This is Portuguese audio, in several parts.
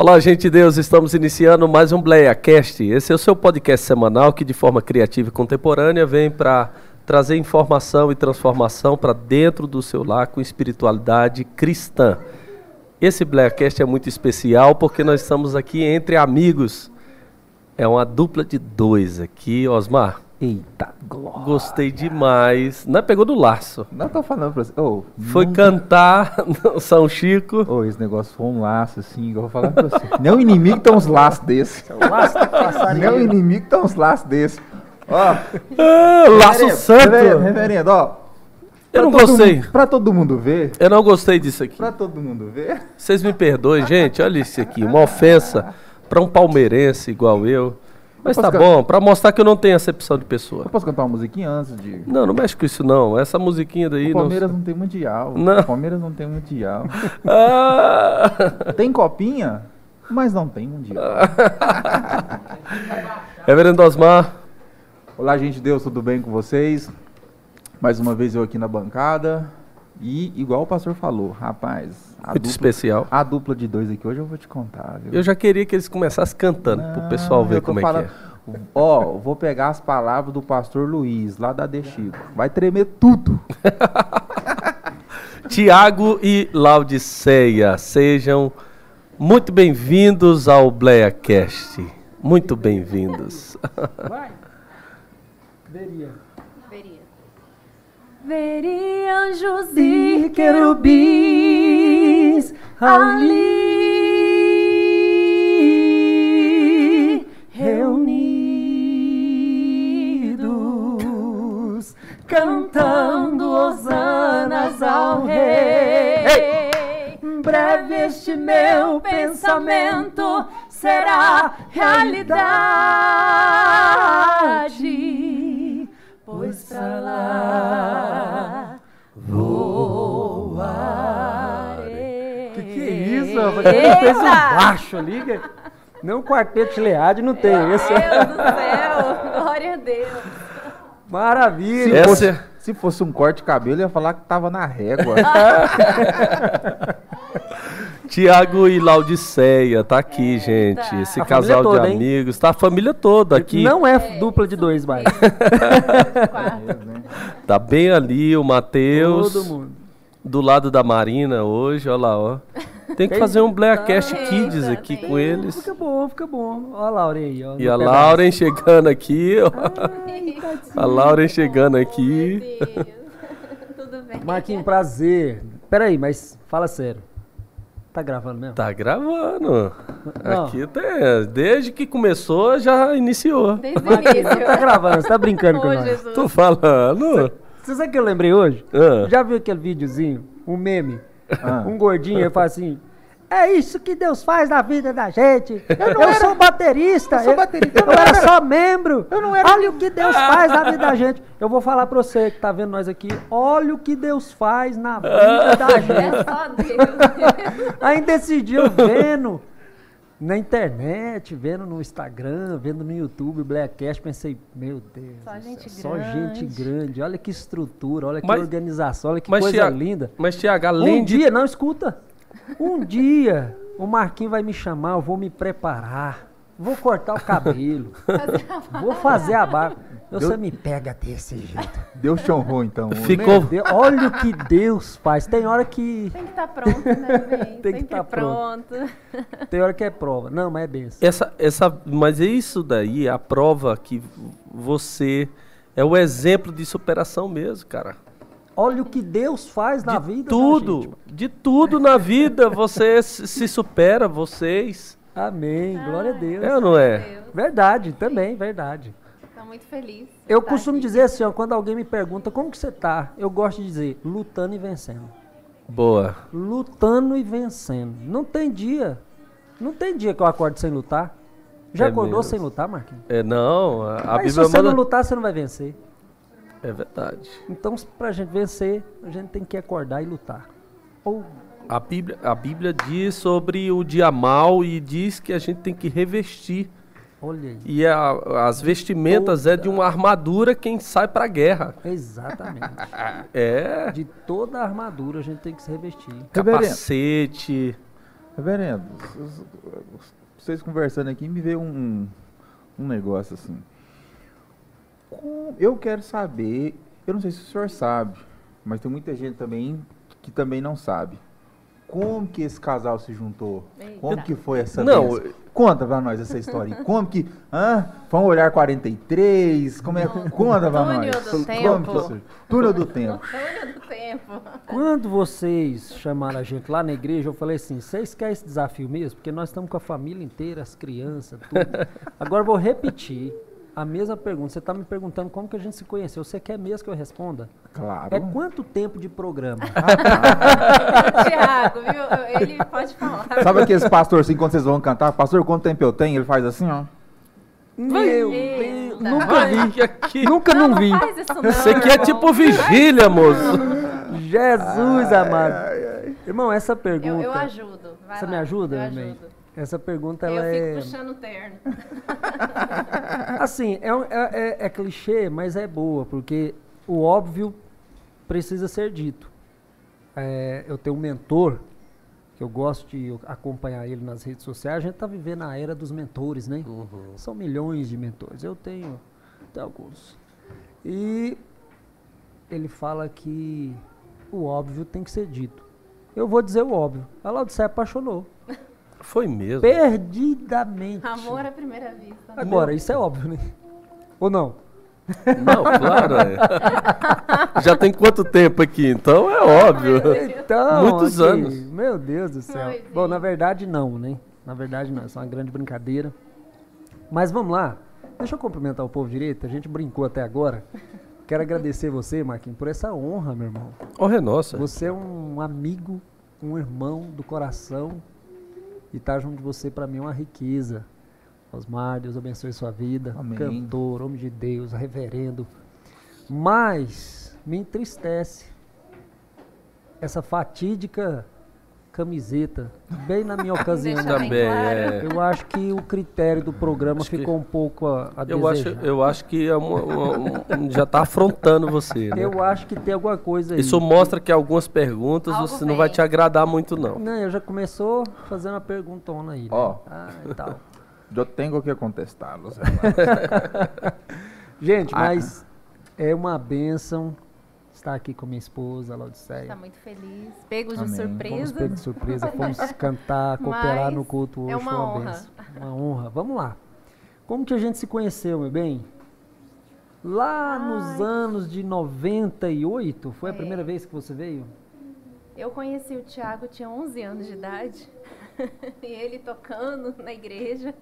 Olá, gente de Deus, estamos iniciando mais um BleaCast. Esse é o seu podcast semanal que, de forma criativa e contemporânea, vem para trazer informação e transformação para dentro do seu lar com espiritualidade cristã. Esse BleaCast é muito especial porque nós estamos aqui entre amigos. É uma dupla de dois aqui, Osmar. Eita, glória. Gostei demais. Não pegou do laço. Não tô falando pra você. Oh, Foi nunca- cantar no São Chico. Oh, esse negócio foi um laço, assim, igual eu vou falar pra você. Nem o inimigo tem uns laços desses. Nem o inimigo tem uns laços desses. Ó, Ah, laço reverendo, santo. Reverendo, reverendo, ó. Eu não pra gostei. mundo- pra todo mundo ver. Eu não gostei disso aqui. Pra todo mundo ver. Vocês me perdoem, gente. Olha isso aqui. Uma ofensa para um palmeirense igual eu. Mas tá posso bom, para mostrar que eu não tenho acepção de pessoa. Eu posso cantar uma musiquinha antes de. Não, não mexe com isso não. Essa musiquinha daí O não. Palmeiras não tem mundial. Não. O Palmeiras não tem mundial. Ah! Tem copinha, mas não tem mundial. Reverendo Osmar, Olá, gente de Deus, tudo bem com vocês? Mais uma vez eu aqui na bancada. E, igual o pastor falou, rapaz, a muito dupla, especial. a dupla de dois aqui hoje eu vou te contar, viu? Eu já queria que eles começassem cantando pro Não, pessoal ver como é falando- que é. Ó, vou pegar as palavras do pastor Luiz, lá da De Chico. Vai tremer tudo. Tiago e Laudiceia, sejam muito bem-vindos ao BleaCast. Muito bem-vindos. Vai. Veria. Veria. Veria anjos E e querubins ali reunidos, cantando hosanas ao Rei. Breve este meu pensamento será realidade, pois pra lá é rapaz? Ele fez um baixo ali. que- Não quarteto Gilead, não tem esse. Meu Deus do céu, glória a Deus. Maravilha. Se, fosse, é- se fosse um corte de cabelo, eu ia falar que tava na régua. Tiago e Laudiceia, tá aqui, gente. Esse A casal toda, de hein? amigos, tá a família toda aqui. Não é dupla de dois, mais. Tá bem ali o Matheus, Todo mundo. do lado da Marina hoje, olha lá, ó. Tem que fazer um Blackcast Kids aqui tem. com eles. Fica bom, fica bom. Ó a Laura aí, ó. E a. Lauren chegando aqui, ó. A Lauren chegando aqui. Meu Deus. Tudo bem. Marquinhos, prazer. Peraí, mas fala sério. Tá gravando mesmo? Tá gravando. Não. Aqui tem, desde que começou já iniciou. Desde o Tá início. gravando, você tá brincando com Ô, nós. Jesus. Tô falando. Você sabe o que eu lembrei hoje? Ah. Já viu aquele videozinho? Um meme? Ah. Um gordinho, ele fala assim. É isso que Deus faz na vida da gente. Eu, sou baterista. Eu, sou baterista. eu era só membro. Olha o que Deus faz na vida da gente. Eu vou falar pra você que tá vendo nós aqui. Olha o que Deus faz na vida da gente. É só Deus. Ainda esse dia eu vendo na internet, vendo no Instagram, vendo no YouTube, Blackcast, pensei, meu Deus. Só gente céu, Só gente grande. grande. Olha que estrutura, olha que Mas- organização, olha que Mas, coisa linda. mas Tiago, além Um de dia, não, escuta. Um dia o Marquinhos vai me chamar, eu vou me preparar. Vou cortar o cabelo. vou fazer a barba. Você me pega desse jeito. Deus te honrou, então. Ficou- Deus, olha o que Deus faz. Tem hora que. Tem que estar pronto, né, bem? Tem que tá pronto. Tem hora que é prova. Não, mas é benção. essa essa mas é isso daí, é a prova que você é o exemplo de superação mesmo, cara. Olha o que Deus faz na de vida. da tudo, gente. de tudo na vida você se supera, vocês. Amém. Glória a Deus. É ou não é? Deus. Verdade, também, verdade. Tô muito feliz. Eu estar costumo aqui. dizer assim, ó, quando alguém me pergunta como que você tá, eu gosto de dizer lutando e vencendo. Boa. Lutando e vencendo. Não tem dia. Não tem dia que eu acordo sem lutar. Já É acordou mesmo. sem lutar, Marquinhos? É não, a, a Mas se Bíblia você manda não lutar, você não vai vencer. É verdade. Então, pra gente vencer, a gente tem que acordar e lutar. Ou A Bíblia, a Bíblia diz sobre o dia mal e diz que a gente tem que revestir. olha aí. E a- as vestimentas é de uma armadura quem sai pra guerra. Exatamente. É. De toda a armadura a gente tem que se revestir. Reverendo. Capacete, Reverendo, vocês conversando aqui, me veio um, um negócio assim. Eu quero saber, eu não sei se o senhor sabe, mas tem muita gente também que também não sabe. Como que esse casal se juntou? Como que foi essa Não, vez? Conta pra nós essa história. aí. Como que. Hã? Foi um olhar 43? Como é? Conta pra Túnel nós. do tempo. Túnel do tempo. Túnel do tempo. Quando vocês chamaram a gente lá na igreja, eu falei assim: vocês querem esse desafio mesmo? Porque nós estamos com a família inteira, as crianças, tudo. Agora eu vou repetir a mesma pergunta. Você está me perguntando como que a gente se conheceu. Você quer mesmo que eu responda? Claro. É quanto tempo de programa? Tiago, viu? Ele pode falar. Sabe aqueles pastor assim, quando vocês vão cantar? Pastor, quanto tempo eu tenho? Ele faz assim, ó. Meu. Deus, nunca vi. Que aqui, Nunca não vi. Faz isso não, isso aqui é tipo vigília, moço. Jesus amado. Irmão, essa pergunta. Eu, eu ajudo. vai Você lá. me ajuda, Eu ajudo. Essa pergunta Eu ela fico é. puxando o terno. Assim, é, é- é- é clichê, mas é boa, porque o óbvio precisa ser dito. É, eu tenho um mentor, que eu gosto de acompanhar ele nas redes sociais. A gente está vivendo a era dos mentores, né? São milhões de mentores. Eu tenho, tenho alguns. E ele fala que o óbvio tem que ser dito. Eu vou dizer o óbvio. A Laodicea apaixonou. Foi mesmo. Perdidamente. Amor à primeira vista. né? Agora, isso é óbvio, né? Ou não? Não, claro. é. Já tem quanto tempo aqui? Então é óbvio. Então, Muitos aqui, anos. Meu Deus do céu. Ai, Bom, gente. na verdade não, né? Na verdade não, isso é uma grande brincadeira. Mas vamos lá. Deixa eu cumprimentar o povo direito. A gente brincou até agora. Quero agradecer você, Marquinhos, por essa honra, meu irmão. Honra é nossa. Você é um amigo, um irmão do coração. E estar junto de você, para mim, é uma riqueza. Osmar, Deus abençoe sua vida. Amém. Cantor, homem de Deus, reverendo. Mas me entristece essa fatídica camiseta, bem na minha ocasião. Bem Também, claro. é. Eu acho que o critério do programa Acho que- ficou um pouco a, a Eu acho, desejar. eu acho que é uma- uma- um- já está afrontando você. Né? Eu acho que tem alguma coisa aí. Isso mostra que algumas perguntas Algo você não vai te agradar muito, não. Não, eu já começou fazendo uma perguntona aí. Né? Ó. Ah, e tal. Eu tenho que contestá-los. Gente, Ah. mas é uma bênção estar aqui com minha esposa, a Laodiceia. Tá muito feliz. Pegos de Amém. Fomos surpresa. pegos de surpresa, fomos cantar, cooperar Mas no culto hoje, é uma uma honra. benção. Uma honra. Vamos lá. Como que a gente se conheceu, meu bem? Lá nos Ai. anos de 98, foi a É. primeira vez que você veio? Eu conheci o Tiago, tinha 11 anos de idade. e ele tocando na igreja.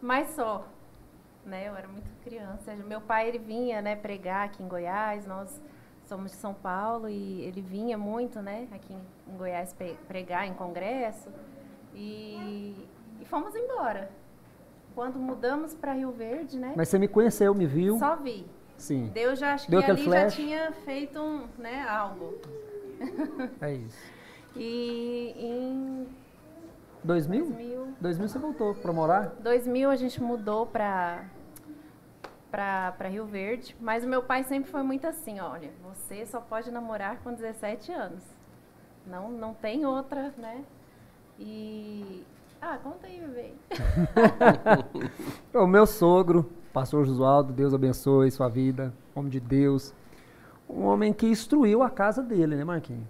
Mas só. Né? Eu era muito criança. Meu pai ele vinha né, pregar aqui em Goiás. Nós somos de São Paulo e ele vinha muito né, aqui em- Goiás pregar em congresso. E, e fomos embora. Quando mudamos para Rio Verde, né? Mas você me conheceu, me viu? Só vi. Sim, Deus já acho Deu que ali flash? já tinha feito um, né, algo. é isso. E em 2000? 2000, 2000 você voltou pra morar? 2000 a gente mudou para para Rio Verde, mas o meu pai sempre foi muito assim, olha, você só pode namorar com 17 anos. Não não tem outra, né? E ah, conta aí, bebê. O meu sogro, pastor Josualdo, Deus abençoe sua vida, homem de Deus. Um homem que instruiu a casa dele, né, Marquinhos?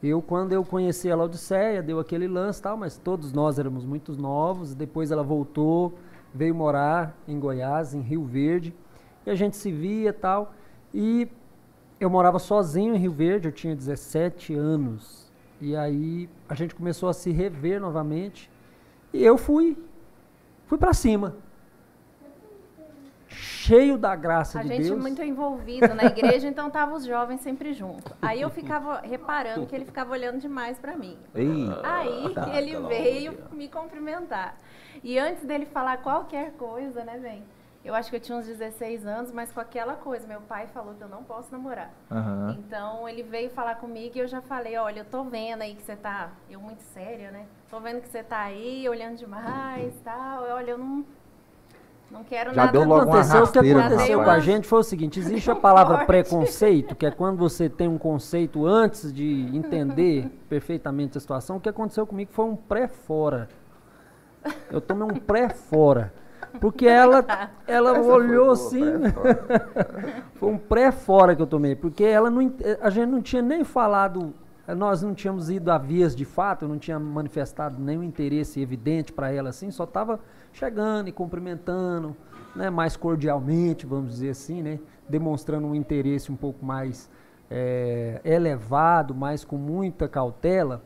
Eu, quando eu conheci a Laodiceia, deu aquele lance e tal, mas todos nós éramos muito novos. Depois ela voltou, veio morar em Goiás, em Rio Verde, e a gente se via e tal. E eu morava sozinho em Rio Verde, eu tinha 17 anos. E aí a gente começou a se rever novamente. E eu fui, fui para cima. Cheio da graça A de gente Deus. muito envolvido na igreja, então tava os jovens sempre juntos. Aí eu ficava reparando que ele ficava olhando demais para mim. Ei, Aí Tá, ele pelo veio de Deus. me cumprimentar. E antes dele falar qualquer coisa, né, bem? Eu acho que eu tinha uns 16 anos, mas com aquela coisa, meu pai falou que eu não posso namorar. Aham. Então ele veio falar comigo e eu já falei, olha, eu tô vendo aí que você tá, eu muito séria, né? Tô vendo que você tá aí olhando demais, tal. Olha, eu não Não quero Já nada deu O que logo uma aconteceu, o que aconteceu com a gente foi o seguinte: existe a palavra Forte. preconceito, que é quando você tem um conceito antes de entender perfeitamente a situação. O que aconteceu comigo foi um pré-fora. Eu tomei um pré-fora. Porque ela, ela olhou assim. foi um pré-fora que eu tomei. Porque ela não, a gente não tinha nem falado. Nós não tínhamos ido a vias de fato, eu não tinha manifestado nenhum interesse evidente para ela assim, só estava chegando e cumprimentando, né, mais cordialmente, vamos dizer assim, né, demonstrando um interesse um pouco mais eh, elevado, mais com muita cautela.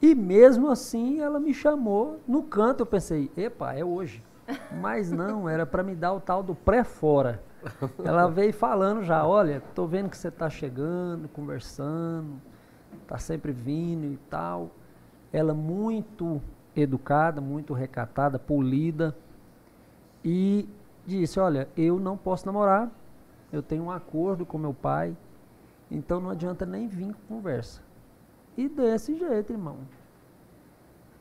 E mesmo assim ela me chamou no canto, eu pensei, epa, é hoje. Mas não, era para me dar o tal do pré-fora. Ela veio falando já, olha, tô vendo que você está chegando, conversando, tá sempre vindo e tal. Ela muito educada, muito recatada, polida. E disse, olha, eu não posso namorar, eu tenho um acordo com meu pai, então não adianta nem vir com conversa. E desse jeito, irmão.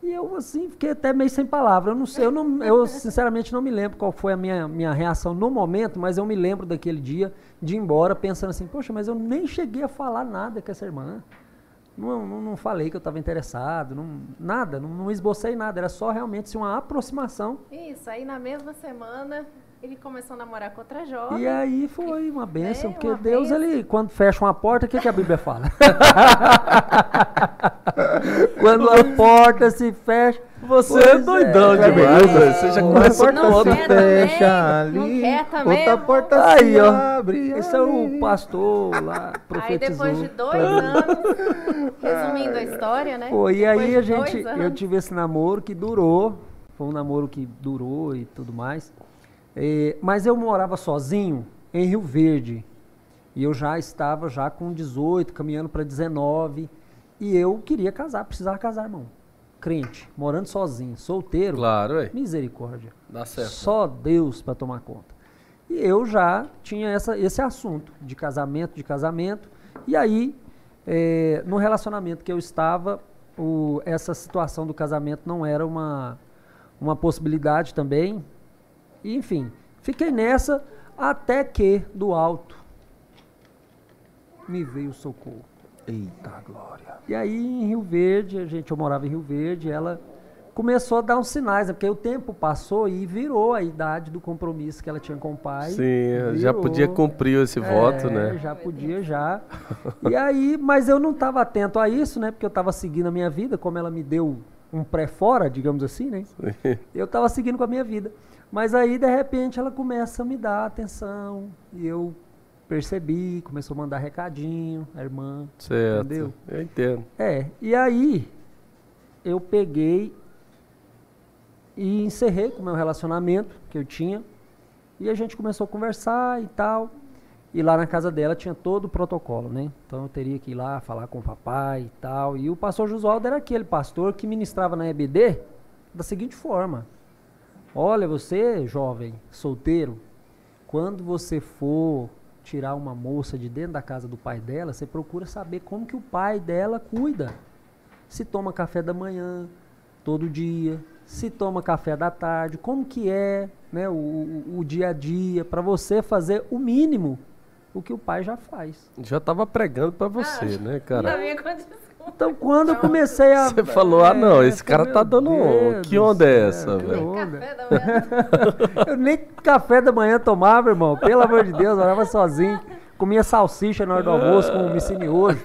E eu, assim, fiquei até meio sem palavra. Eu não sei, eu, não, eu sinceramente não me lembro qual foi a minha, minha reação no momento, mas eu me lembro daquele dia de ir embora pensando assim, poxa, mas eu nem cheguei a falar nada com essa irmã. Não, não, não falei que eu estava interessado, não, nada, não, não esbocei nada. Era só realmente assim, uma aproximação. Isso, aí na mesma semana ele começou a namorar com outra jovem. E aí foi uma benção, É, porque uma Deus, bênção. ele, quando fecha uma porta, o que, que a Bíblia fala? quando a porta se fecha. Você Pois é doidão é, demais, é. Você já começa porta quer também, fecha não ali, também, outra porta Aí, se ó. abre. Esse é o pastor lá, Aí profetizou. depois de dois anos, resumindo a história, né? Pô, e aí a gente, eu tive esse namoro que durou, foi um namoro que durou e tudo mais. Eh, mas eu morava sozinho em Rio Verde. E eu já estava já com 18, caminhando para 19. E eu queria casar, precisava casar, irmão. Crente, morando sozinho, solteiro. Claro, ué. Misericórdia. Dá certo. Só Deus para tomar conta. E eu já tinha essa, esse assunto de casamento, de casamento. E aí, eh, no relacionamento que eu estava, o- essa situação do casamento não era uma, uma possibilidade também. E, enfim, fiquei nessa até que do alto me veio o socorro. Eita glória. E aí em Rio Verde, a gente, eu morava em Rio Verde, ela começou a dar uns sinais, né? porque o tempo passou e virou a idade do compromisso que ela tinha com o pai. Sim, já Virou. podia cumprir esse voto, É, né? Já podia, já. E aí, mas eu não estava atento a isso, né? Porque eu estava seguindo a minha vida, como ela me deu um pré-fora, digamos assim, né? Eu estava seguindo com a minha vida. Mas aí, de repente, ela começa a me dar atenção. E eu percebi, começou a mandar recadinho, a irmã. Certo. Entendeu? Eu entendo. É, e aí eu peguei e encerrei com o meu relacionamento que eu tinha. E a gente começou a conversar e tal. E lá na casa dela tinha todo o protocolo, né? Então eu teria que ir lá falar com o papai e tal. E o pastor Josualdo era aquele pastor que ministrava na EBD da seguinte forma: Olha, você, jovem, solteiro, quando você for tirar uma moça de dentro da casa do pai dela, você procura saber como que o pai dela cuida. Se toma café da manhã, todo dia, se toma café da tarde, como que é né, o, o- o dia a dia, para você fazer o mínimo, o que o pai já faz. Já tava pregando pra você, né, na cara? minha condição. Então, quando eu comecei a. Você falou, ah, não, esse falei, cara tá dando Deus que onda é essa, velho? onda. Café da manhã. Eu nem café da manhã tomava, irmão. Pelo amor de Deus, eu orava sozinho. Comia salsicha na hora do almoço com o micine hoje.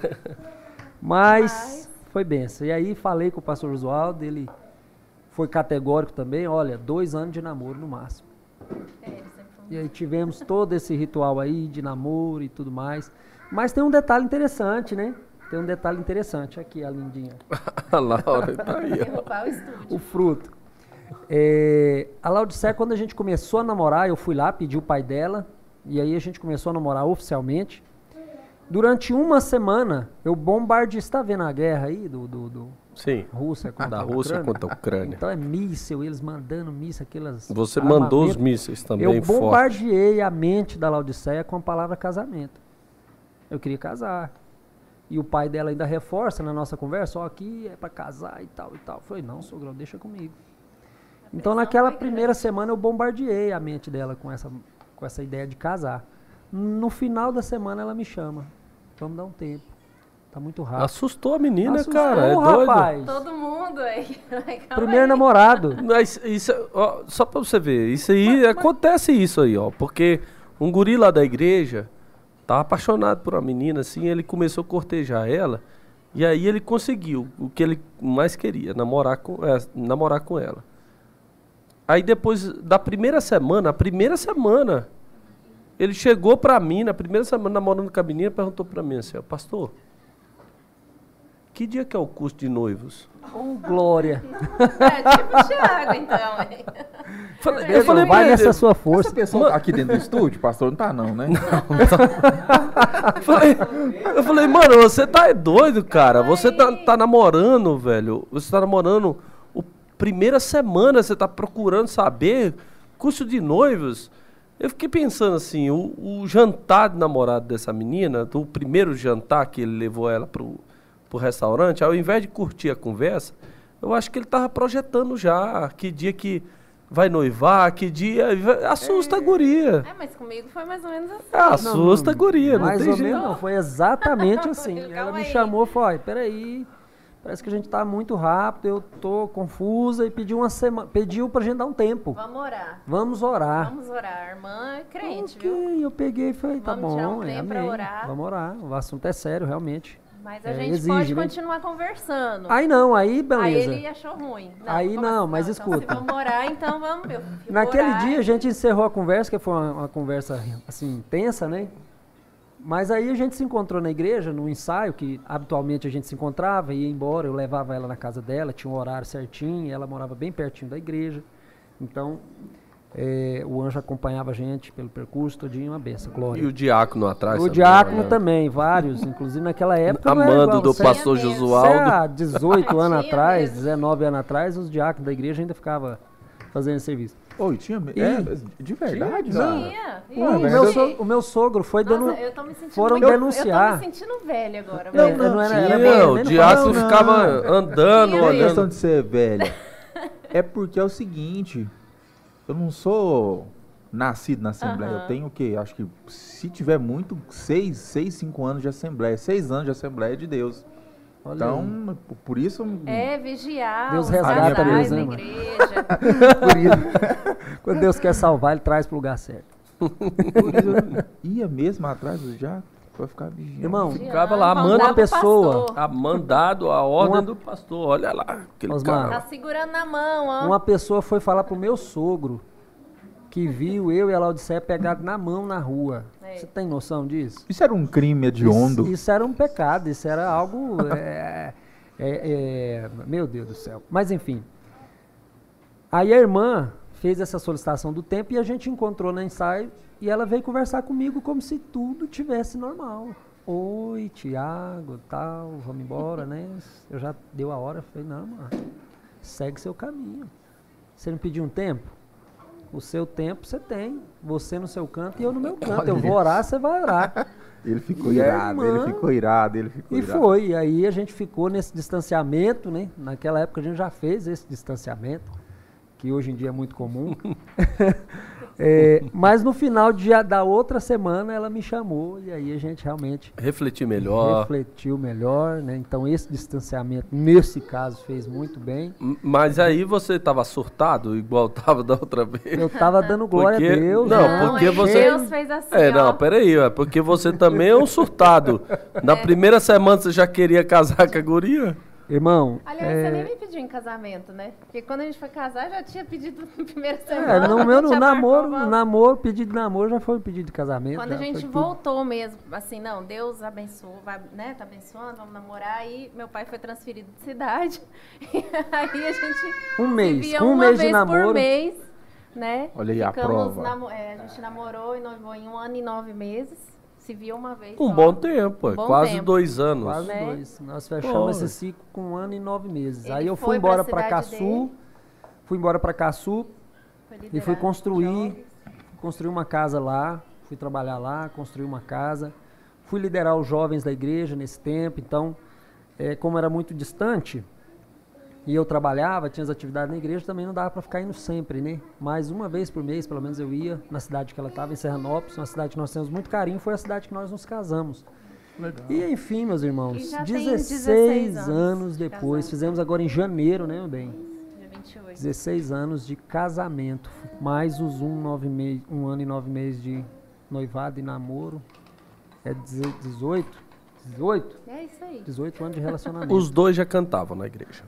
Mas foi benção. E aí falei com o pastor Josualdo, ele foi categórico também. Olha, dois anos de namoro no máximo. É, ele sempre falou. E aí tivemos todo esse ritual aí de namoro e tudo mais. Mas tem um detalhe interessante, né? Tem um detalhe interessante. Aqui, a lindinha. A Laura tá aí, ó. O fruto. É, a Laudicea, quando a gente começou a namorar, eu fui lá, pedi o pai dela, e aí a gente começou a namorar oficialmente. Durante uma semana, eu bombardeei. Você tá vendo a guerra aí do, do, do Sim. Rússia contra Da a Rússia Ucrânia? contra a Ucrânia. Então é míssil, eles mandando míssil, aquelas. Você mandou os mísseis também Eu bombardeei a mente da Laodiceia com a palavra casamento. Eu queria casar. E o pai dela ainda reforça na nossa conversa, ó, aqui é para casar e tal e tal. Eu falei, não, sogrão, deixa comigo. Então naquela primeira semana eu bombardeei a mente dela com essa, com essa ideia de casar. No final da semana ela me chama. Vamos dar um tempo. Tá muito rápido. Assustou a menina, Assustou, cara. É doido. rapaz. Todo mundo aí. Primeiro aí. namorado. Mas isso, ó, só pra você ver, isso aí, acontece isso aí, ó. Porque um guri lá da igreja tava apaixonado por uma menina, assim, ele começou a cortejar ela, e aí ele conseguiu o que ele mais queria, namorar com, é, namorar com ela. Aí depois da primeira semana, a primeira semana, ele chegou pra mim, na primeira semana namorando com a menina, perguntou pra mim assim, pastor, que dia que é o curso de noivos? Oh, glória. É tipo o Thiago, então. hein? Falei- eu falei vai nessa sua Essa força. pessoa tá aqui dentro do estúdio, pastor, não tá não, né? Eu falei, eu falei, mano, você tá é doido, cara. Você tá, tá namorando, velho. Você tá namorando o primeira semana, você tá procurando saber curso de noivos. Eu fiquei pensando assim, o, o jantar de namorado dessa menina, do primeiro jantar que ele levou ela pro, pro restaurante, ao invés de curtir a conversa, eu acho que ele tava projetando já que dia que vai noivar, que dia. Assusta a guria. É, mas comigo foi mais ou menos assim. Ah, assusta a guria, não Mais tem ou jeito. menos não, foi exatamente assim. Ela me aí. chamou e falou, "Olha, peraí, parece que a gente tá muito rápido, eu tô confusa e pediu uma semana, pediu pra gente dar um tempo. Vamos orar. Vamos orar. Vamos orar. A irmã é crente, ok, viu? eu peguei e falei, tá Vamos bom, tirar um é, tempo pra amém. orar. Vamos orar, o assunto é sério, realmente. Mas a É, gente exige, pode né? continuar conversando. Aí não, aí Aí beleza. ele achou ruim. Aí como não, assim? mas então, escuta. Se vamos orar, então vamos, meu. Naquele orar. dia a gente encerrou a conversa, que foi uma, uma conversa assim, tensa, né? Mas aí a gente se encontrou na igreja, no ensaio, que habitualmente a gente se encontrava, ia embora, eu levava ela na casa dela, tinha um horário certinho, ela morava bem pertinho da igreja. Então, eh, o anjo acompanhava a gente pelo percurso todinho, uma benção, glória. E o diácono atrás. O diácono né? também, vários, inclusive naquela época. não Amando do pastor Tinha Josualdo. há 18 anos Tinha atrás, mesmo. 19 anos atrás, os diáconos da igreja ainda ficavam fazendo serviço. Oi, tinha. E- É, de verdade, Não. cara. Tinha. O, meu verdade. so- o meu sogro foi Nossa, dando. eu tô me sentindo foram muito- denunciar. Eu tô me sentindo velha agora. Não, mas- não, não era- Tinha, era o diácono não, ficava não. andando, Tinha Não é olhando. questão de ser velha. É porque é o seguinte, eu não sou nascido na Assembleia. Aham. Eu tenho o quê? Acho que se tiver muito, seis, seis, cinco anos de Assembleia. Seis anos de Assembleia de Deus. Olha então, p- por isso... É, vigiar. Deus resgata na né, igreja. Por isso, Quando Deus quer salvar, ele traz pro lugar certo. por isso eu ia mesmo atrás do Jaco pra ficar vigiando. Irmão, Ficava lá, Mandar manda pro pessoa. A mandado a ordem Uma- do pastor. Olha lá. Aquele Osmar. Tá cara. segurando na mão, ó. uma pessoa foi falar pro meu sogro que viu eu e a Laodiceia pegados na mão na rua. É. Você tem noção disso? Isso era um crime hediondo. Isso, isso era um pecado, isso era algo. é, é, é, meu Deus do céu. Mas enfim. Aí a irmã fez essa solicitação do tempo e a gente encontrou no ensaio e ela veio conversar comigo como se tudo tivesse normal. Oi, Tiago, tal, vamos embora, né? Eu já deu a hora, falei, não, mano, segue seu caminho. Você não pediu um tempo? O seu tempo você tem. Você no seu canto e eu no meu canto. Eu vou orar, você vai orar. Ele ficou E irado, irmã- ele ficou irado, ele ficou E irado. foi, e aí a gente ficou nesse distanciamento, né? Naquela época a gente já fez esse distanciamento, que hoje em dia é muito comum. É, mas no final de, da outra semana ela me chamou e aí a gente realmente Refletir melhor. refletiu melhor, né? Então esse distanciamento, nesse caso, fez muito bem. Mas aí você tava surtado, igual tava da outra vez. Eu tava dando glória Porque- a Deus. não, né? porque aí você- Deus fez assim, É, ó. não, peraí, é porque você também é um surtado. Na primeira semana você já queria casar com a guria? Irmão, Aliás, é, você nem me pediu em casamento, né? Porque quando a gente foi casar, já tinha pedido na primeira é, semana. no meu no namoro, no namoro, pedido de namoro já foi pedido de casamento. Quando a gente foi tudo. voltou mesmo, assim, não, Deus abençoou, vai, né, tá abençoando, vamos namorar, aí meu pai foi transferido de cidade, e aí a gente Um se mês, via um uma mês de vez namoro. por mês, né? Olha aí a Ficamos prova. namo- é, a gente namorou e noivou em um ano e nove meses, se via uma vez Um só. bom tempo, é, Bom quase tempo. dois anos. Quase né? dois. Nós fechamos Pô. esse ciclo com um ano e nove meses. Ele Aí eu fui embora para Caçu, dele. fui embora para Caçu e fui construir, construir uma casa lá, fui trabalhar lá, construir uma casa. Fui liderar os jovens da igreja nesse tempo, então, é, como era muito distante, e eu trabalhava, tinha as atividades na igreja, também não dava para ficar indo sempre, né? Mas uma vez por mês, pelo menos eu ia na cidade que ela estava, em Serranópolis, uma cidade que nós temos muito carinho, foi a cidade que nós nos casamos. Legal. E enfim, meus irmãos, já tem 16, 16 anos, anos depois, fizemos agora em janeiro, né, meu bem? Dia 28. 16 anos de casamento, mais os um, nove mei, um ano e nove meses de noivado e namoro. É 18? 18? É isso aí. 18 anos de relacionamento. Os dois já cantavam na igreja.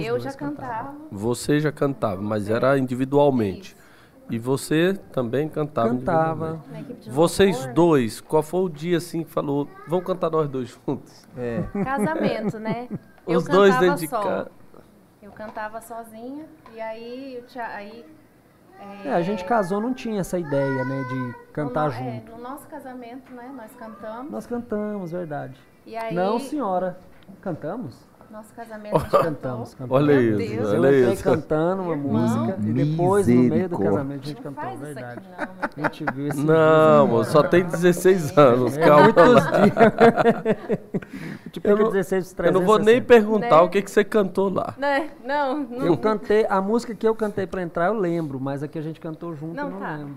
Os eu já cantavam. cantava. Você já cantava, mas era individualmente. E você também cantava Cantava. Vocês dois, qual foi o dia assim que falou, vamos cantar nós dois juntos? É. Casamento, né? Eu Os dois cantava dentro de só. casa. Eu cantava sozinha e aí, tia- aí É, a gente casou, não tinha essa ideia, né, de cantar no, no- é, junto. no nosso casamento, né? Nós cantamos. Nós cantamos, verdade. E aí, Não, senhora. Cantamos? Nosso casamento a gente cantou. Cantamos, cantamos. Olha Meu isso, Deus. Eu olha entrei isso. cantando uma Irmão. música e depois, no meio do casamento, a gente Não cantou, faz isso verdade. aqui não, A gente viu esse Não, moço, só tem 16 anos, É calma muitos lá. dias. tipo, Eu não- 16, Eu não vou nem 360. perguntar Né? o que, que você cantou lá. Né? Não, não. Eu cantei, a música que eu cantei pra entrar eu lembro, mas a que a gente cantou junto Não eu não tá. lembro.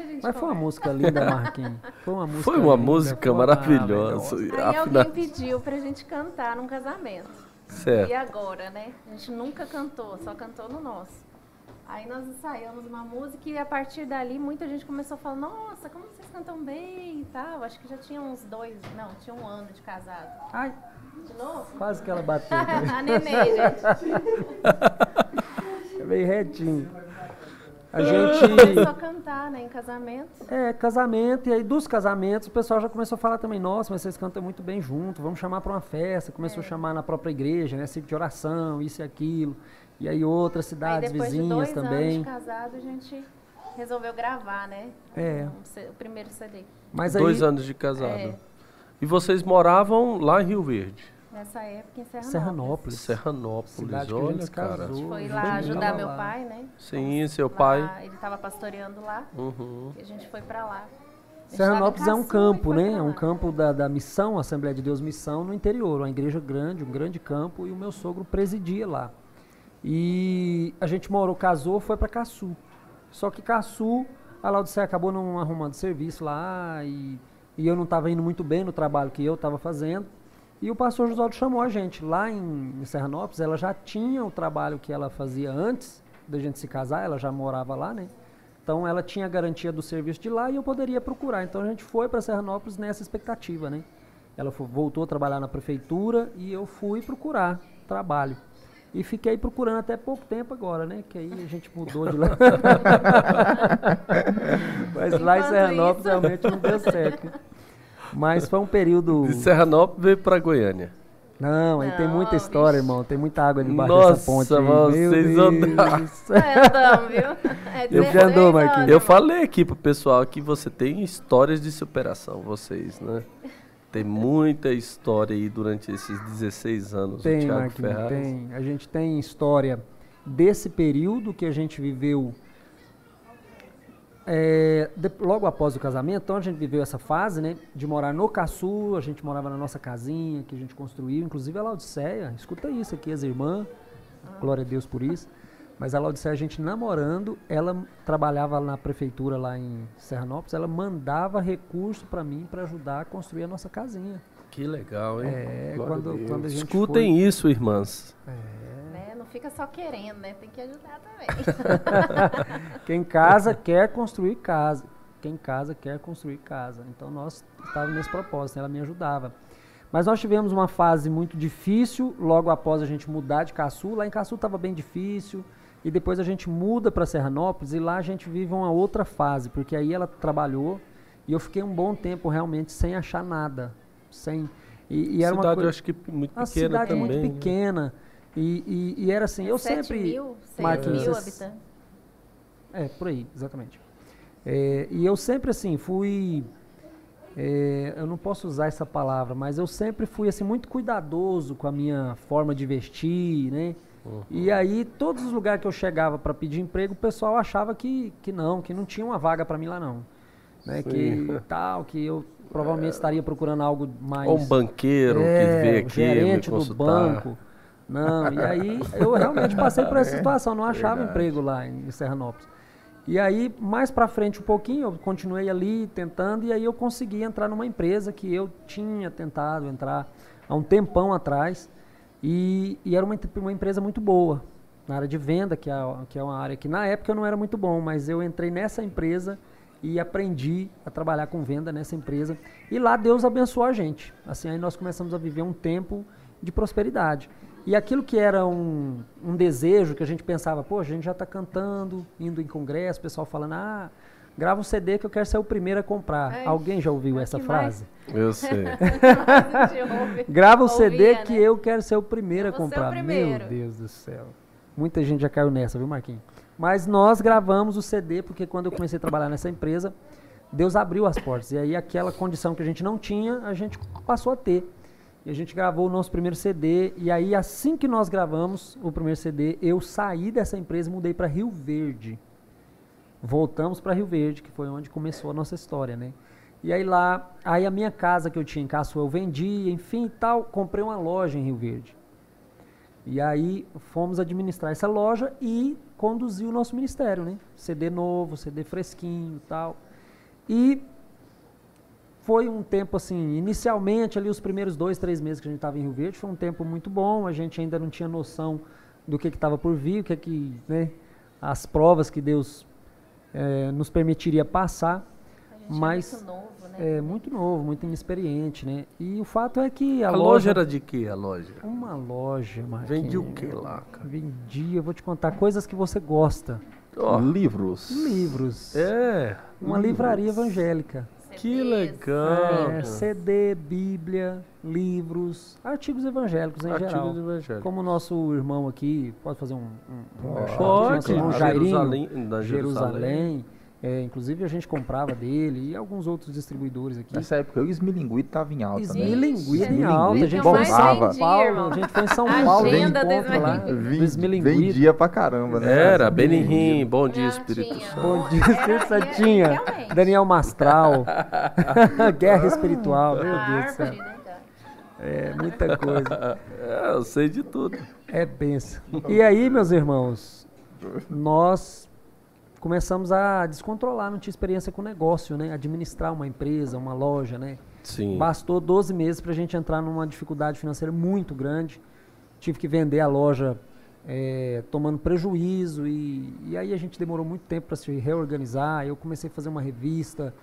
A gente Mas foi uma música linda, Marquinhos. Foi uma música Foi uma linda, música foi uma- maravilhosa. Aí Afina- alguém pediu pra gente cantar num casamento. E Certo. agora, né? A gente nunca cantou, só cantou no nosso. Aí nós ensaiamos uma música e a partir dali muita gente começou a falar, nossa, como vocês cantam bem e tal. Acho que já tinha uns dois, não, tinha um ano de casado. Ai, De novo? quase que ela bateu. né? a neném, gente. É bem retinho. A Começou gente. a cantar, né, em casamento. É, casamento, e aí dos casamentos o pessoal já começou a falar também, nossa, mas vocês cantam muito bem junto, vamos chamar para uma festa. Começou a chamar na própria igreja, né? Ciclo de oração, isso e aquilo. E aí outras Aí cidades depois de vizinhas dois também. anos de casado, a gente resolveu gravar, né? É. um o primeiro CD. Mas aí, Dois anos de casado. É. E vocês moravam lá em Rio Verde, Nessa época em Serranópolis. Serranópolis, Serranópolis. Olha, cara. casou. Foi lá ajudar meu lá. pai, né? Sim, seu Lá, pai. Ele estava pastoreando lá Uhum. e a gente foi pra lá. Serranópolis é um campo, né? É um campo da, da missão, Assembleia de Deus Missão, no interior. Uma igreja grande, um grande campo, e o meu sogro presidia lá. E a gente morou, casou, foi para Caçu. Só que Caçu, a Laudicea acabou não arrumando serviço lá, e, e eu não estava indo muito bem no trabalho que eu estava fazendo. E o pastor Josualdo chamou a gente. Lá em, Serranópolis, ela já tinha o trabalho que ela fazia antes da gente se casar, ela já morava lá, né? Então ela tinha a garantia do serviço de lá e eu poderia procurar. Então a gente foi para Serranópolis nessa expectativa, né? Ela voltou a trabalhar na prefeitura e eu fui procurar trabalho. E fiquei procurando até pouco tempo agora, né? Que aí a gente mudou de lá. Mas lá em Serranópolis isso- realmente não deu certo. Mas foi um período. De Serranópolis veio pra Goiânia. Não, aí tem muita história, vixe. irmão. Tem muita água debaixo Nossa, dessa ponte. Meu vocês andaram. É, viu? É Eu já 16 andou, Marquinhos. Eu falei aqui pro pessoal que você tem histórias de superação, vocês, né? Tem muita história aí durante esses 16 anos. Tem, Marquinhos, tem. A gente tem história desse período que a gente viveu é, de- logo após o casamento. Então a gente viveu essa fase, né? De morar no Caçu, a gente morava na nossa casinha que a gente construiu, inclusive a Laodiceia. Escuta isso aqui, as irmãs. Glória a Deus por isso. Mas a Laodiceia, a gente namorando, ela trabalhava na prefeitura lá em Serranópolis, ela mandava recurso para mim para ajudar a construir a nossa casinha. Que legal, hein? É, quando, quando a gente Escutem isso, irmãs. Né? Fica só querendo, né? Tem que ajudar também. Quem casa quer construir casa. Quem casa quer construir casa. Então nós estávamos nesse propósito, ela me ajudava. Mas nós tivemos uma fase muito difícil logo após a gente mudar de Caçu. Lá em Caçu estava bem difícil. E depois a gente muda para Serranópolis e lá a gente vive uma outra fase, porque aí ela trabalhou e eu fiquei um bom tempo realmente sem achar nada. Sem, e, e era uma Cidade, coisa, eu acho que muito a pequena cidade também. muito né? pequena. E, e- e era assim, eu 7 sempre. mil, 6 Marquinhos, mil esses- habitantes. É, por aí, exatamente. É, e eu sempre, assim, fui. é, eu não posso usar essa palavra, mas eu sempre fui, assim, muito cuidadoso com a minha forma de vestir, né? E aí, todos os lugares que eu chegava para pedir emprego, o pessoal achava que, que não, que não tinha uma vaga para mim lá, não. Né? Que tal, que eu provavelmente estaria procurando algo mais. Ou um banqueiro É, que veio o aqui me gerente do consultar. banco, Não, e aí eu realmente passei por essa situação, não achava verdade. emprego lá em Serranópolis. E aí, mais pra frente um pouquinho, eu continuei ali tentando, e aí eu consegui entrar numa empresa que eu tinha tentado entrar há um tempão atrás, e, e era uma, uma empresa muito boa, na área de venda, que é, que é uma área que na época eu não era muito bom, mas eu entrei nessa empresa e aprendi a trabalhar com venda nessa empresa. E lá Deus abençoou a gente. Assim, aí nós começamos a viver um tempo de prosperidade. E aquilo que era um, um desejo, que a gente pensava, pô, a gente já está cantando, indo em congresso, o pessoal falando, ah, grava um CD que eu quero ser o primeiro a comprar. Ai, Alguém já ouviu é essa que mais- frase? Eu sei. Grava o Ouvia, CD né? que eu quero ser o primeiro a Eu comprar. primeiro. Meu Deus do céu. Muita gente já caiu nessa, viu, Marquinhos? Mas nós gravamos o CD porque quando eu comecei a trabalhar nessa empresa, Deus abriu as portas. E aí aquela condição que a gente não tinha, a gente passou a ter. E a gente gravou o nosso primeiro CD. E aí assim que nós gravamos o primeiro CD, eu saí dessa empresa e mudei para Rio Verde. Voltamos para Rio Verde, que foi onde começou a nossa história, né? E aí lá, aí a minha casa que eu tinha em Caço eu vendi, enfim e tal, comprei uma loja em Rio Verde. E aí fomos administrar essa loja e conduzir o nosso ministério, né? CD novo, CD fresquinho tal. E foi um tempo assim, inicialmente ali os primeiros dois, três meses que a gente estava em Rio Verde, foi um tempo muito bom, a gente ainda não tinha noção do que estava por vir, o que que, né, as provas que Deus eh, nos permitiria passar, A gente Mas, é muito novo, né? é muito novo, muito inexperiente, né? E o fato é que a, A loja era de quê, a loja? uma loja, Marquinhos. Vendia o quê lá, cara? Vendia, eu vou te contar coisas que você gosta. Ó, Livros. Livros. é, Uma livraria evangélica. Que legal. É, CD, Bíblia, livros, artigos evangélicos em Artigos geral. evangélicos. Como o nosso irmão aqui, pode fazer um, um, um Pode, nosso irmão Jairinho, Jerusalém, Jerusalém. É, inclusive a gente comprava dele e alguns outros distribuidores aqui. Nessa época, o Esmilinguido tava em alta, né? Esmilinguido em Esmilinguido alta. A gente foi em São Paulo. A gente foi em São A Paulo. do encontro lá, do Esmilinguido. Vendia pra caramba, né? Era, Benihim, bom dia, Espírito. Santo. Bom dia, Espírito Santinha. realmente. Daniel Mastral. Guerra espiritual, meu A Deus do céu. né, cara? É, muita coisa. É, eu sei de tudo. É benção. E aí, meus irmãos, nós começamos a descontrolar, não tinha experiência com negócio, né? Administrar uma empresa, uma loja, né? Sim. Bastou 12 meses para a gente entrar numa dificuldade financeira muito grande. Tive que vender a loja eh, tomando prejuízo e, e aí a gente demorou muito tempo para se reorganizar. Eu comecei a fazer uma revista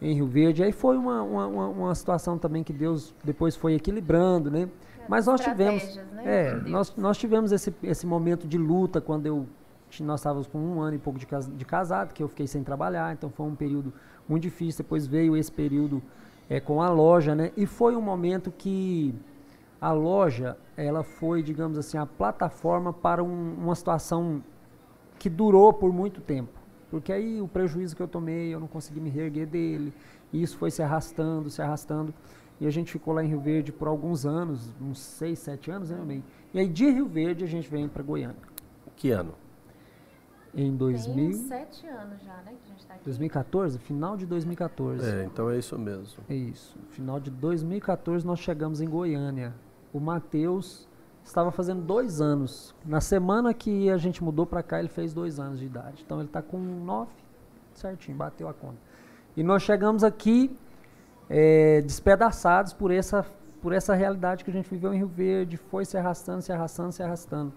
em Rio Verde. Aí foi uma, uma, uma- uma situação também que Deus depois foi equilibrando, né? Mas nós tivemos, né, é, nós, nós tivemos esse, esse momento de luta quando eu nós estávamos com um ano e pouco de, cas- de casado, que eu fiquei sem trabalhar, então foi um período muito difícil. Depois veio esse período é, com a loja, né? E foi um momento que a loja, ela foi, digamos assim, a plataforma para um- uma situação que durou por muito tempo. Porque aí o prejuízo que eu tomei, eu não consegui me reerguer dele. E isso foi se arrastando, se arrastando. E a gente ficou lá em Rio Verde por alguns anos, uns seis, sete anos, né, bem? E aí de Rio Verde a gente veio para Goiânia. Que ano? Em Tem 2000, uns sete anos já, né, que a gente tá aqui. 2014, final de 2014. É, então é isso mesmo. É isso. Final de 2014 nós chegamos em Goiânia. O Matheus estava fazendo dois anos. Na semana que a gente mudou para cá, ele fez dois anos de idade. Então ele está com nove, certinho, bateu a conta. E nós chegamos aqui é, despedaçados por essa, por essa realidade que a gente viveu em Rio Verde, foi se arrastando, se arrastando, se arrastando.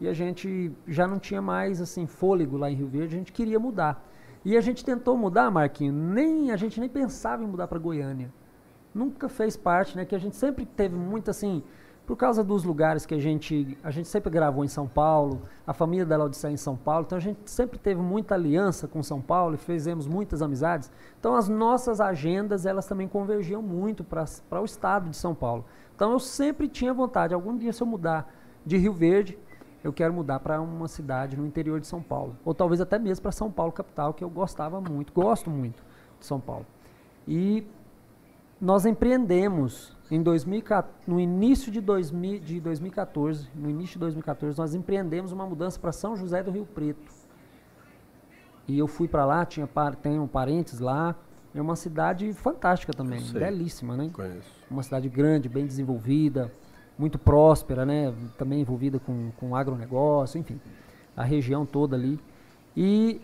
E a gente já não tinha mais assim fôlego lá em Rio Verde, a gente queria mudar. E a gente tentou mudar, Marquinho, nem a gente nem pensava em mudar para Goiânia. Nunca fez parte, né? Que a gente sempre teve muito assim, por causa dos lugares que a gente, a gente sempre gravou em São Paulo, a família da Laodiceia em São Paulo, então a gente sempre teve muita aliança com São Paulo e fizemos muitas amizades. Então as nossas agendas, elas também convergiam muito para o estado de São Paulo. Então eu sempre tinha vontade, algum dia se eu mudar de Rio Verde, eu quero mudar para uma cidade no interior de São Paulo, ou talvez até mesmo para São Paulo capital, que eu gostava muito, gosto muito de São Paulo. E nós empreendemos em 2014, no início de, 2000, de 2014, no início de 2014, nós empreendemos uma mudança para São José do Rio Preto. E eu fui para lá, tinha tenho parentes lá. É uma cidade fantástica também, belíssima, né? Conheço. Uma cidade grande, bem desenvolvida. Muito próspera, né? Também envolvida com, com agronegócio, enfim, a região toda ali. E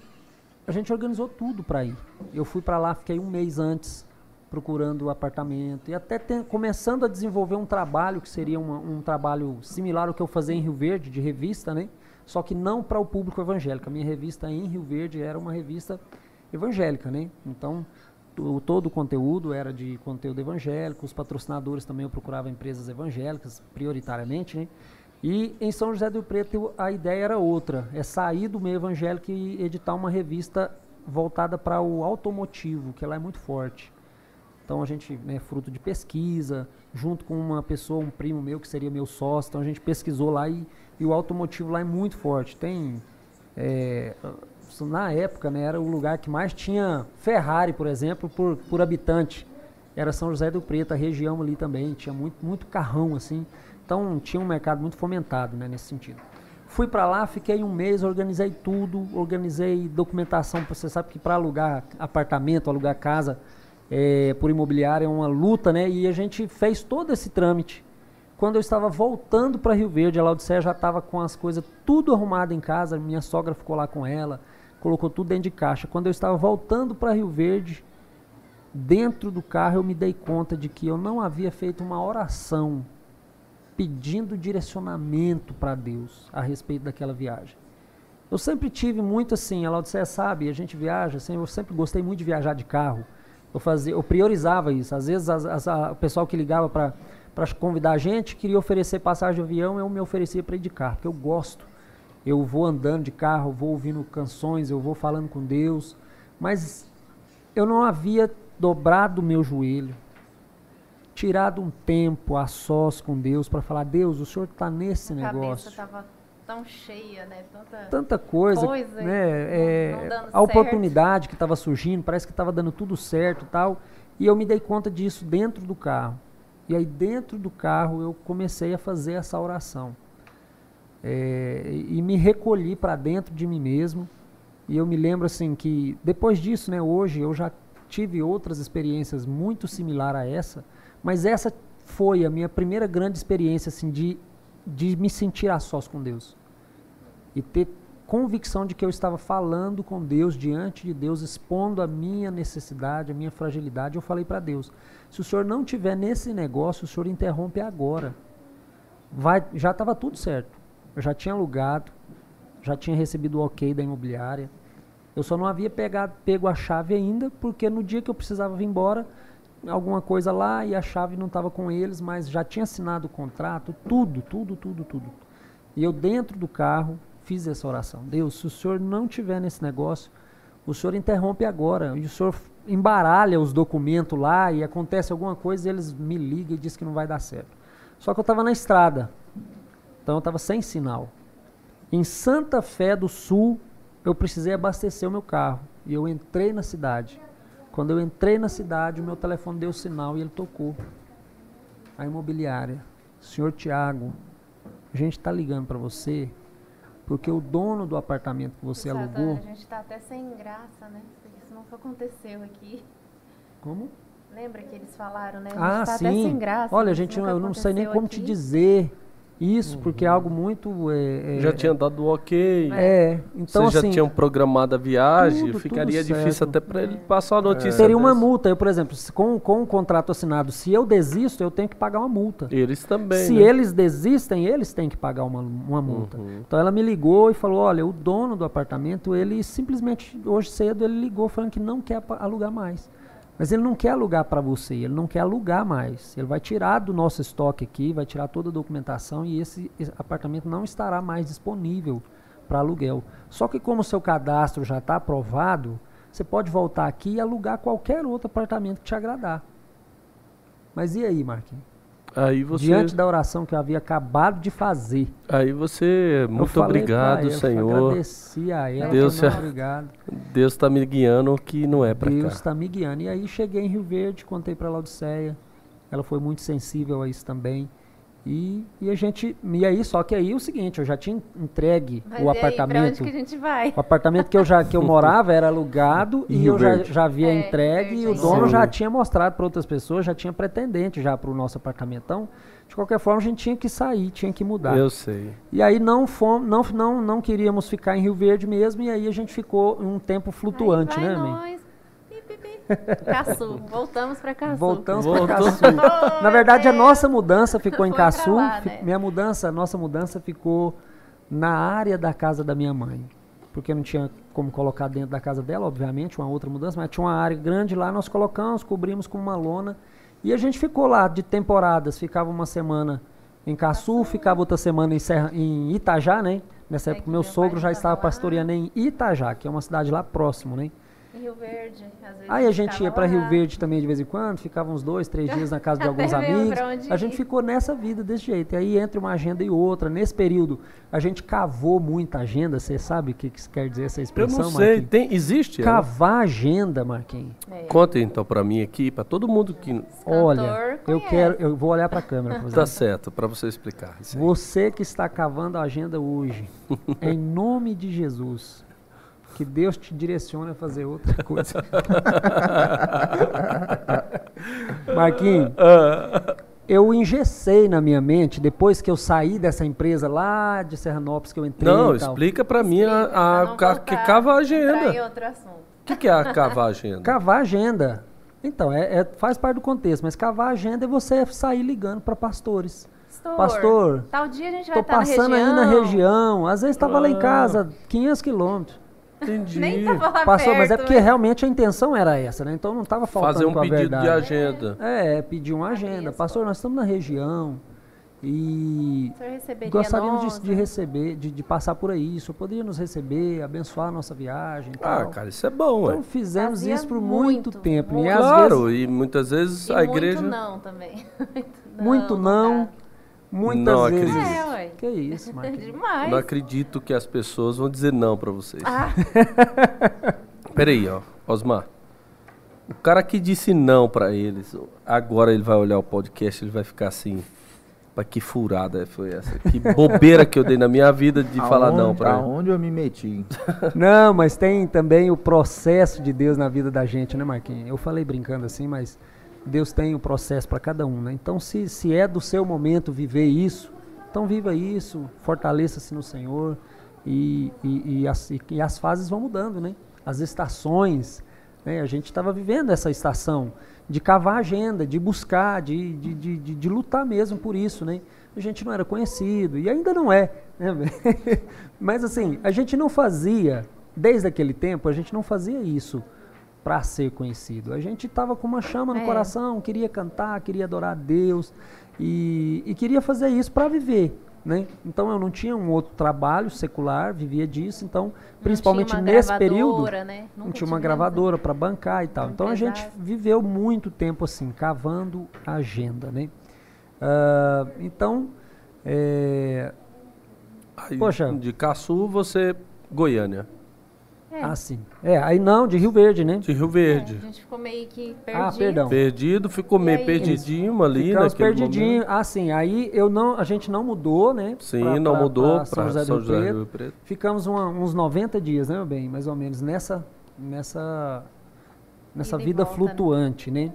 a gente organizou tudo para ir. Eu fui para lá, fiquei um mês antes procurando apartamento e até começando a desenvolver um trabalho que seria uma, um trabalho similar ao que eu fazia em Rio Verde, de revista, né? Só que não para o público evangélico. A minha revista em Rio Verde era uma revista evangélica, né? Então, o, todo o conteúdo era de conteúdo evangélico, os patrocinadores também eu procurava empresas evangélicas, prioritariamente, né? E em São José do Preto a ideia era outra, é sair do meio evangélico e editar uma revista voltada para o automotivo, que lá é muito forte. Então a gente, né, fruto de pesquisa, junto com uma pessoa, um primo meu que seria meu sócio, então a gente pesquisou lá e, e o automotivo lá é muito forte. Tem é, na época, né, era o lugar que mais tinha Ferrari, por exemplo, por, por habitante. Era São José do Preto, a região ali também, tinha muito, muito carrão, assim. Então, tinha um mercado muito fomentado, né, nesse sentido. Fui para lá, fiquei um mês, organizei tudo, organizei documentação. Você sabe que para alugar apartamento, alugar casa é, por imobiliário é uma luta, né? E a gente fez todo esse trâmite. Quando eu estava voltando para Rio Verde, a Laudicea já estava com as coisas tudo arrumado em casa, minha sogra ficou lá com ela, colocou tudo dentro de caixa. Quando eu estava voltando para Rio Verde, dentro do carro eu me dei conta de que eu não havia feito uma oração pedindo direcionamento para Deus a respeito daquela viagem. Eu sempre tive muito assim, a Laodicea sabe, a gente viaja, assim, eu sempre gostei muito de viajar de carro. Eu fazia, eu priorizava isso. Às vezes as, as, a, o pessoal que ligava para convidar a gente queria oferecer passagem de avião, eu me oferecia para ir de carro, porque eu gosto eu vou andando de carro, vou ouvindo canções, eu vou falando com Deus, mas eu não havia dobrado o meu joelho, tirado um tempo a sós com Deus para falar, Deus, o Senhor está nesse a negócio. estava tão cheia, né? Tanta, Tanta coisa, coisa né? É, não, não a oportunidade que estava surgindo, parece que estava dando tudo certo tal, e eu me dei conta disso dentro do carro. E aí dentro do carro eu comecei a fazer essa oração. É, e me recolhi para dentro de mim mesmo. E eu me lembro assim que depois disso, né, hoje eu já tive outras experiências muito similar a essa, mas essa foi a minha primeira grande experiência assim de de me sentir a sós com Deus. E ter convicção de que eu estava falando com Deus, diante de Deus, expondo a minha necessidade, a minha fragilidade. Eu falei para Deus: se o senhor não tiver nesse negócio, o senhor interrompe agora. Vai, já estava tudo certo. Eu já tinha alugado, já tinha recebido o ok da imobiliária. Eu só não havia pegado, pego a chave ainda, porque no dia que eu precisava vir embora, alguma coisa lá e a chave não estava com eles, mas já tinha assinado o contrato, tudo, tudo, tudo, tudo. E eu dentro do carro fiz essa oração. Deus, se o senhor não tiver nesse negócio, o senhor interrompe agora. E o senhor embaralha os documentos lá e acontece alguma coisa e eles me ligam e dizem que não vai dar certo. Só que eu estava na estrada. Então eu estava sem sinal. Em Santa Fé do Sul, eu precisei abastecer o meu carro. E eu entrei na cidade. Quando eu entrei na cidade, o meu telefone deu sinal e ele tocou. A imobiliária. Senhor Tiago, a gente está ligando para você porque o dono do apartamento que você Exato, alugou. A gente está até sem graça, né? Isso não aconteceu aqui. Como? Lembra que eles falaram, né? A ah, tá sim. Olha, gente, eu não sei nem como aqui. te dizer. Isso, uhum. porque é algo muito. É, é, já tinha dado ok. É, então Vocês assim, já tinham programado a viagem, tudo, ficaria tudo difícil até para ele passar a notícia. É. Teria uma multa. Eu, por exemplo, com, com o contrato assinado, se eu desisto, eu tenho que pagar uma multa. Eles também. Se né? eles desistem, eles têm que pagar uma, uma multa. Uhum. Então ela me ligou e falou: olha, o dono do apartamento, ele simplesmente, hoje cedo, ele ligou falando que não quer alugar mais. Mas ele não quer alugar para você, ele não quer alugar mais. Ele vai tirar do nosso estoque aqui, vai tirar toda a documentação e esse, apartamento não estará mais disponível para aluguel. Só que como o seu cadastro já está aprovado, você pode voltar aqui e alugar qualquer outro apartamento que te agradar. Mas e aí, Marquinhos? Aí você... Diante da oração que eu havia acabado de fazer. Aí você, muito obrigado, Senhor. Eu agradeci a ela, Deus é, obrigado. Deus está me guiando que não é para cá. Deus está me guiando. E aí cheguei em Rio Verde, contei para a Laodiceia. Ela foi muito sensível a isso também. E, e a gente. E aí, só que aí é o seguinte, eu já tinha entregue Mas o apartamento. Aí, onde que a gente vai? O apartamento que eu já que eu morava era alugado e eu já, já havia é, entregue e o dono Sim. já tinha mostrado para outras pessoas, já tinha pretendente já para o nosso apartamento. Então, De qualquer forma, a gente tinha que sair, tinha que mudar. Eu sei. E aí não, fomos, não, não, não queríamos ficar em Rio Verde mesmo, e aí a gente ficou um tempo flutuante, Aí vai né, nós. Caçu. Voltamos pra Caçu. Voltamos para Caçu. Na verdade, a Deus. nossa mudança ficou em Foi Caçu. lá, né? Minha mudança, a nossa mudança ficou na área da casa da minha mãe. Porque não tinha como colocar dentro da casa dela, obviamente, uma outra mudança, mas tinha uma área grande lá, nós colocamos, cobrimos com uma lona. E a gente ficou lá de temporadas, ficava uma semana em Caçu, ficava outra semana em, Serra, em Itajá, né? Nessa É época, meu sogro já tava estava lá. pastoreando em Itajá, que é uma cidade lá próximo, né? Rio Verde. Às vezes Aí a gente ia para. Rio Verde também de vez em quando, ficava uns dois, três dias na casa de alguns amigos. A gente ir. ficou nessa vida desse jeito. E aí entre uma agenda e outra, nesse período, a gente cavou muita agenda. Você sabe o que, que quer dizer essa Eu expressão, não sei. Marquinhos? Tem, existe? ela? Cavar agenda, Marquinhos. É. Conta então pra mim aqui, pra todo mundo que. Olha, eu quero, eu vou olhar para a câmera. Tá certo, pra você explicar. Você que está cavando a agenda hoje, em nome de Jesus, que Deus te direcione a fazer outra coisa. Marquinhos, eu engessei na minha mente, depois que eu saí dessa empresa lá de Serranópolis que eu entrei Não, e tal. explica pra mim a, a, ca- voltar que cava a a agenda. outro assunto. O que, que é a cavar a agenda? Cavar agenda. Então, é, é- faz parte do contexto, mas cavar agenda é você sair ligando para pastores. Pastor, Pastor, tal dia a gente vai Tô estar passando na aí região. na região, às vezes estava lá em Ah. casa, 500 quilômetros. Entendi. Nem tava Passou, mas é perto, porque né? realmente a intenção era essa, né? Então não estava faltando Fazer um com a pedido verdade. de agenda. É, pedir uma agenda. isso. Pastor, nós estamos na região e gostaríamos de, de receber, de, de passar por aí. O senhor poderia nos receber, abençoar a nossa viagem Ah, tal. cara, isso é bom, Então ué. fizemos Fazia isso por muito, muito, tempo. muito. E às Claro, vezes, e muitas vezes E a muito igreja. não também. muito não, dá. Muitas Não vezes. acredito. É, ué. Que isso. Demais. Não acredito que as pessoas vão dizer não pra vocês. Ah, Peraí, ó, Osmar. O cara que disse não pra eles, agora ele vai olhar o podcast, ele vai ficar assim. Pra que furada foi essa? Que bobeira que eu dei na minha vida de falar não Aonde- pra ele. Aonde eu me meti? Não, mas tem também o processo de Deus na vida da gente, né, Marquinhos? Eu falei brincando assim, mas Deus tem o processo para cada um, né? Então, se, se é do seu momento viver isso, então viva isso, fortaleça-se no Senhor e, e, e as, e- as fases vão mudando, né? As estações, né? A gente estava vivendo essa estação de cavar agenda, de buscar, de, de, de- de lutar mesmo por isso, né? A gente não era conhecido e ainda não é, né? Mas assim, a gente não fazia, desde aquele tempo, a gente não fazia isso para ser conhecido. A gente estava com uma chama no É. coração, queria cantar, queria adorar a Deus e, e queria fazer isso para viver. Né? Então eu não tinha um outro trabalho secular, vivia disso, então principalmente não tinha uma nesse período Né? não tinha uma gravadora para bancar e tal. Então a gente viveu muito tempo assim, cavando a agenda, né? Ah, então, é, Aí, Poxa. De Caçu, você. Goiânia. É. assim, é, aí não, de Rio Verde, né? De Rio É, Verde. a gente ficou meio que perdido. Ah, perdão. Perdido, ficou meio aí? perdidinho ali Ficamos naquele perdidinho. momento. Ah, sim. Aí eu não, a gente não mudou, né? Sim, pra- não pra- mudou pra para São José, do Rio Preto. Ficamos uma- uns 90 dias, né, meu bem? Mais ou menos nessa, nessa, nessa Ida vida volta, né? flutuante, né?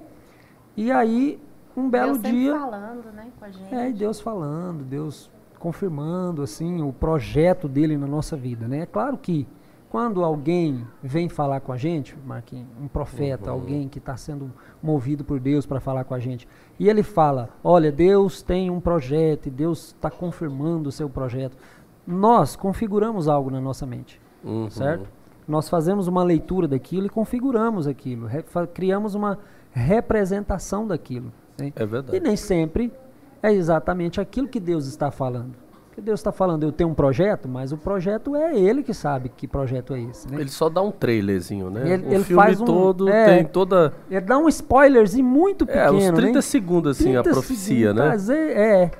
E aí, um belo Deus dia. falando, né, com a gente. É, e Deus falando, Deus confirmando assim o projeto dele na nossa vida, né? É claro que quando alguém vem falar com a gente, Marquinhos, um profeta, alguém que está sendo movido por Deus para falar com a gente, e ele fala: Olha, Deus tem um projeto e Deus está confirmando o seu projeto. Nós configuramos algo na nossa mente, Uhum. certo? Nós fazemos uma leitura daquilo e configuramos aquilo, criamos uma representação daquilo. né? É verdade. E nem sempre é exatamente aquilo que Deus está falando. Porque Deus está falando, eu tenho um projeto, mas o projeto é Ele que sabe que projeto é esse. Né? Ele só dá um trailerzinho, né? Ele- o ele filme faz um- todo é. tem toda. Ele dá um spoilerzinho muito É, pequeno, uns 30 né? segundos assim, a 30 profecia, segundos, né? vezes- É.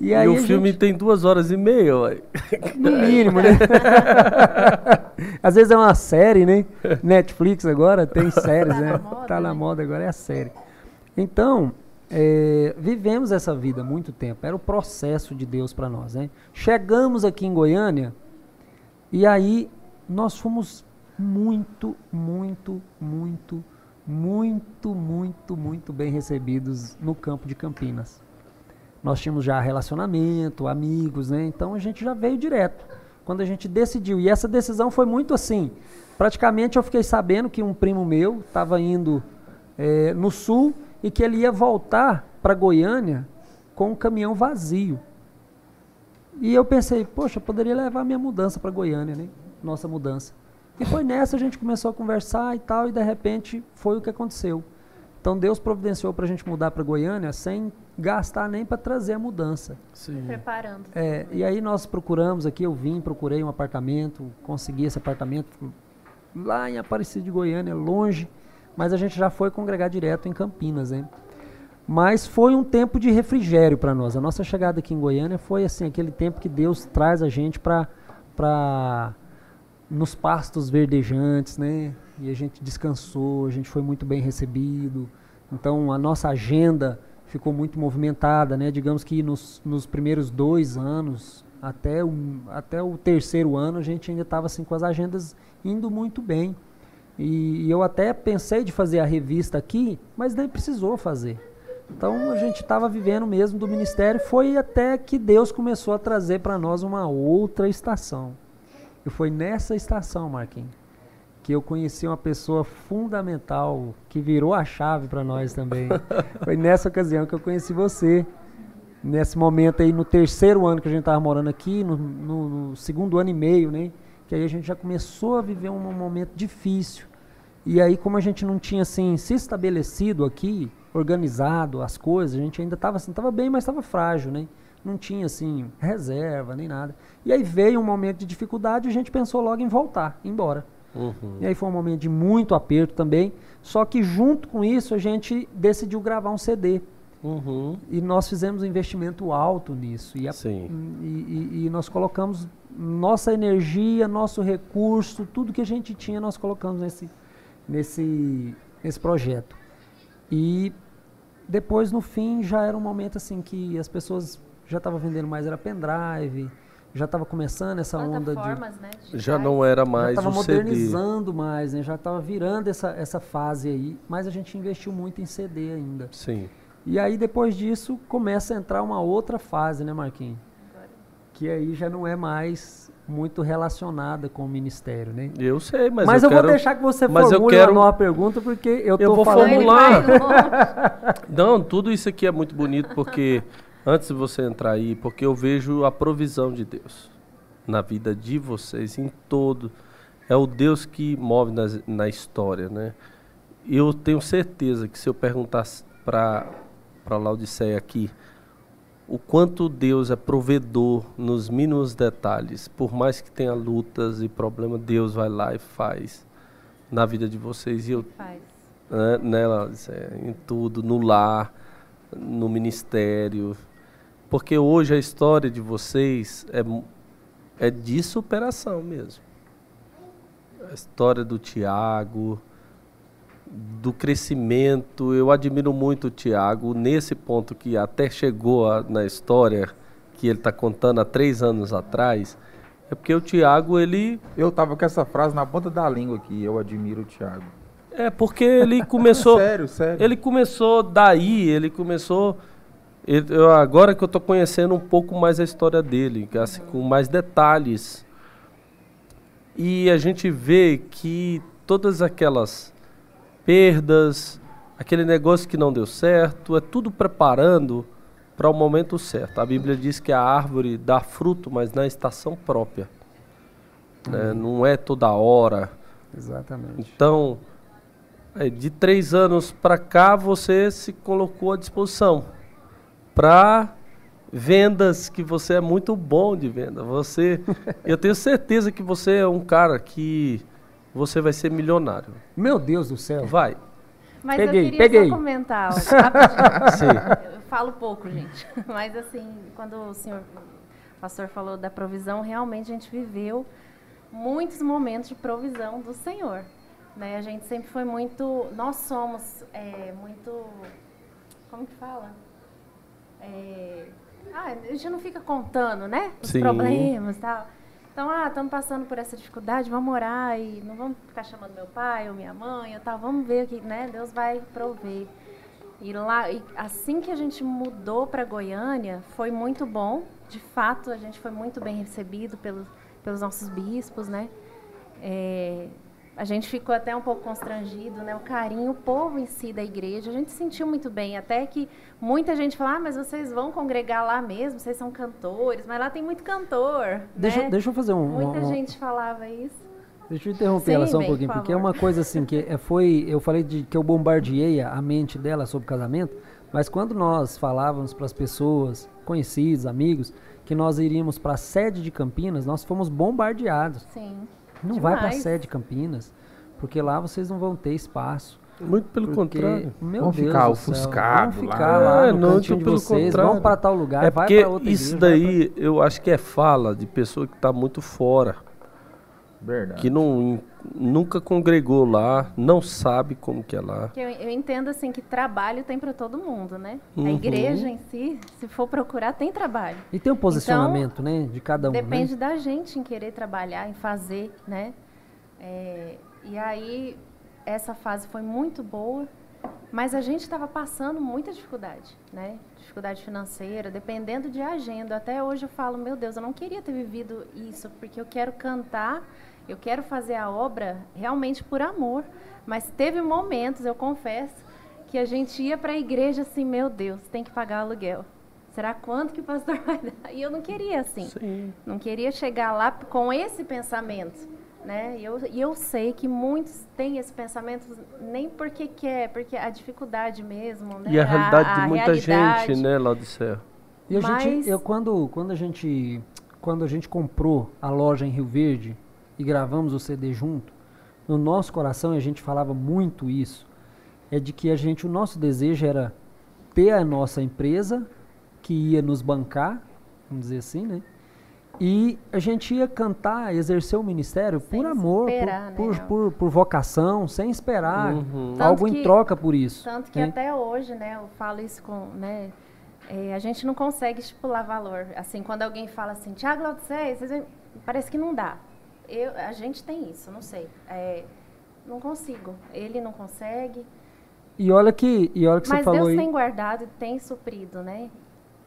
E, E, aí o a filme gente- tem duas horas e meia, ué. no mínimo, né? Às vezes é uma série, né? Netflix agora tem séries, Tá né? na moda, tá na né? moda agora, é a série. Então, é, vivemos essa vida muito tempo. Era o processo de Deus para nós, né? Chegamos aqui em Goiânia e aí nós fomos muito, muito, muito, muito, muito, muito bem recebidos no campo de Campinas. nós tínhamos já relacionamento, amigos, né? Então a gente já veio direto. Quando a gente decidiu, e essa decisão foi muito assim. Praticamente eu fiquei sabendo que um primo meu estava indo é, no sul e que ele ia voltar para Goiânia com um caminhão vazio. E eu pensei, poxa, poderia levar minha mudança para Goiânia, né? Nossa mudança. E foi nessa a gente começou a conversar e tal, e de repente foi o que aconteceu. Então Deus providenciou para a gente mudar para Goiânia sem gastar nem para trazer a mudança. Sim. Preparando. É, e aí nós procuramos aqui, eu vim, procurei um apartamento, consegui esse apartamento lá em Aparecida de Goiânia, longe, mas a gente já foi congregar direto em Campinas, hein? Mas foi um tempo de refrigério para nós. A nossa chegada aqui em Goiânia foi assim aquele tempo que Deus traz a gente para para nos pastos verdejantes, né? E a gente descansou, a gente foi muito bem recebido. Então a nossa agenda ficou muito movimentada, né? Digamos que nos, nos primeiros dois anos, até o, até o terceiro ano, a gente ainda estava assim com as agendas indo muito bem. E, eu até pensei de fazer a revista aqui, mas nem precisou fazer. Então a gente estava vivendo mesmo do ministério. Foi até que Deus começou a trazer para nós uma outra estação. E foi nessa estação, Marquinhos, que eu conheci uma pessoa fundamental que virou a chave para nós também. foi nessa ocasião que eu conheci você. Nesse momento aí, no terceiro ano que a gente estava morando aqui, no, no, no, segundo ano e meio, né? Que aí a gente já começou a viver um momento difícil. E aí, como a gente não tinha assim se estabelecido aqui, organizado as coisas, a gente ainda estava assim, estava bem, mas estava frágil, né? não tinha assim reserva nem nada. E aí veio um momento de dificuldade e a gente pensou logo em voltar, embora. Uhum. E aí foi um momento de muito aperto também. Só que junto com isso a gente decidiu gravar um CD. Uhum. E nós fizemos um investimento alto nisso. E, a, e, e, e, nós colocamos nossa energia, nosso recurso, tudo que a gente tinha, nós colocamos nesse, nesse, nesse projeto. E depois, no fim, já era um momento assim que as pessoas já estava vendendo mais era pendrive, já estava começando essa onda de, né, já não era mais já estava modernizando CD. mais, né? já estava virando essa, essa fase aí, mas a gente investiu muito em CD ainda. Sim. E aí depois disso começa a entrar uma outra fase, né, Marquinhos? Que aí já não é mais muito relacionada com o ministério, né? Eu sei, mas, mas eu, eu quero, vou deixar que você mas formule eu quero, uma pergunta porque eu, eu vou falando formular. não, tudo isso aqui é muito bonito porque antes de você entrar aí, porque eu vejo a provisão de Deus na vida de vocês, em todo. É o Deus que move na, na história, né? Eu tenho certeza que se eu perguntasse para Laodiceia aqui, o quanto Deus é provedor nos mínimos detalhes, por mais que tenha lutas e problemas, Deus vai lá e faz na vida de vocês. E eu, faz. Né, nela, em tudo, no lar, no ministério, porque hoje a história de vocês é, é de superação mesmo. A história do Tiago, do crescimento. Eu admiro muito o Tiago nesse ponto que até chegou a, na história que ele está contando há três anos atrás. É porque o Tiago, ele. Eu tava com essa frase na ponta da língua aqui, eu admiro o Tiago. É, porque ele começou. sério, sério. Ele começou daí, ele começou eu, agora que eu estou conhecendo um pouco mais a história dele, assim, com mais detalhes. E a gente vê que todas aquelas perdas, aquele negócio que não deu certo, é tudo preparando para o momento certo. A Bíblia diz que a árvore dá fruto, mas na estação própria. Né? Uhum. Não é toda hora. Exatamente. Então, é, de três anos para cá, você se colocou à disposição para vendas que você é muito bom de venda. Você, eu tenho certeza que você é um cara que você vai ser milionário. Meu Deus do céu. Vai. Mas peguei, eu queria peguei. só comentar Sim. Eu falo pouco, gente. Mas assim, quando o senhor o pastor falou da provisão, realmente a gente viveu muitos momentos de provisão do Senhor. Né? A gente sempre foi muito. Nós somos é, muito. Como que fala? É, ah, a gente não fica contando, né? Os Sim. problemas e tal. Então, ah, estamos passando por essa dificuldade, vamos orar e não vamos ficar chamando meu pai ou minha mãe ou tal. Vamos ver que, né? Deus vai prover. E lá, e assim que a gente mudou para Goiânia, foi muito bom. De fato, a gente foi muito bem recebido pelos, pelos nossos bispos, né? É, a gente ficou até um pouco constrangido, né? O carinho, o povo em si da igreja, a gente sentiu muito bem. Até que muita gente fala, ah, mas vocês vão congregar lá mesmo, vocês são cantores, mas lá tem muito cantor. Deixa, né? deixa eu fazer um. Muita um- gente falava isso. Deixa eu interromper Sim, ela só um bem, pouquinho, por porque é uma coisa assim que é, foi, eu falei de que eu bombardeei a mente dela sobre casamento, mas quando nós falávamos para as pessoas, conhecidos, amigos, que nós iríamos para a sede de Campinas, nós fomos bombardeados. Sim. Não vai para a Demais. sede de Campinas, porque lá vocês não vão ter espaço. Muito pelo Porque, contrário. meu Vão Deus ficar do céu, ofuscado vão lá. ficar lá, É, no não, cantinho de pelo vocês, contrário. vão para tal lugar, É vai porque para outra isso igreja, vai pra- daí eu acho que é fala de pessoa que está muito fora, Verdade. que não, nunca congregou lá, não sabe como que é lá. Eu, eu entendo assim que trabalho tem para todo mundo, né? Uhum. A igreja em si, se for procurar, tem trabalho. E tem um posicionamento, né, de cada um, Então, Depende né? da gente em querer trabalhar, em fazer, né? É, e aí, essa fase foi muito boa, mas a gente estava passando muita dificuldade, né? Dificuldade financeira, dependendo de agenda. Até hoje eu falo, meu Deus, eu não queria ter vivido isso, porque eu quero cantar, eu quero fazer a obra realmente por amor. Mas teve momentos, eu confesso, que a gente ia para a igreja assim, meu Deus, tem que pagar aluguel. Será quanto que o pastor vai dar? E eu não queria assim. Sim. Não queria chegar lá com esse pensamento. Né? E eu, e eu sei que muitos têm esse pensamento nem porque quer, porque a dificuldade mesmo. Né? E a realidade a de muita realidade. gente, né, Laudicea? E a Mas- gente, eu quando, quando a gente, quando a gente comprou a loja em Rio Verde e gravamos o CD junto, no nosso coração e a gente falava muito isso, é de que a gente, o nosso desejo era ter a nossa empresa que ia nos bancar, vamos dizer assim, né? E a gente ia cantar, exercer o ministério Sem por amor, por- esperar, por, né? por, por vocação, sem esperar Uhum. algo Tanto em que- troca por isso. Tanto que né? até hoje, né, eu falo isso com, né, é, a gente não consegue estipular valor. Assim, quando alguém fala assim, Tiago veem- parece que não dá. Eu, a gente tem isso, não sei. É, não consigo. Ele não consegue. E olha que, e olha que Mas você falou Deus aí. tem guardado e tem suprido, né?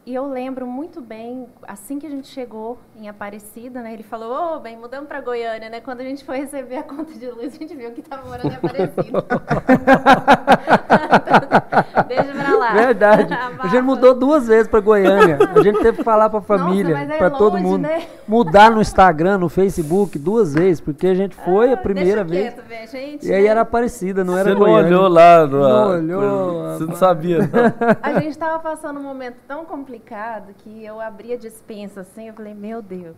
E eu lembro muito bem, assim que a gente chegou em Aparecida, né? Ele falou, ô, bem, mudamos para Goiânia, né? Quando a gente foi receber a conta de luz, a gente viu que estava morando em Aparecida. Deixa pra lá. Verdade. A gente mudou duas vezes para Goiânia. A gente teve que falar para a família, mas é para todo mundo. né? Mudar no Instagram, no Facebook, duas vezes, porque a gente foi a Ah, primeira deixa vez. quieto, minha gente, E aí né? era Aparecida, não era Você não Goiânia. olhou lá, no, Não a- olhou, Você não sabia, não. A gente estava passando um momento tão complicado que eu abri a dispensa assim, eu falei, meu Deus,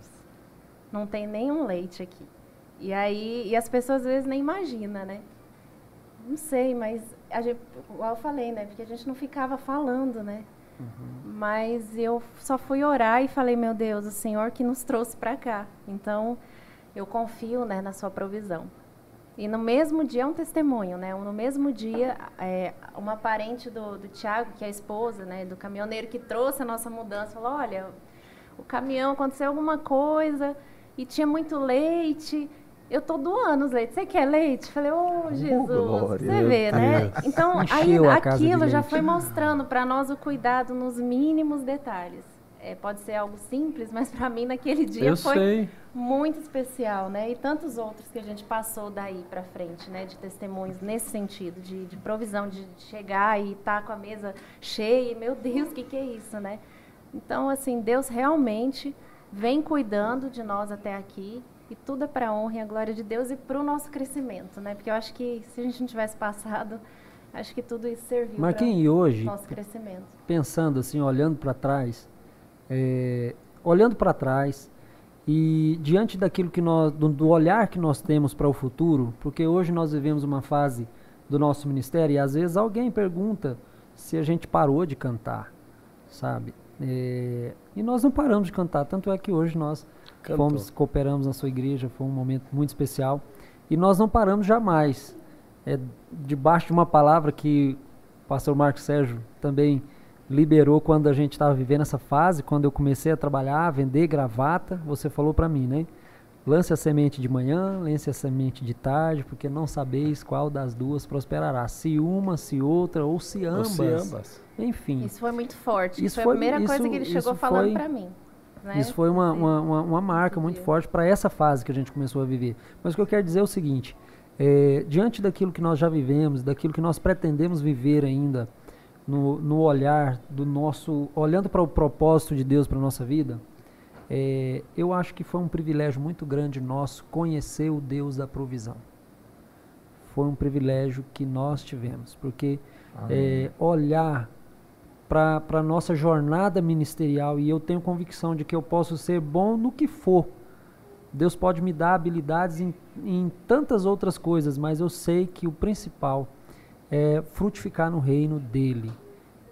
não tem nenhum leite aqui. E aí, e as pessoas às vezes nem imaginam, né? Não sei, mas a gente, igual eu falei, né? Porque a gente não ficava falando, né? Mas eu só fui orar e falei, meu Deus, o Senhor que nos trouxe para cá. Então, eu confio né, na sua provisão. E no mesmo dia é um testemunho, né? No mesmo dia, é, uma parente do, do Tiago, que é a esposa, né, do caminhoneiro que trouxe a nossa mudança, falou: olha, o caminhão aconteceu alguma coisa e tinha muito leite. Eu tô doando os leites. Você quer leite? Falei, ô Jesus, glória, você vê, né? Então, aí, Encheu aquilo já foi mostrando para nós o cuidado nos mínimos detalhes. É, pode ser algo simples, mas para mim naquele dia Eu foi sei. muito especial, né? E tantos outros que a gente passou daí para frente, né? De testemunhos nesse sentido, de, de provisão, de chegar e estar com a mesa cheia. e, Meu Deus, o que, que é isso, né? Então, assim, Deus realmente vem cuidando de nós até aqui. E tudo é para a honra e a glória de Deus e para o nosso crescimento, né? Porque eu acho que se a gente não tivesse passado, acho que tudo isso serviu para o nosso crescimento. pensando assim, olhando para trás, é, olhando para trás e diante daquilo que nós, do, do olhar que nós temos para o futuro, porque hoje nós vivemos uma fase do nosso ministério e às vezes alguém pergunta se a gente parou de cantar, sabe? É, e nós não paramos de cantar, tanto é que hoje nós Cantou. fomos, cooperamos na sua igreja, foi um momento muito especial e nós não paramos jamais. É, debaixo de uma palavra que o pastor Marcos Sérgio também liberou quando a gente estava vivendo essa fase, quando eu comecei a trabalhar, a vender gravata, você falou para mim, né? Lance a semente de manhã, lance a semente de tarde, porque não sabeis qual das duas prosperará. Se uma, se outra, ou se Ou ambas. se ambas. Enfim, Isso foi muito forte. Isso foi, foi- a primeira coisa isso- que ele chegou falando pra mim. né? isso foi uma, uma, uma, uma marca muito forte para essa fase que a gente começou a viver. Mas o que eu quero dizer é o seguinte: é, diante daquilo que nós já vivemos, daquilo que nós pretendemos viver ainda, no, no olhar do nosso, olhando para o propósito de Deus para nossa vida, é, eu acho que foi um privilégio muito grande nosso conhecer o Deus da provisão. Foi um privilégio que nós tivemos, porque é, olhar para a nossa jornada ministerial e eu tenho convicção de que eu posso ser bom no que for. Deus pode me dar habilidades em, em tantas outras coisas, mas eu sei que o principal é frutificar no reino dele.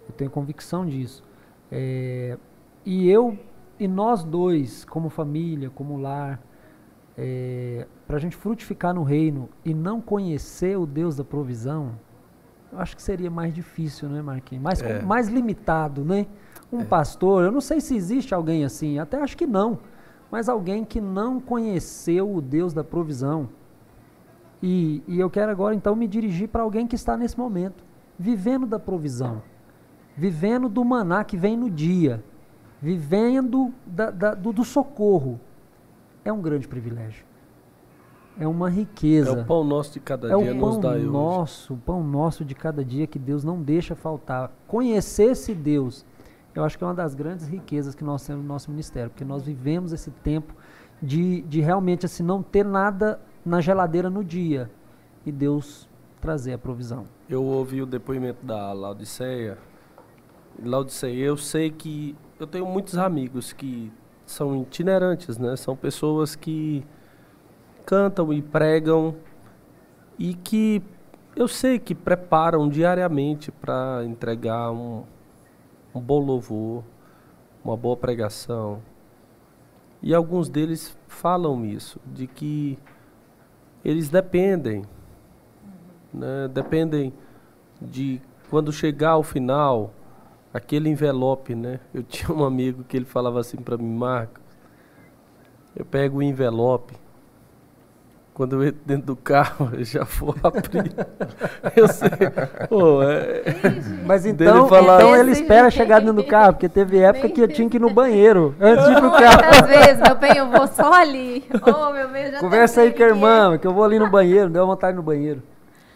Eu tenho convicção disso. É, e eu e nós dois, como família, como lar, para a gente frutificar no reino e não conhecer o Deus da provisão, eu acho que seria mais difícil, né, Marquinhos? Mais, É. mais limitado, né? Um pastor, eu não sei se existe alguém assim, até acho que não, mas alguém que não conheceu o Deus da provisão. E, e eu quero agora então me dirigir para alguém que está nesse momento, vivendo da provisão, vivendo do maná que vem no dia, vivendo da- da- do, do socorro. É um grande privilégio. É uma É riqueza. o pão nosso de cada É dia o nos pão hoje. nosso, o pão nosso de cada dia que Deus não deixa faltar. Conhecer esse Deus, eu acho que é uma das grandes riquezas que nós temos no nosso ministério, porque nós vivemos esse tempo de, de realmente assim não ter nada na geladeira no dia e Deus trazer a provisão. Eu ouvi o depoimento da Laodiceia. Laodiceia, eu sei que eu tenho muitos amigos que são itinerantes, né? São pessoas que cantam e pregam e que eu sei que preparam diariamente para entregar um, um bom louvor, uma boa pregação. E alguns deles falam isso, de que eles dependem, né? dependem de quando chegar ao final, aquele envelope, né? Eu tinha um amigo que ele falava assim para mim, Marcos, eu pego o envelope, quando eu entro dentro do carro, eu já vou abrir. eu sei. Pô, é, Mas então, falar- então ele espera chegar dentro do carro, porque teve época que eu tinha que ir no banheiro antes de ir pro carro. Muitas vezes, meu bem, eu vou só ali. Oh, meu bem, já Conversa aí com a é. irmã, que eu vou ali no banheiro, deu vontade no banheiro.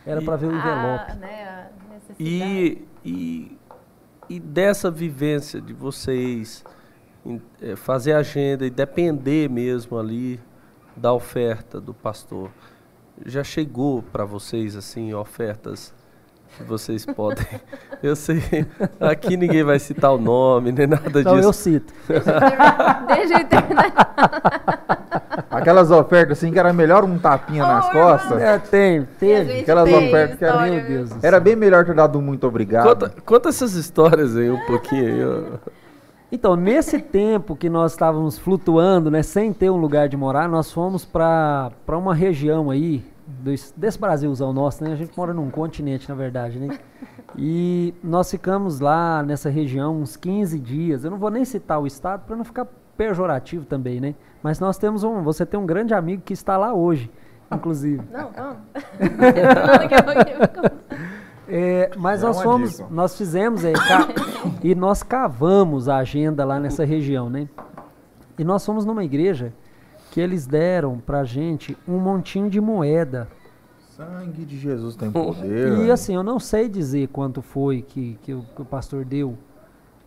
Era para ver o envelope. Ah, né, a necessidade. E, e, e dessa vivência de vocês em, eh, fazer agenda e depender mesmo ali da oferta do pastor, já chegou para vocês assim ofertas que vocês podem? Eu sei, aqui ninguém vai citar o nome nem nada Então eu disso. cito. Deixa eu terminar. Aquelas ofertas assim que era melhor um tapinha nas Oh, costas. É, tem, teve. Aquelas tem ofertas que era- Meu? Deus. Era bem melhor ter dado um muito obrigado. Conta, conta essas histórias aí um pouquinho aí. ó. Então, nesse tempo que nós estávamos flutuando, né, sem ter um lugar de morar, nós fomos para uma região aí, dos- desse Brasilzão nosso, né? A gente mora num continente, na verdade, né? E nós ficamos lá nessa região uns 15 dias. Eu não vou nem citar o estado para não ficar pejorativo também, né? Mas nós temos um, você tem um grande amigo que está lá hoje, inclusive. Não, vamos. É, mas É nós uma fomos, dica. nós fizemos é, ca- e nós cavamos a agenda lá nessa região, né? E nós fomos numa igreja que eles deram pra gente um montinho de moeda. Sangue de Jesus tem poder. E velho. assim, eu não sei dizer quanto foi que, que, o, que o pastor deu,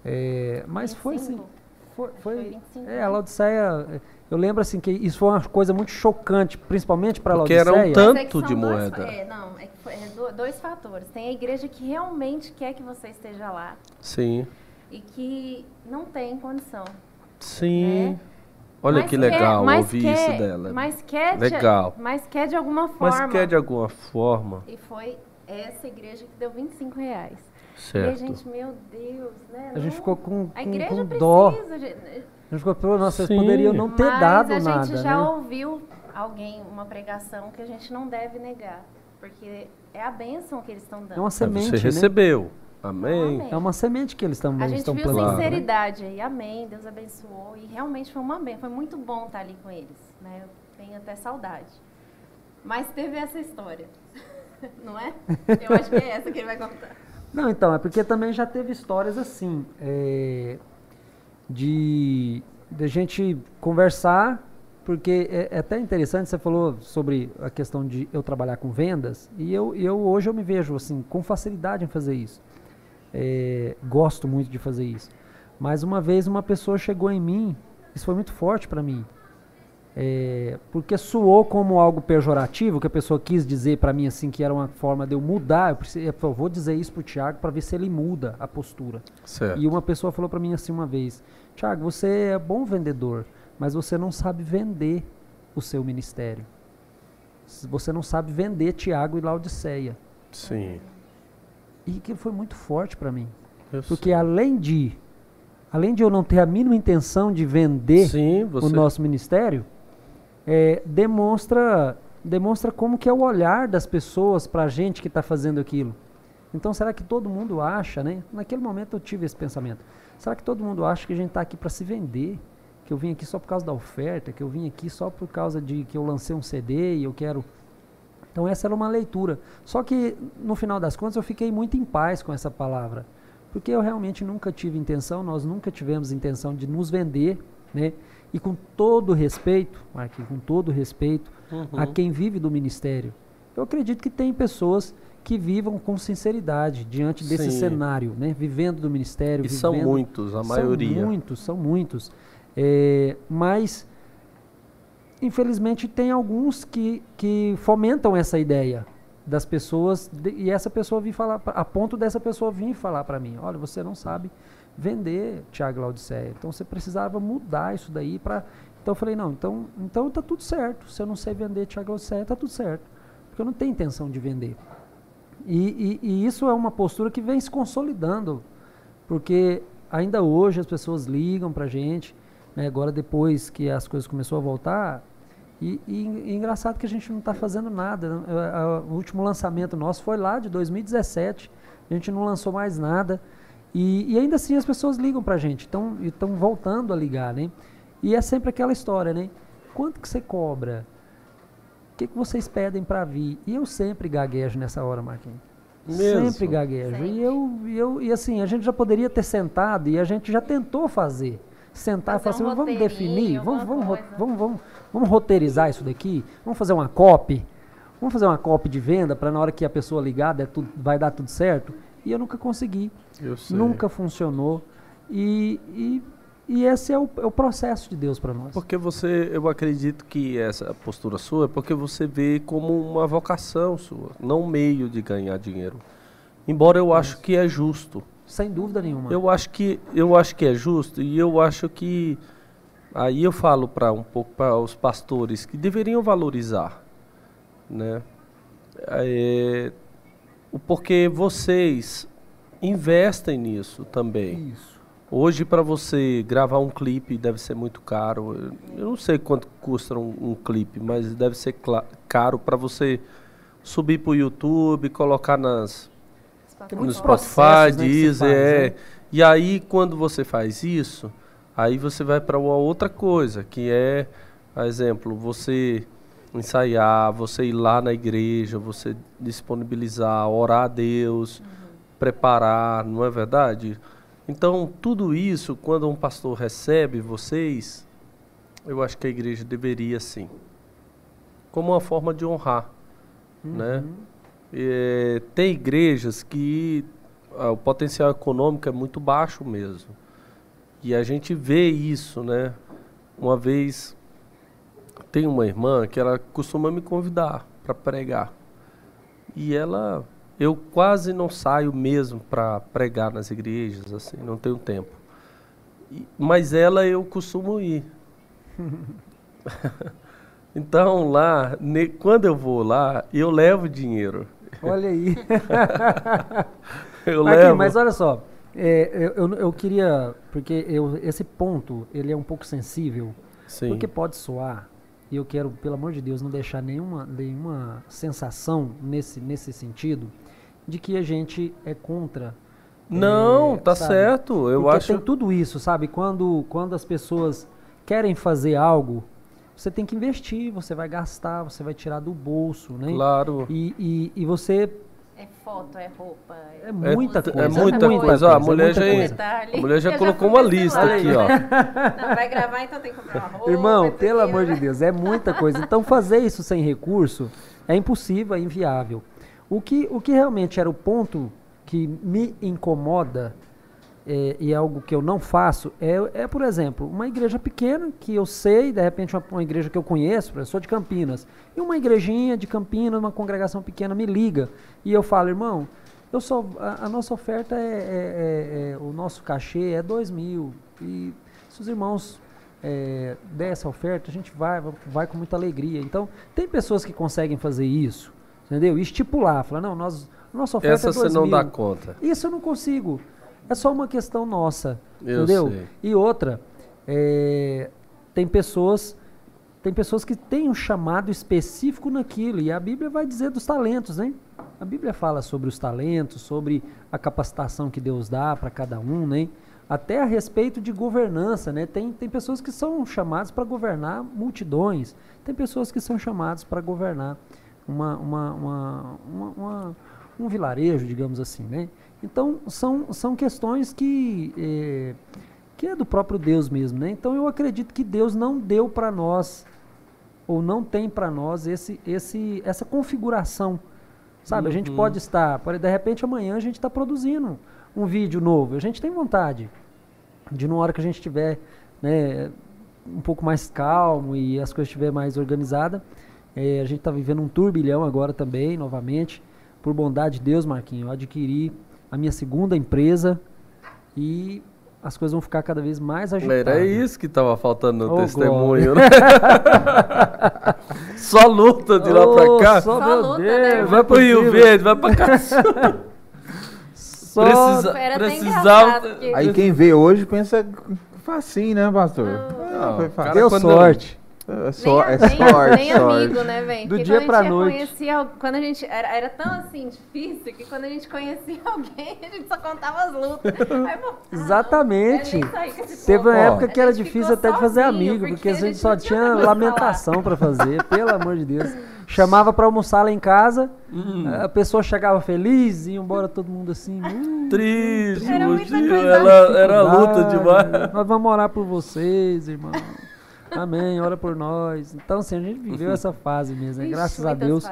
é, mas foi assim. 25. Foi, Foi foi, 25, é, a Laodiceia, é, eu lembro assim que isso foi uma coisa muito chocante, principalmente para a Porque era um Laodiceia. tanto é de dois- moeda. é, não, é é do- dois fatores. Tem a igreja que realmente quer que você esteja lá Sim, e que não tem condição. sim. Né? Olha Mas que quer- legal mas ouvir quer- isso dela. Mas quer, de- Legal. mas quer de alguma forma. Mas quer de alguma forma, E foi essa igreja que deu 25 reais. E a certo? gente, meu Deus, né? A gente ficou com, A com, igreja com precisa. dó. gente. A gente ficou, pô, nossa, Sim. poderiam não ter Mas dado a gente nada, já né? ouviu alguém, uma pregação que a gente não deve negar. Porque é a bênção que eles estão dando. É uma semente, você né? recebeu. Amém. Amém. É uma semente que eles também A gente estão viu plantando. né? sinceridade aí, amém, Deus abençoou. E realmente foi uma bênção, foi muito bom estar ali com eles. Né? Tem até saudade. Mas teve essa história. Não é? Eu acho que é essa que ele vai contar. Não, então, é porque também já teve histórias assim, é, de, de gente conversar, porque é, é, até interessante, você falou sobre a questão de eu trabalhar com vendas, e eu, eu hoje eu me vejo assim, com facilidade em fazer isso. É, gosto muito de fazer isso. Mas uma vez uma pessoa chegou em mim, isso foi muito forte para mim, é, porque soou como algo pejorativo, que a pessoa quis dizer para mim assim que era uma forma de eu mudar. Eu, preciso, eu vou dizer isso pro Tiago para ver se ele muda a postura. Certo. E uma pessoa falou para mim assim uma vez: Tiago, você é bom vendedor, mas você não sabe vender o seu ministério. Você não sabe vender Tiago e Laodiceia. Sim. E que foi muito forte para mim, Eu porque além de além de eu não ter a mínima intenção de vender Sim, o você. nosso ministério, é, demonstra demonstra como que é o olhar das pessoas para a gente que está fazendo aquilo. Então, será que todo mundo acha, né? Naquele momento eu tive esse pensamento. Será que todo mundo acha que a gente está aqui para se vender? Que eu vim aqui só por causa da oferta? Que eu vim aqui só por causa de que eu lancei um CD e eu quero... Então, essa era uma leitura. Só que, no final das contas, eu fiquei muito em paz com essa palavra. Porque eu realmente nunca tive intenção, nós nunca tivemos intenção de nos vender, né? E com todo respeito, Marquinhos, com todo respeito a Uhum. quem vive do ministério, eu acredito que tem pessoas que vivam com sinceridade diante desse Sim. cenário, né? Vivendo do ministério. E são vivendo- muitos, a maioria. São muitos, são muitos. É, mas, infelizmente, tem alguns que, que fomentam essa ideia das pessoas de- e essa pessoa vir falar, a ponto dessa pessoa vir falar para mim, olha, você não sabe vender Tiago Laodiceia, então você precisava mudar isso daí para... Então eu falei, não, então, então tá tudo certo, se eu não sei vender Tiago Laodiceia, tá tudo certo, porque eu não tenho intenção de vender. E, e- e isso é uma postura que vem se consolidando, porque ainda hoje as pessoas ligam para gente, né, agora depois que as coisas começaram a voltar, e, e, e engraçado que a gente não está fazendo nada. né? O último lançamento nosso foi lá de 2017, a gente não lançou mais nada, e, e ainda assim as pessoas ligam para a gente, estão voltando a ligar, né? E é sempre aquela história, né? Quanto que você cobra? O que, que vocês pedem para vir? E eu sempre gaguejo nessa hora, Marquinhos. Mesmo? Sempre gaguejo. Sempre. E eu, e eu e assim, a gente já poderia ter sentado e a gente já tentou fazer. Sentar e falar Fazer assim, um vamos definir, vamos, vamos, coisa. vamos, vamos, vamos roteirizar isso daqui, vamos fazer uma copy, vamos fazer uma copy de venda para na hora que a pessoa ligar der tudo, vai dar tudo certo. E eu nunca consegui, Eu sei. nunca funcionou. E, e, e esse é o, é o processo de Deus para nós. Porque você, eu acredito que essa postura sua é porque você vê como uma vocação sua, não um meio de ganhar dinheiro. Embora eu acho que é justo. Sem dúvida nenhuma. Eu acho que eu acho que é justo e eu acho que aí eu falo para um pouco para os pastores que deveriam valorizar, né? É, porque vocês investem nisso também. Isso. Hoje para você gravar um clipe deve ser muito caro. Eu- não sei quanto custa um, um clipe, mas deve ser caro para você subir para o YouTube, colocar nas Tem no muitos Spotify, né, Deezer, faz, é. né? E aí quando você faz isso, aí você vai para uma outra coisa, que é, por exemplo, você ensaiar, você ir lá na igreja, você disponibilizar, orar a Deus, preparar, não é verdade? Então, tudo isso, quando um pastor recebe vocês, eu acho que a igreja deveria sim. Como uma forma de honrar, né? É, tem igrejas que ah, o potencial econômico é muito baixo mesmo. E a gente vê isso, né? Uma vez tem uma irmã que ela costuma me convidar para pregar. E ela eu quase não saio mesmo para pregar nas igrejas, assim, não tenho tempo. E- mas ela eu costumo ir. então lá, ne- quando eu vou lá, eu levo dinheiro. Olha aí. Eu Marquinhos, levo. mas olha só, é, eu, eu, queria, porque eu, esse ponto, ele é um pouco sensível, Sim. porque pode soar, e eu quero, pelo amor de Deus, não deixar nenhuma, nenhuma sensação nesse, nesse sentido, de que a gente é contra. Não, é, tá sabe? certo. Eu Porque acho. tem tudo isso, sabe? Quando, quando as pessoas querem fazer algo, você tem que investir, você vai gastar, você vai tirar do bolso, né? Claro. E, e, e você É foto, é roupa. é muita é, coisa. É muita coisa. Ó, a coisa, é mulher muita já, a mulher já Eu colocou fui uma lista aqui, ó. Não, vai gravar, então tem que comprar uma roupa. Irmão, pelo amor né? de Deus, é muita coisa. Então fazer isso sem recurso é impossível, é inviável. O que, o que realmente era o ponto que me incomoda é, e é algo que eu não faço é, é, por exemplo, uma igreja pequena que eu sei, de repente uma, uma igreja que eu conheço, eu sou de Campinas, e uma igrejinha de Campinas, uma congregação pequena me liga e eu falo, irmão, eu só, a, a nossa oferta é, é- é- é- o nosso cachê é dois mil e se os irmãos é, der essa oferta, a gente vai, vai, com muita alegria. Então, tem pessoas que conseguem fazer isso, entendeu? E estipular, falar, não, nós, nossa oferta Essa é você dois não mil. dá conta. Isso eu não consigo. É só uma questão nossa. Eu entendeu? sei. E outra, é, tem pessoas. Tem pessoas que têm um chamado específico naquilo. E a Bíblia vai dizer dos talentos, né? A Bíblia fala sobre os talentos, sobre a capacitação que Deus dá para cada um, né? Até a respeito de governança, né? Tem, tem pessoas que são chamadas para governar multidões. Tem pessoas que são chamadas para governar uma, uma, uma, uma- um vilarejo, digamos assim, né? Então, são, são questões que, eh, que é do próprio Deus mesmo, né? Então, eu acredito que Deus não deu para nós, ou não tem para nós, esse, esse, essa configuração, sabe? A gente pode estar, de repente, amanhã a gente está produzindo um vídeo novo, a gente tem vontade de, numa hora que a gente estiver né, um pouco mais calmo e as coisas estiver mais organizada, eh, a gente está vivendo um turbilhão agora também, novamente, por bondade de Deus, Marquinhos, eu adquiri a minha segunda empresa e as coisas vão ficar cada vez mais agitadas. Era isso que tava faltando no Oh, testemunho, né? Só luta de lá pra Oh, cá. Só, Só meu luta, Deus, né? não é Vai pro Rio. Verde, vai pra cá. Só Precisa- precisava- Aí quem vê hoje pensa facinho, né, pastor? Não, Ah, foi cara, fácil. deu sorte. É, só, é nem, nem- sorte, nem sorte. amigo, né, velho? Do Porque dia pra a gente noite. Conhecia, quando a gente era, era tão assim difícil que quando a gente conhecia alguém, a gente só contava as lutas. Aí, pô, ah, Exatamente. nem esse Teve uma época A que era gente difícil até de fazer amigo, porque a gente só não tinha coisa pra lamentação pra fazer, pelo amor de Deus. Chamava pra almoçar lá em casa, Hum. a pessoa chegava feliz, ia embora todo mundo assim. "Hum, Triste, Era ela era luta demais. Nós vamos orar por vocês, irmão. Amém, ora por nós. Então, assim, a gente viveu essa fase mesmo, né? Ixi, graças a Deus.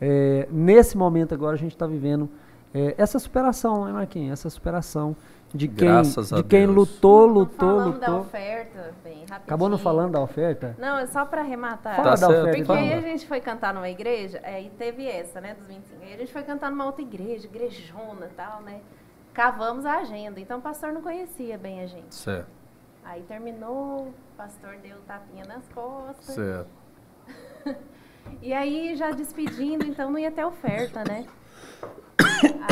É, nesse momento agora a gente está vivendo é, essa superação, né, Marquinhos? Essa superação de quem, Graças de quem Deus. lutou, Não lutou, falando da lutou. oferta, bem, rapidinho. Acabou não falando da oferta? Não, é só pra arrematar. Fala Tá da certo. oferta, Porque aí a gente foi cantar numa igreja, aí teve essa, né, dos 25. Aí a gente foi cantar numa outra igreja, igrejona e tal, né? Cavamos a agenda, então o pastor não conhecia bem a gente. Certo, Aí terminou, o pastor deu tapinha nas costas. certo. E aí, já despedindo, então não ia ter oferta, né?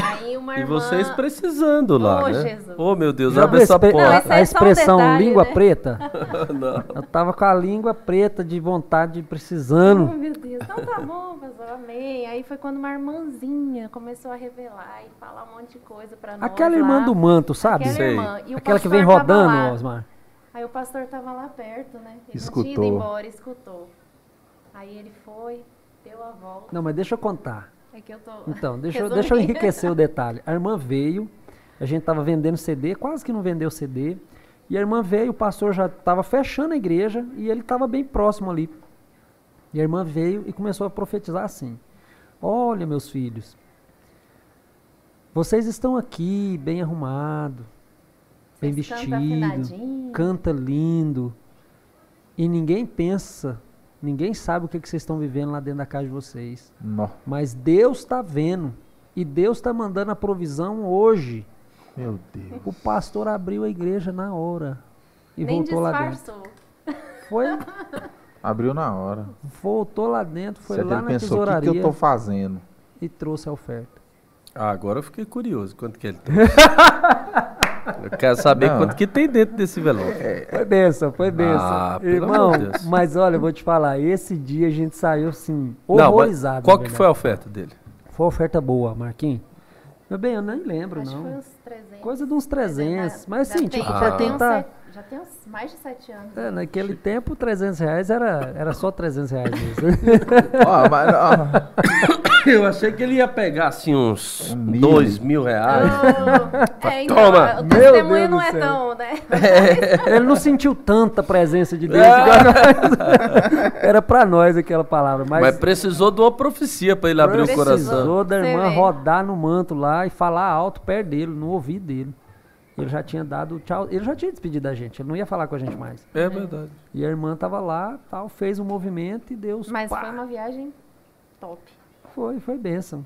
Aí uma E irmã... vocês precisando lá, Ô, né? Jesus. Oh, meu Deus, abre essa Não, porta. a, é a só um expressão detalhe, língua né? preta? Não. Eu tava com a língua preta de vontade, Oh, precisando. meu Deus, então tá bom, pastor, amém. Aí foi quando uma irmãzinha começou a revelar e falar um monte de coisa pra nós Aquela irmã lá. do manto, sabe? Aquela Sei. irmã. E o Aquela que vem rodando. Osmar. Aí o pastor tava lá perto, né? Ele Escutou. tinha ido embora, escutou. Aí ele foi, deu a volta. Não, mas deixa eu contar. É que eu tô... Então, deixa, eu- deixa eu enriquecer o detalhe. A irmã veio, a gente estava vendendo CD, quase que não vendeu CD. E a irmã veio, o pastor já estava fechando a igreja e ele estava bem próximo ali. E a irmã veio e começou a profetizar assim: Olha, meus filhos, vocês estão aqui bem arrumados, bem vestidos, afinadinho. canta lindo. E ninguém pensa, ninguém sabe o que, que vocês estão vivendo lá dentro da casa de vocês. Nó, Mas Deus está vendo. E Deus está mandando a provisão hoje. meu Deus. O pastor abriu a igreja na hora. E Nem voltou lá dentro. disfarçou. Foi, Abriu na hora. voltou lá dentro, foi Certo, lá na pensou, o que, tesouraria que eu tô fazendo? e trouxe a oferta. Ah, agora eu fiquei curioso. Quanto que ele tem? eu quero saber Não. quanto que tem dentro desse envelope. Foi benção, foi benção. Ah, pelo Irmão, amor de Deus. mas olha, eu vou te falar, esse dia a gente saiu assim, Não, horrorizado. qual na que foi a oferta dele? Foi uma oferta boa, Marquinhos. Meu bem, eu nem lembro, Acho que não. foi uns 300. Coisa de uns 300. Mas Mas assim, tem- tipo, pra tá, cer- Já tem uns mais de sete anos. É, naquele tempo, 300 reais era, era só 300 reais mesmo. Ó, mas, ó, Eu achei que ele ia pegar assim uns Um mil. dois mil reais. Oh, é, então, Toma. o Meu testemunho Deus não do é tão, né? Ele não sentiu tanta presença de Deus Ah. igual nós. Era pra nós aquela palavra. Mas, Mas precisou de uma profecia pra ele abrir o Precisou. coração. precisou da irmã rodar no manto lá e falar alto perto dele, no ouvido dele. Ele já tinha dado tchau, ele já tinha despedido da gente, ele não ia falar com a gente mais. É verdade. E a irmã tava lá, tal, fez um movimento e Deus Mas pá, foi uma viagem top. foi, foi bênção.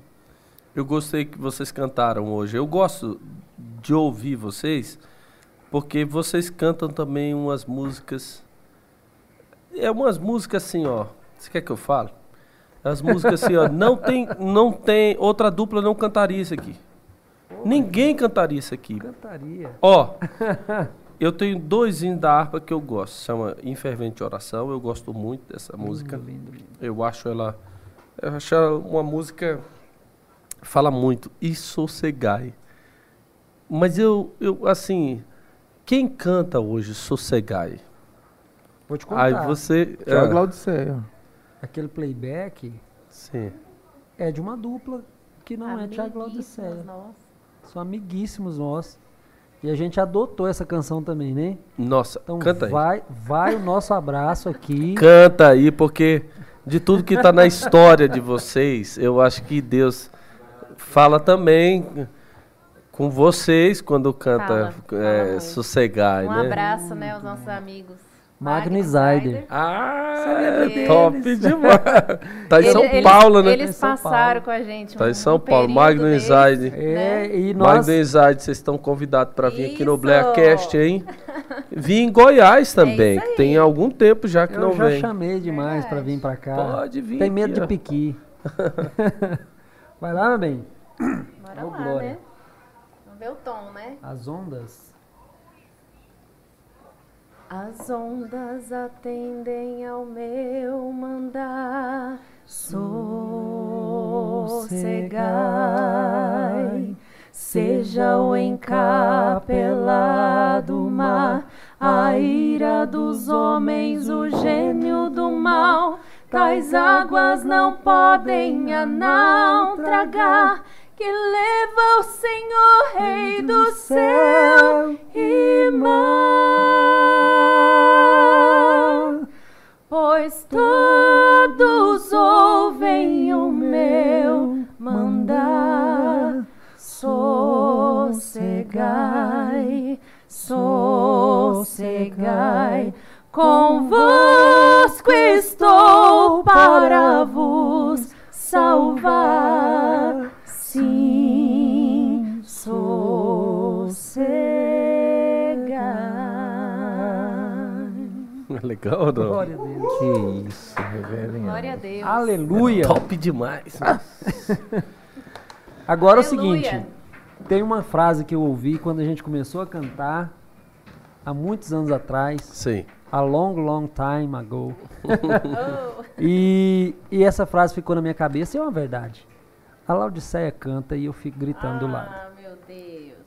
Eu gostei que vocês cantaram hoje. Eu gosto de ouvir vocês porque vocês cantam também umas músicas. É umas músicas assim, ó. Você quer que eu fale? As músicas assim, ó. Não tem, não tem. Outra dupla não cantaria isso aqui. Ninguém cantaria isso aqui. Cantaria. Ó, eu tenho dois hinos da harpa que eu gosto. Chama Infervente Oração. Eu gosto muito dessa música. Lindo, lindo, lindo. Eu acho ela. Eu acho ela uma música. Fala muito. E sossegai. Mas eu, eu, assim. Quem canta hoje Sossegai? Vou te contar. Aí você. Tiago é, Glaudiceia. Aquele playback sim. é de uma dupla que não é Tiago Laudicea. nossa. São amiguíssimos nossos. E a gente adotou essa canção também, né? Nossa, Então canta aí. vai, vai o nosso abraço aqui. Canta aí, porque de tudo que está na história de vocês, eu acho que Deus fala também com vocês quando canta Fala, fala é. Sossegai, Um né? abraço, né, aos nossos amigos. Magni Zaider. Zaider. Ah, Sabia é top demais. Tá em São eles- Paulo, né? Eles São passaram com a gente. Tá um- em São um Paulo. Magno desse, Zaide. É, né? e nós. Magno e Zaide, vocês estão convidados para vir aqui no Isso! Blackcast, hein? Vim em Goiás também, isso que tem algum tempo já que Eu não já vem. chamei demais pra Verdade. vir pra cá. Pode vir Tem medo aqui, de ó. piqui. Vai lá, meu bem. Bora Ô, lá, Glória. né? Vamos ver o tom, né? As ondas. As ondas atendem ao meu mandar, sossegai. Seja o encapelado mar, a ira dos homens, o gênio do mal. Tais águas não podem a não tragar, que leva o Senhor, Rei do céu e mar. Pois todos ouvem o meu mandar, sossegai, sossegai. Convosco estou para vos salvar. Legal, não? Glória a Deus. Que isso, reverendo. Glória a Deus. Aleluia. Top demais. Agora é o Aleluia. seguinte. Tem uma frase que eu ouvi quando a gente começou a cantar há muitos anos atrás. Sim. A long, long time ago. Oh, E, e essa frase ficou na minha cabeça e é uma verdade. A Laodiceia canta e eu fico gritando do lado. ah, meu Deus.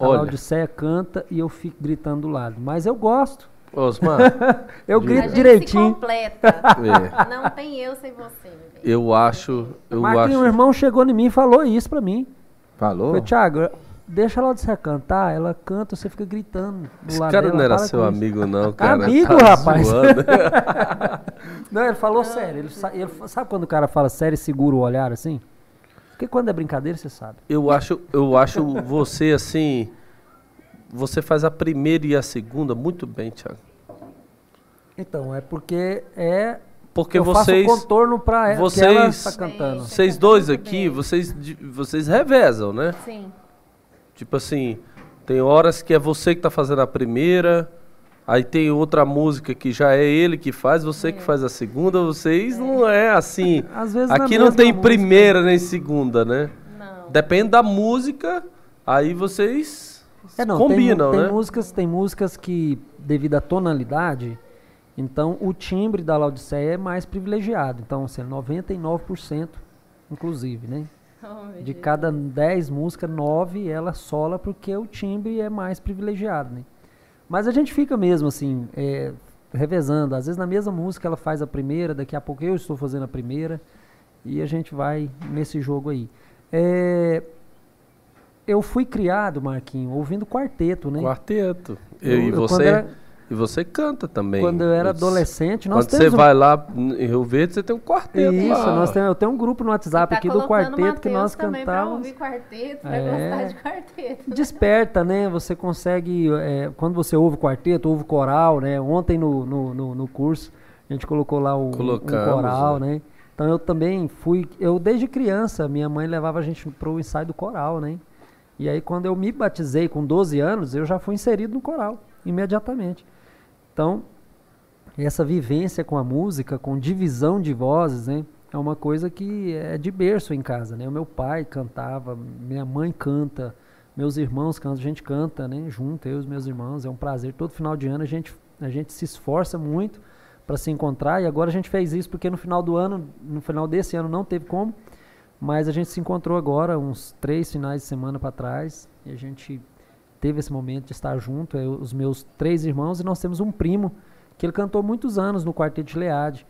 A Olha, Laodiceia canta e eu fico gritando do lado. Mas eu gosto. Osmar, Eu A grito gente direitinho. se completa. é, Não tem eu sem você, meu bem. eu acho, eu Marquinhos, acho. o irmão chegou em mim e falou isso pra mim. Falou? Falei, Thiago, deixa a Laodiceia cantar. Ela canta, você fica gritando do Esse lado cara dela. não era seu com isso. amigo, não, cara. Amigo, Tá rapaz. Não, ele falou sério. Ele, sa- ele sabe quando o cara fala sério e segura o olhar assim? Porque quando é brincadeira, você sabe. Eu acho, eu acho você assim. Você faz a primeira e a segunda muito bem, Thiago. Então, é porque é. Porque eu vocês, faço contorno pra ela, que ela vocês- tá cantando. Sim. vocês Você dois aqui, bem. vocês, vocês revezam, né? Sim. Tipo assim, tem horas que é você que tá fazendo a primeira, aí tem outra música que já é ele que faz, você que faz a segunda, vocês não é assim. Às vezes na Aqui não tem música. primeira nem segunda, né? Não. Depende da música, aí vocês É, não, combinam, tem, tem né? músicas, tem músicas que, devido à tonalidade, então o timbre da Laodiceia é mais privilegiado. Então, assim, 99%, inclusive, né? Oh, De Deus. cada 10 músicas, 9 ela sola porque o timbre é mais privilegiado, né? Mas a gente fica mesmo assim, é, revezando. Às vezes na mesma música ela faz a primeira, daqui a pouco eu estou fazendo a primeira. E a gente vai nesse jogo aí. É, eu fui criado, Marquinho, ouvindo quarteto, né? Quarteto. Eu- Eu, e, você, era- e você canta também. Quando eu era adolescente, nós Quando você temos um- vai lá em Rio Verde, você tem um quarteto Isso, lá. nós temos, eu tenho um grupo no WhatsApp Tá aqui do quarteto que Mateus nós também pra cantávamos. ouvir quarteto, pra É. gostar de quarteto. Desperta, né? Você consegue, é, quando você ouve quarteto, ouve coral, né? Ontem no, no, no, no curso a gente colocou lá o, um coral, né? Então eu também fui, eu desde criança, minha mãe levava a gente pro ensaio do coral, né? E aí quando eu me batizei com 12 anos, eu já fui inserido no coral, imediatamente. Então, essa vivência com a música, com divisão de vozes, né? É uma coisa que é de berço em casa, né? O meu pai cantava, minha mãe canta, meus irmãos cantam, a gente canta, né? Junto, eu e os meus irmãos, é um prazer. Todo final de ano a gente, a gente se esforça muito para se encontrar e agora a gente fez isso porque no final do ano, no final desse ano não teve como, mas a gente se encontrou agora uns três finais de semana para trás e a gente teve esse momento de estar junto, eu, os meus três irmãos e nós temos um primo que ele cantou muitos anos no Quarteto de Leade,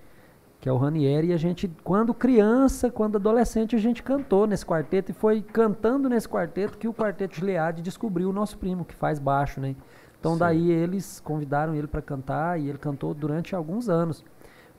que é o Ranieri, e a gente, quando criança, quando adolescente, a gente cantou nesse quarteto e foi cantando nesse quarteto que o Quarteto de Leade descobriu o nosso primo, que faz baixo, né? Então Sim. daí eles convidaram ele para cantar e ele cantou durante alguns anos.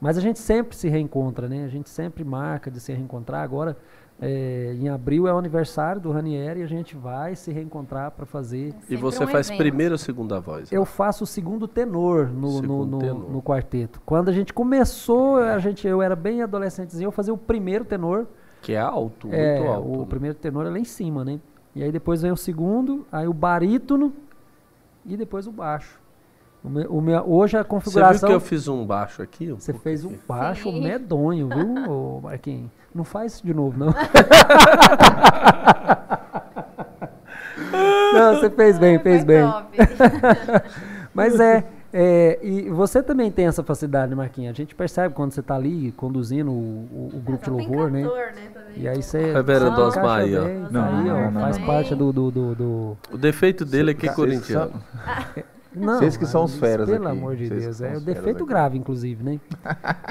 Mas a gente sempre se reencontra, né? A gente sempre marca de se reencontrar. Agora, eh, em abril é o aniversário do Ranieri e a gente vai se reencontrar para fazer E Sempre você um faz evento. primeira ou segunda voz? eu faço o segundo tenor no, no, Segundo no- tenor. no quarteto. Quando a gente começou, a gente, eu era bem adolescentezinho, eu fazia o primeiro tenor. Que é alto, muito é, alto. o né? primeiro tenor é lá em cima, né? E aí depois vem o segundo, aí o barítono e depois o baixo. O meu- o meu- hoje a Você viu configuração... que eu fiz um baixo aqui? Você fez um baixo Sim. medonho, viu, Marquinhos? Não faz isso de novo, não. não, você fez bem, fez Foi bem. Mas é, é, e você também tem essa facilidade, né, Marquinhos? A gente percebe quando você está ali conduzindo o, o- o grupo Só de louvor, né? cantor, né? também. E aí você, Reverendo você Osmar aí, ó. bem, Não, não, não, faz não. parte do, do, do, do- O defeito dele é que é corintiano. Não, Vocês que são os feras Pelo aqui. amor de Vocês Deus, é feras defeito aqui. grave, inclusive, né?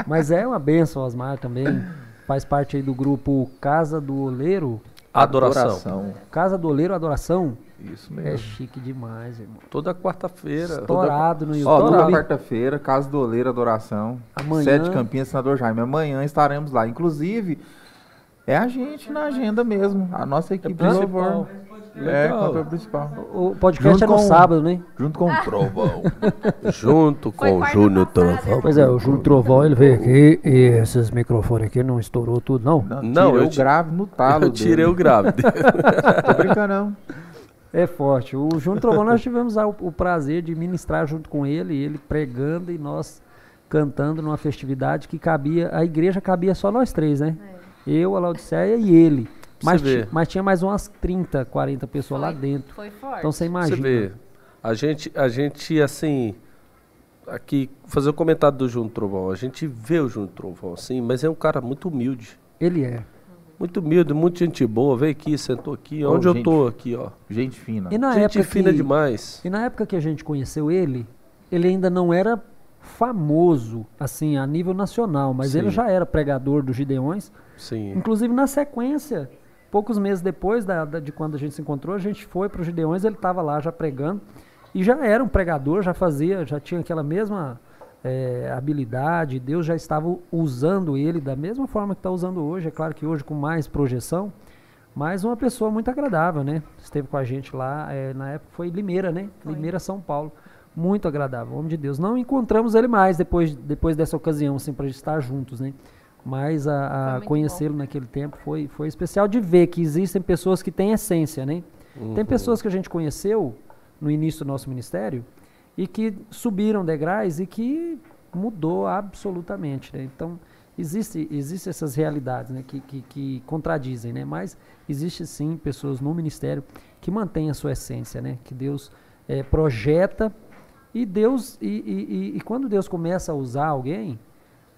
Mas é uma benção, Osmar também. Faz parte aí do grupo Casa do Oleiro. Adoração. Casa do Oleiro Adoração. Isso É mesmo. chique demais, irmão. Toda quarta-feira. Estourado no Ó, toda YouTube. quarta-feira, Casa do Oleiro, Adoração. Amanhã- Sete Campinhas, Senador Jaime. Amanhã estaremos lá. Inclusive, é a gente na agenda mesmo. A nossa equipe de principal. É, cantor principal. O podcast Junto é no com- sábado, né? Junto com o Trovão. Junto Foi com o quarta Júnior passada, Trovão. Pois é, o Júlio Trovão, ele veio aqui e esses microfones aqui não estourou tudo, não. Não, tirei eu o ti- grave no talo Eu tirei dele. o grave. Tô brincando, não. É forte. O Júnior Trovão, nós tivemos a- o, prazer de ministrar junto com ele, ele pregando e nós cantando numa festividade que cabia, a igreja cabia só nós três, né? Eu, a Laodiceia e ele. Mas, mas tinha mais umas 30, 40 pessoas lá Foi- dentro. Foi forte. Então você imagina. Você vê, a gente, a gente, assim, aqui, fazer o comentário do Júnior Trovão, a gente vê o Júnior Trovão, assim, mas é um cara muito humilde. Ele é. Muito humilde, muito gente boa, veio aqui, sentou aqui, Ô, onde eu gente. tô aqui, ó. Gente fina. E na gente época fina que, demais. E na época que a gente conheceu ele, ele ainda não era famoso, assim, a nível nacional, mas Sim. ele já era pregador dos Gideões. Sim. Inclusive, na sequência, poucos meses depois da, da- de quando a gente se encontrou, a gente foi para os Gideões, ele estava lá já pregando. E já era um pregador, já fazia, já tinha aquela mesma eh, habilidade, Deus já estava usando ele da mesma forma que está usando hoje, é claro que hoje com mais projeção, mas uma pessoa muito agradável, né? Esteve com a gente lá, eh, na época foi Limeira, né? Limeira, São Paulo. Muito agradável, homem de Deus. Não encontramos ele mais depois, depois dessa ocasião, assim, para estar juntos, né? Mas a, a conhecê-lo naquele tempo foi, foi especial de ver que existem pessoas que têm essência, né? Tem pessoas que a gente conheceu no início do nosso ministério e que subiram degraus e que mudou absolutamente, né? Então, existe, existe essas realidades né? que, que, que contradizem, né? Mas existe sim pessoas no ministério que mantêm a sua essência, né? Que Deus eh, projeta e Deus, e, e, e- e quando Deus começa a usar alguém,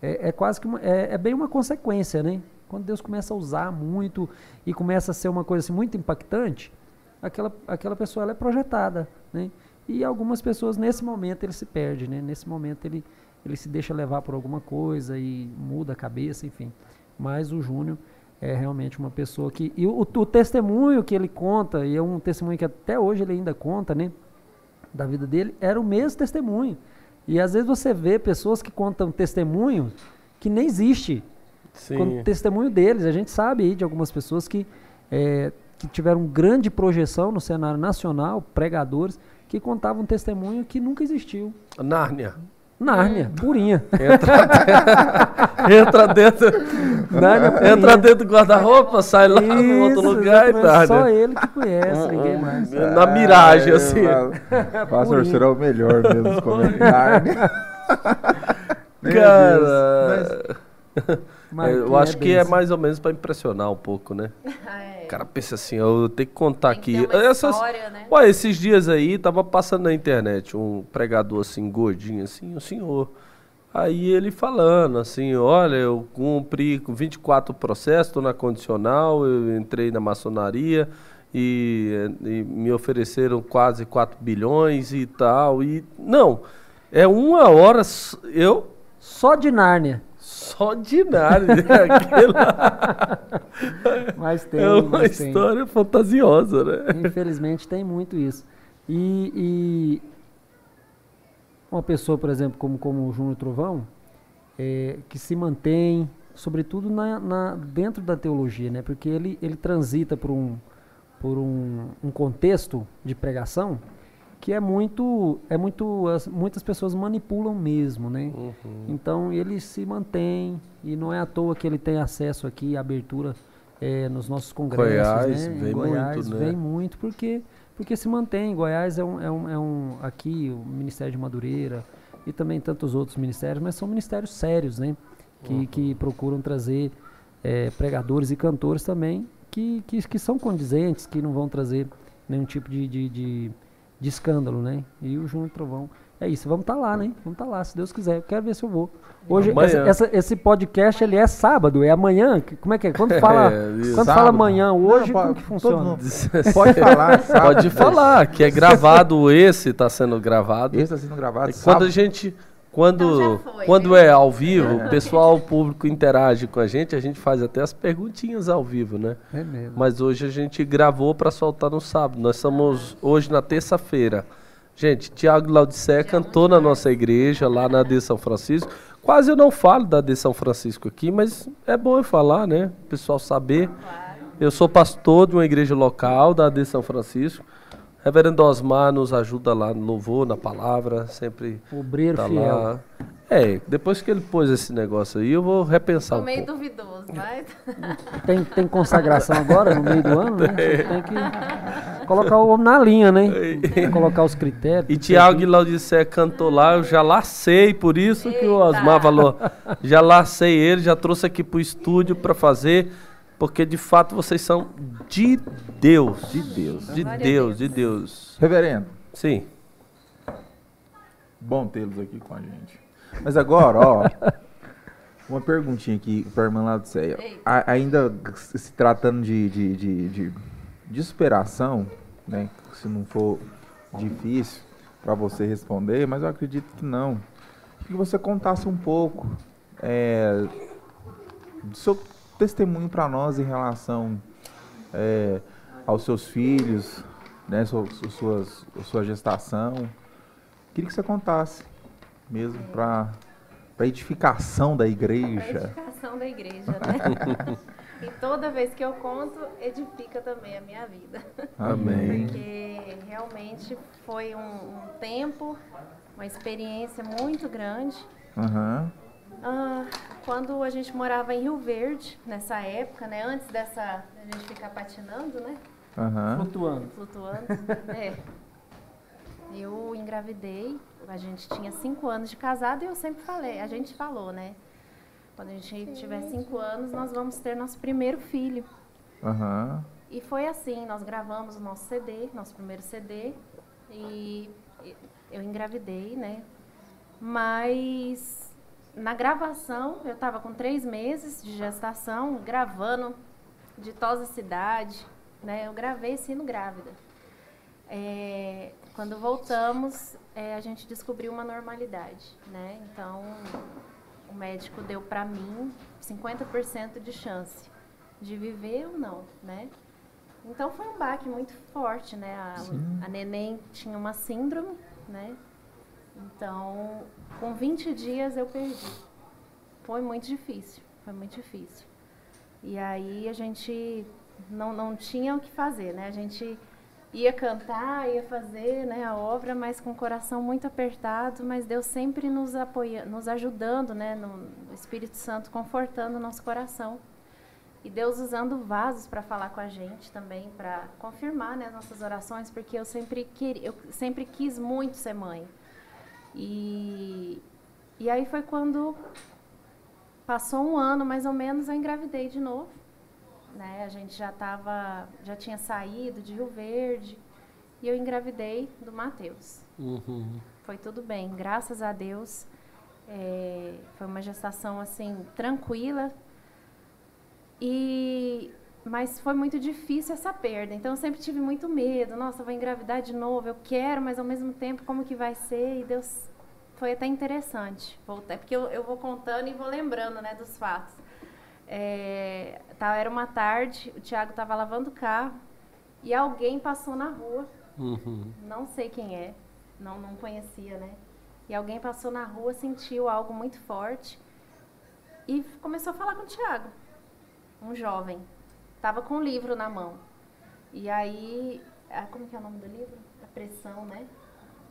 é, é quase que uma- é, é bem uma consequência, né? Quando Deus começa a usar muito e começa a ser uma coisa assim, muito impactante, aquela, aquela pessoa ela é projetada, né? E algumas pessoas, nesse momento, ele se perde, né? Nesse momento, ele, ele se deixa levar por alguma coisa e muda a cabeça, enfim. Mas o Júnior é realmente uma pessoa que. E o, o testemunho que ele conta, e é um testemunho que até hoje ele ainda conta, né? Da vida dele, era o mesmo testemunho. E às vezes você vê pessoas que contam testemunho que nem existe. Com testemunho deles. A gente sabe aí de algumas pessoas que, é, que tiveram grande projeção no cenário nacional, pregadores, que contavam um testemunho que nunca existiu. Nárnia. Nárnia, purinha. Entra, entra dentro. Nárnia, Entra dentro do guarda-roupa, sai lá no outro Isso, lugar e exatamente, Só ele que conhece, ninguém mais. Na miragem, Ah, assim. eu- Pastor, será o melhor mesmo. Meu Cara. Mas É, eu acho que é mais ou menos para impressionar um pouco, né? É, cara pensa assim, eu tenho que contar tem que aqui. ter uma Essas, história, né? Ué, esses dias aí, tava passando na internet um pregador assim, gordinho assim, o senhor. Aí ele falando assim, olha, eu cumpri com 24 processos, tô na condicional, eu entrei na maçonaria e, e me ofereceram quase 4 bilhões e tal. E não, é uma hora, eu Só de Nárnia. Só de nada. né? Aquilo Mas tem. é uma mas tem. história fantasiosa, né? Infelizmente tem muito isso. E, e uma pessoa, por exemplo, como, como o Júnior Trovão, é, que se mantém, sobretudo na, na- dentro da teologia, né? Porque ele, ele transita por um, por um, um contexto de pregação que é muito, é muito, as- muitas pessoas manipulam mesmo, né? Uhum. Então ele se mantém e não é à toa que ele tem acesso aqui à abertura eh, nos nossos congressos, Goiás né? Em vem Goiás muito, né? vem muito porque porque se mantém. Goiás é um, é um, é um aqui o Ministério de Madureira e também tantos outros ministérios, mas são ministérios sérios, né? Que, Uhum. que procuram trazer eh, pregadores e cantores também que, que, que são condizentes, que não vão trazer nenhum tipo de, de, de, de escândalo, né? E o Júnior Trovão é isso. Vamos estar lá, né? Vamos estar lá, se Deus quiser. Eu quero ver se eu vou. Hoje, Amanhã. essa- essa- esse podcast ele é sábado, é amanhã? Como é que é? Quando fala, É, quando fala Sábado. amanhã, hoje, Não, como que funciona? Pode falar, sabe? Pode falar, que é gravado esse, está sendo gravado. Esse está sendo gravado E quando sábado. a gente. Quando, Então foi, quando viu? é ao vivo, o pessoal, o público interage com a gente, a gente faz até as perguntinhas ao vivo, né? É mesmo. Mas hoje a gente gravou para soltar no sábado. Nós estamos hoje na terça-feira. Gente, Tiago Laudicé cantou na nossa igreja, lá na de São Francisco. Quase eu não falo da de São Francisco aqui, mas é bom eu falar, né? O pessoal saber. Eu sou pastor de uma igreja local da de São Francisco. Reverendo Osmar nos ajuda lá no louvor, na palavra, sempre Obreiro tá fiel. lá. É, depois que ele pôs esse negócio aí, eu vou repensar Tô um meio pouco. duvidoso, mas Tem, tem consagração agora, no meio do ano, né? Você tem que colocar o homem na linha, né? colocar os critérios. E Tiago certinho. Laudicé cantou lá, eu já lacei, por isso que o Eita. Osmar falou. Já lacei ele, já trouxe aqui pro estúdio para fazer, porque de fato vocês são de Deus. De Deus. De Deus, de Deus. Reverendo, Sim. bom tê-los aqui com a gente. Mas agora, ó, uma perguntinha aqui para a irmã Laudicéia. Eita. A- Ainda se tratando de, de, de, de, de superação, né? Se não for difícil para você responder, mas eu acredito que não. Que você contasse um pouco é, do seu testemunho para nós em relação é, aos seus filhos, né, sua, su- suas, sua gestação. Queria que você contasse mesmo para a edificação da igreja. edificação da igreja, né? e toda vez que eu conto, edifica também a minha vida. Amém. Porque realmente foi um, um tempo, uma experiência muito grande. Aham. Ah, quando a gente morava em Rio Verde, nessa época, né? Antes dessa a gente ficar patinando, né? Aham. Flutuando. Flutuando. é. Eu engravidei, a gente tinha cinco anos de casado e eu sempre falei, a gente falou, né? Quando a gente tiver cinco anos, nós vamos ter nosso primeiro filho. Aham. E foi assim, nós gravamos o nosso CD, nosso primeiro CD, e eu engravidei, né? Mas na gravação, eu estava com três meses de gestação, gravando de Tosa Cidade, né? Eu gravei sendo grávida. É, quando voltamos, é, a gente descobriu uma normalidade, né? Então, o médico deu para mim 50% de chance de viver ou não, né? Então foi um baque muito forte, né? A, a neném tinha uma síndrome, né? Então, com 20 dias eu perdi. Foi muito difícil, foi muito difícil. E aí a gente não, não tinha o que fazer, né? A gente ia cantar, ia fazer né, a obra, mas com o coração muito apertado, mas Deus sempre nos apoiando, nos ajudando, né? No, Espírito Santo confortando o nosso coração. E Deus usando vasos para falar com a gente também, para confirmar né, as nossas orações, porque eu sempre, queria, eu sempre quis muito ser mãe. E, e aí foi quando passou um ano, mais ou menos, eu engravidei de novo. Né? A gente já tava, já tinha saído de Rio Verde e eu engravidei do Matheus. Uhum. Foi tudo bem, graças a Deus. É, foi uma gestação assim tranquila, e mas foi muito difícil essa perda. Então eu sempre tive muito medo. Nossa, vou engravidar de novo. Eu quero, mas ao mesmo tempo como que vai ser? E Deus foi até interessante. Voltei, porque eu, eu vou contando e vou lembrando, né, dos fatos. É, tá, era uma tarde, o Tiago estava lavando o carro e alguém passou na rua. Uhum. Não sei quem é, não não conhecia, né? E alguém passou na rua, sentiu algo muito forte e começou a falar com o Tiago um jovem, estava com um livro na mão. E aí, ah, como que é o nome do livro? A pressão, né?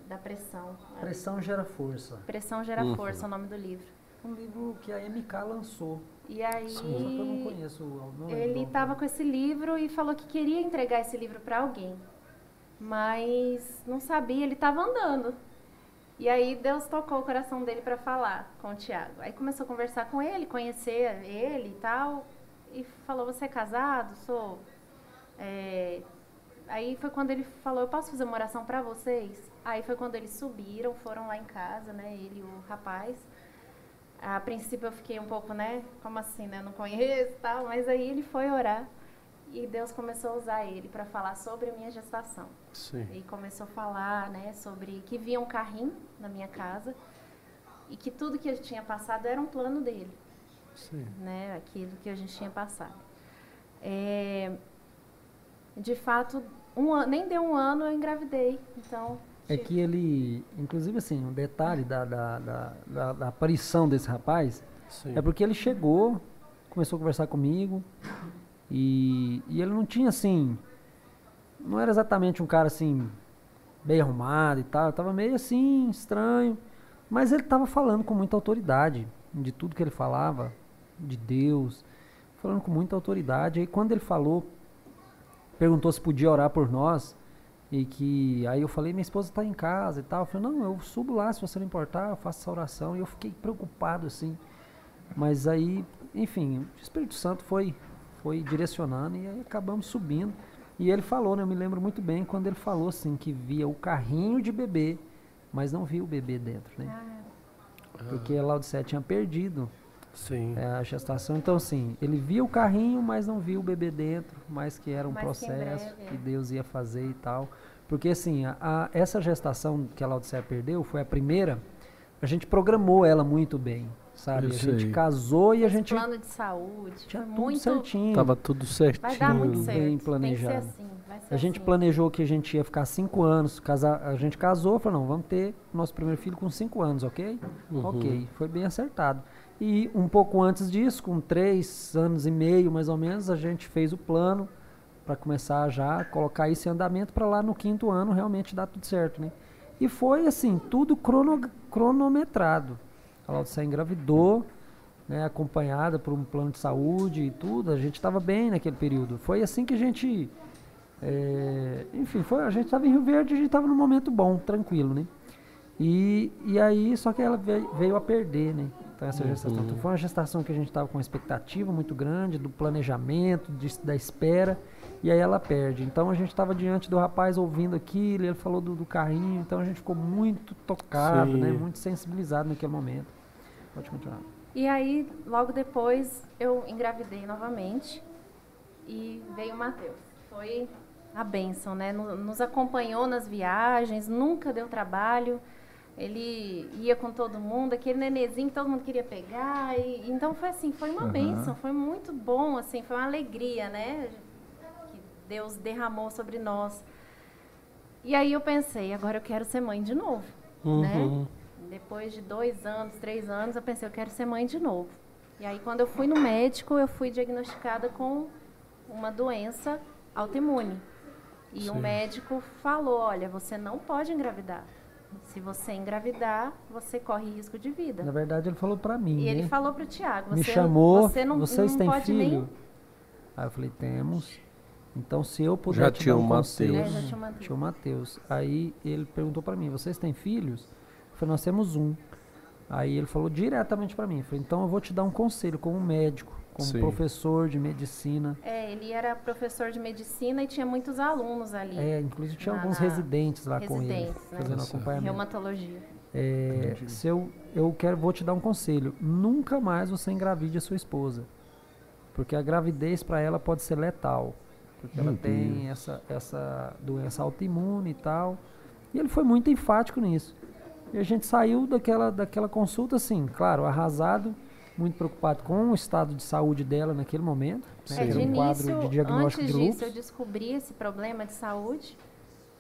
Da pressão. Pressão gera força. Pressão gera Uhum. força, é o nome do livro. Um livro que a MK lançou. E aí, Só que eu não conheço. o- Não ele estava com esse livro e falou que queria entregar esse livro para alguém, mas não sabia, ele estava andando. E aí Deus tocou o coração dele para falar com o Tiago. Aí começou a conversar com ele, conhecer ele e tal, e falou: Você é casado? Sou. É, Aí foi quando ele falou: Eu posso fazer uma oração para vocês? Aí foi quando eles subiram, foram lá em casa, né? Ele e o rapaz. A princípio eu fiquei um pouco, né? Como assim, né? Não conheço e tal. Mas aí ele foi orar e Deus começou a usar ele para falar sobre a minha gestação. Sim. E começou a falar, né? Sobre que via um carrinho na minha casa e que tudo que eu tinha passado era um plano dele Sim. né, aquilo que a gente tinha passado. É, de fato, um an- nem deu um ano eu engravidei, então É tive- que ele, inclusive assim, um detalhe da, da, da, da- da aparição desse rapaz Sim. é porque ele chegou, começou a conversar comigo e, e ele não tinha assim, não era exatamente um cara assim, bem arrumado e tal, tava meio assim, estranho, mas ele tava falando com muita autoridade de tudo que ele falava, de Deus, falando com muita autoridade. Aí quando ele falou, perguntou se podia orar por nós, e que aí eu falei, minha esposa está em casa e tal. Eu falei, não, eu subo lá, se você não importar, eu faço essa oração. E eu fiquei preocupado, assim. Mas aí, enfim, o Espírito Santo foi, foi direcionando e aí acabamos subindo. E ele falou, né, eu me lembro muito bem quando ele falou assim, que via o carrinho de bebê, mas não via o bebê dentro, né? Ah, Porque a Laudicea tinha perdido Sim. é, a gestação. Então, assim, ele via o carrinho, mas não via o bebê dentro, mas que era um Mas que processo breve, é. que Deus ia fazer e tal. Porque, assim, a, a- essa gestação que a Laudicea perdeu foi a primeira, a gente programou ela muito bem, sabe? Eu a gente sei. casou e a gente plano de saúde, tinha foi tudo muito certinho. Tava tudo certinho. vai dar muito tudo certo. bem Tem que planejado. ser assim, vai ser A gente assim. planejou que a gente ia ficar cinco anos, casar, a gente casou, falou, não, vamos ter nosso primeiro filho com cinco anos, ok? Uhum. Ok, foi bem acertado. E um pouco antes disso, com três anos e meio mais ou menos, a gente fez o plano para começar já a colocar isso em andamento para lá no quinto ano realmente dar tudo certo, né? E foi assim, tudo crono- cronometrado. A Laudicea engravidou, né, acompanhada por um plano de saúde e tudo, a gente estava bem naquele período. Foi assim que a gente é, enfim, foi, a gente estava em Rio Verde, a gente estava num momento bom, tranquilo, né? E, e aí, só que ela veio, veio a perder, né? Então, essa gestação. Então, foi uma gestação que a gente estava com uma expectativa muito grande, do planejamento, de- da espera, e aí ela perde. Então, a gente estava diante do rapaz ouvindo aquilo, ele falou do, do carrinho, então a gente ficou muito tocado, Sim. né? Muito sensibilizado naquele momento. Pode continuar. E aí, logo depois, eu engravidei novamente e veio o Matheus. Foi a bênção, né? No- Nos acompanhou nas viagens, nunca deu trabalho. Ele ia com todo mundo, aquele nenezinho que todo mundo queria pegar. E, então foi assim, foi uma Aham. bênção, foi muito bom, assim, foi uma alegria, né? Que Deus derramou sobre nós. E aí eu pensei, agora eu quero ser mãe de novo, né? Uhum. Depois de dois anos, três anos, eu pensei, eu quero ser mãe de novo. E aí, quando eu fui no médico, eu fui diagnosticada com uma doença autoimune. E o médico falou, olha, você não pode engravidar. Se você engravidar, você corre risco de vida. Na verdade, ele falou pra mim, E ele né? falou pro Tiago, Me você, chamou, você não, vocês não têm pode filho? nem... Aí eu falei, temos. Então, se eu puder Já te tinha dar o um Mateus. É, já tinha o Mateus. Tinha o Matheus. Aí ele perguntou pra mim, vocês têm filhos? Eu falei, nós temos um. Aí ele falou diretamente pra mim, falei, então eu vou te dar um conselho como médico, como Sim. professor de medicina. É, ele era professor de medicina e tinha muitos alunos ali. É, inclusive tinha Na- alguns residentes lá com ele, residentes, né? fazendo acompanhamento. Reumatologia. É, se eu, eu quero, vou te dar um conselho. Nunca mais você engravide a sua esposa. Porque a gravidez para ela pode ser letal. Porque ela Meu tem essa, essa doença autoimune e tal. E ele foi muito enfático nisso. E a gente saiu daquela, daquela consulta assim, claro, arrasado, muito preocupado com o estado de saúde dela naquele momento. né, É, de um quadro início, de diagnóstico antes de disso, eu descobri esse problema de saúde,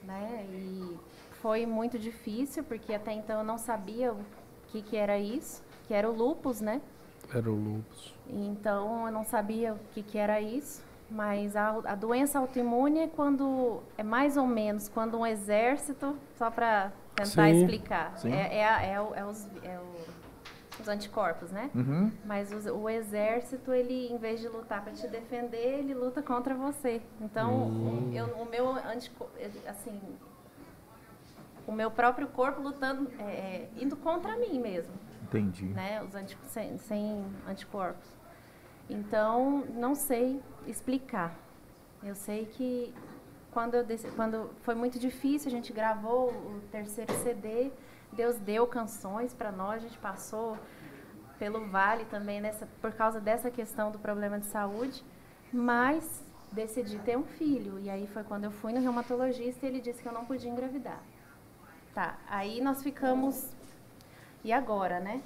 né? E foi muito difícil, porque até então eu não sabia o que, que era isso, que era o lúpus, né? Era o lúpus. Então eu não sabia o que, que era isso. Mas a, a doença autoimune é quando é mais ou menos quando um exército, só para tentar Sim. explicar, Sim. é, é, é o- é os, é o- os anticorpos, né? Uhum. Mas os- o exército, ele, em vez de lutar para te defender, ele luta contra você. Então, o, eu- o meu antico- ele, assim, o meu próprio corpo lutando, é, é, indo contra mim mesmo, Entendi. né? Os anti, sem, sem anticorpos. Então, não sei explicar. Eu sei que quando, eu dec- quando foi muito difícil, a gente gravou o terceiro CD, Deus deu canções para nós, a gente passou pelo vale também nessa, por causa dessa questão do problema de saúde, mas decidi ter um filho. E aí foi quando eu fui no reumatologista e ele disse que eu não podia engravidar. Tá, aí nós ficamos. E agora, né?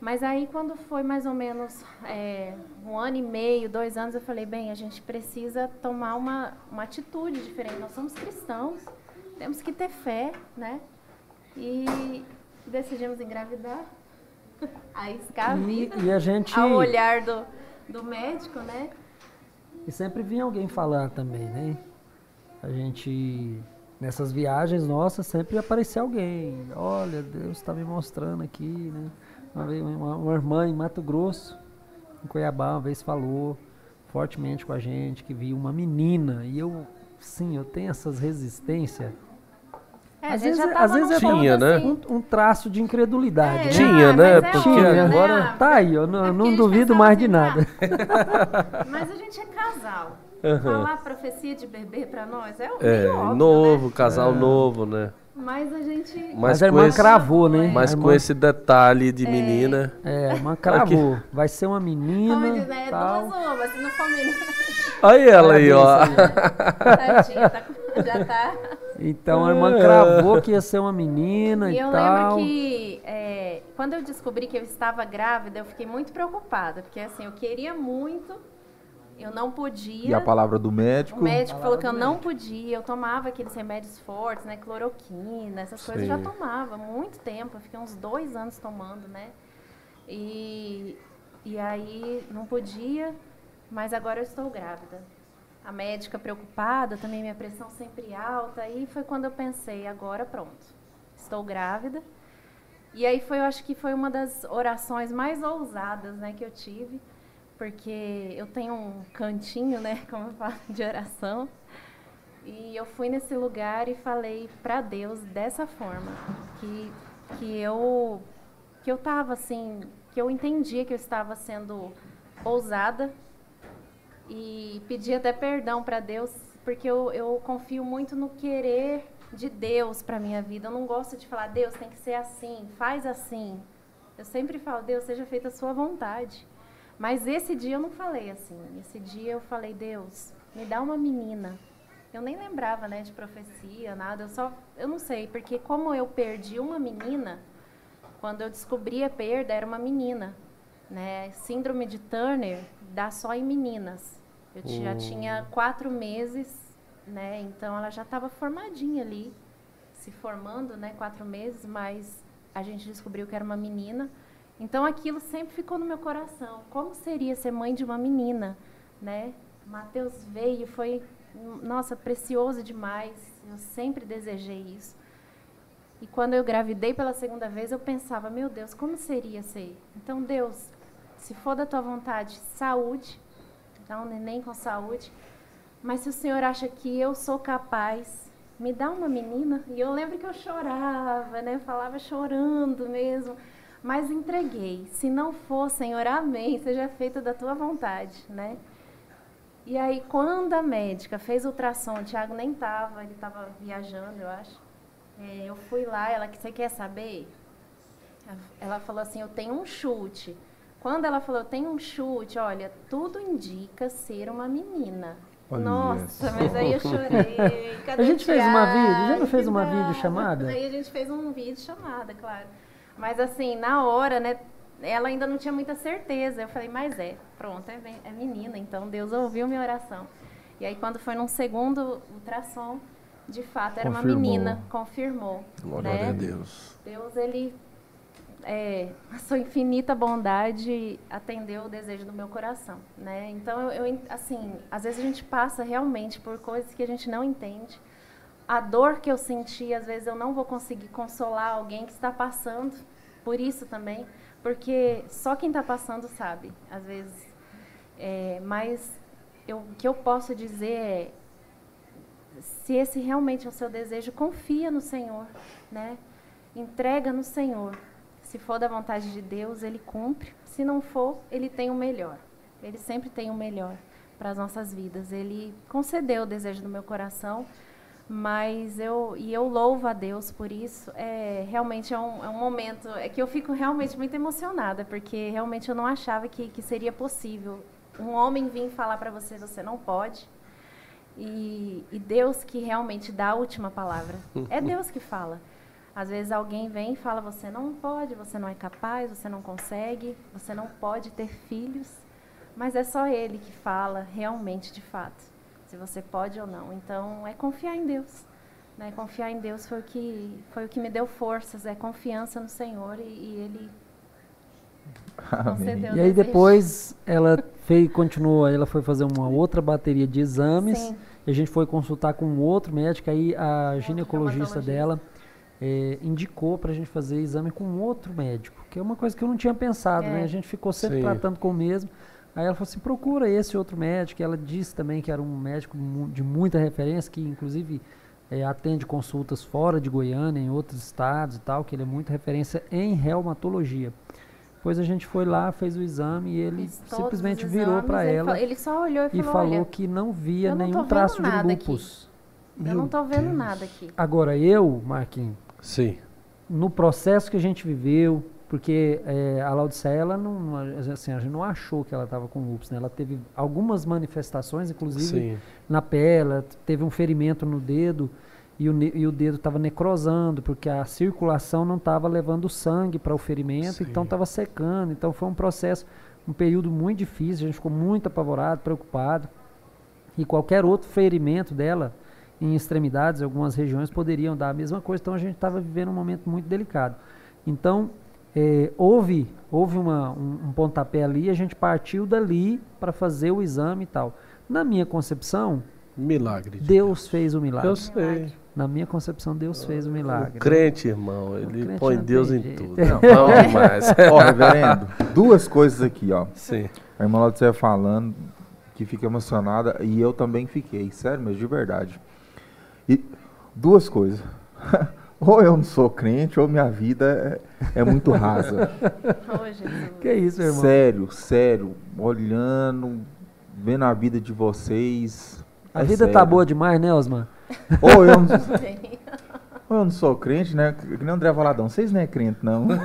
Mas aí quando foi mais ou menos é, um ano e meio, dois anos, eu falei, bem, a gente precisa tomar uma, uma atitude diferente. Nós somos cristãos, temos que ter fé, né? E decidimos engravidar. Arriscar a E, vida e a gente. ao olhar do, do médico, né? E sempre vinha alguém falar também, né? A gente, nessas viagens nossas, sempre aparecia alguém. Olha, Deus está me mostrando aqui, né? Uma, vez, uma, uma irmã em Mato Grosso, em Cuiabá, uma vez falou fortemente com a gente que viu uma menina. E eu, sim, eu tenho essas resistências. É, a Às vezes- já tava às vezes é Tinha, né? assim, Um, um traço de incredulidade, É, né? Tinha, ah, né? é Porque né? agora Ah, tá aí, eu não, é não a duvido mais de nada. Mas a gente é casal. Aham. Falar profecia de bebê pra nós é, É, óbvio, novo, né? casal novo, né? Mas a gente... Mas Mas a irmã esse- cravou, né? Mas A com irmã- esse detalhe de menina. É, uma cravou. Vai ser uma menina. Como diz, né? É tal. duas uvas, se não for menina. Aí ela aí, ó. Tadinha, tá com- já tá... Então a irmã cravou que ia ser uma menina E e, eu tal. lembro que é, quando eu descobri que eu estava grávida, eu fiquei muito preocupada, porque assim, eu queria muito, eu não podia. E a palavra do médico? O médico falou que eu não podia, eu tomava aqueles remédios fortes, né? Cloroquina, essas coisas eu já tomava há muito tempo, eu fiquei uns dois anos tomando, né? E, e aí não podia, mas agora eu estou grávida. A médica preocupada, também minha pressão sempre alta, aí foi quando eu pensei, agora pronto, estou grávida. E aí foi, eu acho que foi uma das orações mais ousadas, né, que eu tive, porque eu tenho um cantinho, né, como eu falo, de oração. E eu fui nesse lugar e falei para Deus dessa forma, que que eu que eu tava assim, que eu entendia que eu estava sendo ousada e pedi até perdão para Deus, porque eu, eu confio muito no querer de Deus para minha vida. Eu não gosto de falar, Deus tem que ser assim, faz assim. Eu sempre falo, Deus, seja feita a sua vontade. Mas esse dia eu não falei assim. Esse dia eu falei, Deus, me dá uma menina. eu nem lembrava, né, de profecia, nada. Eu só, eu não sei, porque como eu perdi uma menina, quando eu descobri a perda, era uma menina, né? Síndrome de Turner dá só em meninas. Eu já tinha quatro meses, né? Então ela já estava formadinha ali, se formando, né? Quatro meses, mas a gente descobriu que era uma menina. Então aquilo sempre ficou no meu coração. Como seria ser mãe de uma menina, né? Mateus veio, foi nossa, precioso demais. Eu sempre desejei isso. E quando eu gravidei pela segunda vez, eu pensava, meu Deus, como seria ser? Então, Deus, se for da tua vontade, saúde, dá um neném com saúde. Mas se o Senhor acha que eu sou capaz, me dá uma menina. E eu lembro que eu chorava, né? Eu falava chorando mesmo. Mas entreguei. Se não for, Senhor, amém, seja feita da tua vontade, né? E aí, quando a médica fez o ultrassom, o Thiago nem estava, ele estava viajando, eu acho. É, eu fui lá, ela, você quer saber? Ela falou assim, eu tenho um chute. Quando ela falou, tenho um chute, olha, tudo indica ser uma menina. Olha Nossa, isso. mas aí eu chorei. Cadê A gente fez uma vídeo, já não fez uma vídeo chamada? Aí a gente fez um vídeo chamada, claro. Mas assim, na hora, né, ela ainda não tinha muita certeza. Eu falei, mas é, pronto, é, é menina, então Deus ouviu minha oração. E aí quando foi num segundo ultrassom, de fato era uma Confirmou. menina, confirmou. Glória né? a Deus. Deus, ele, é, a sua infinita bondade atendeu o desejo do meu coração, né? Então, eu, eu, assim, às vezes a gente passa realmente por coisas que a gente não entende. A dor que eu senti, às vezes eu não vou conseguir consolar alguém que está passando por isso também, porque só quem está passando sabe, às vezes. É, mas eu, o que eu posso dizer é, se esse realmente é o seu desejo, confia no Senhor, né? Entrega no Senhor. Se for da vontade de Deus, Ele cumpre. Se não for, Ele tem o melhor. Ele sempre tem o melhor para as nossas vidas. Ele concedeu o desejo do meu coração, mas eu e eu louvo a Deus por isso. É realmente é um, é um momento é que eu fico realmente muito emocionada, porque realmente eu não achava que, que seria possível um homem vir falar para você você não pode. E, e Deus que realmente dá a última palavra. É Deus que fala. Às vezes alguém vem e fala: você não pode, você não é capaz, você não consegue, você não pode ter filhos. Mas é só Ele que fala realmente, de fato, se você pode ou não. Então é confiar em Deus. Né? Confiar em Deus foi o que foi o que me deu forças, é confiança no Senhor e, e Ele Amém. E aí depois ela fez, continuou, ela foi fazer uma outra bateria de exames. Sim. E a gente foi consultar com um outro médico, aí a ginecologista dela eh, indicou para a gente fazer exame com outro médico, que é uma coisa que eu não tinha pensado, É. né? A gente ficou sempre Sim. tratando com o mesmo. Aí ela falou assim, procura esse outro médico. E ela disse também que era um médico de muita referência, que inclusive eh, atende consultas fora de Goiânia, em outros estados e tal, que ele é muita referência em reumatologia. Depois a gente foi lá, fez o exame e ele simplesmente os virou exames, para ela falou- Ele só olhou e e falou: falou olha, que não via não nenhum traço de aqui. lupus. eu Meu não tô vendo Deus. nada aqui. Agora, eu, Marquinhos, Sim. no processo que a gente viveu, porque eh, a Laodiceia, ela não, assim, a gente não achou que ela estava com lupus, né? Ela teve algumas manifestações, inclusive Sim. na pele, teve um ferimento no dedo e o, e o dedo estava necrosando, porque a circulação não estava levando sangue para o ferimento, Sim. então estava secando. Então foi um processo, um período muito difícil, a gente ficou muito apavorado, preocupado. E qualquer outro ferimento dela em extremidades, em algumas regiões, poderiam dar a mesma coisa. Então a gente estava vivendo um momento muito delicado. Então eh, houve, houve uma, um, um pontapé ali, a gente partiu dali para fazer o exame e tal. Na minha concepção, Milagre. de Deus fez o milagre. Eu sei. Na minha concepção, Deus fez o milagre. O crente, irmão, ele crente põe não Deus em jeito. tudo. Não, vamos demais. Ó, reverendo, duas coisas aqui, ó. Sim. A irmã Laudicea falando que fica emocionada e eu também fiquei, sério mesmo, de verdade. Duas coisas. ou eu não sou crente ou minha vida é, é muito rasa. Oh. Que isso, irmão? sério, sério, olhando, vendo a vida de vocês. A é vida tá sério. boa demais, né, Osman? Ou eu não, Eu não sou crente, né? Que nem o André Valadão. Vocês não é crente, não. Uma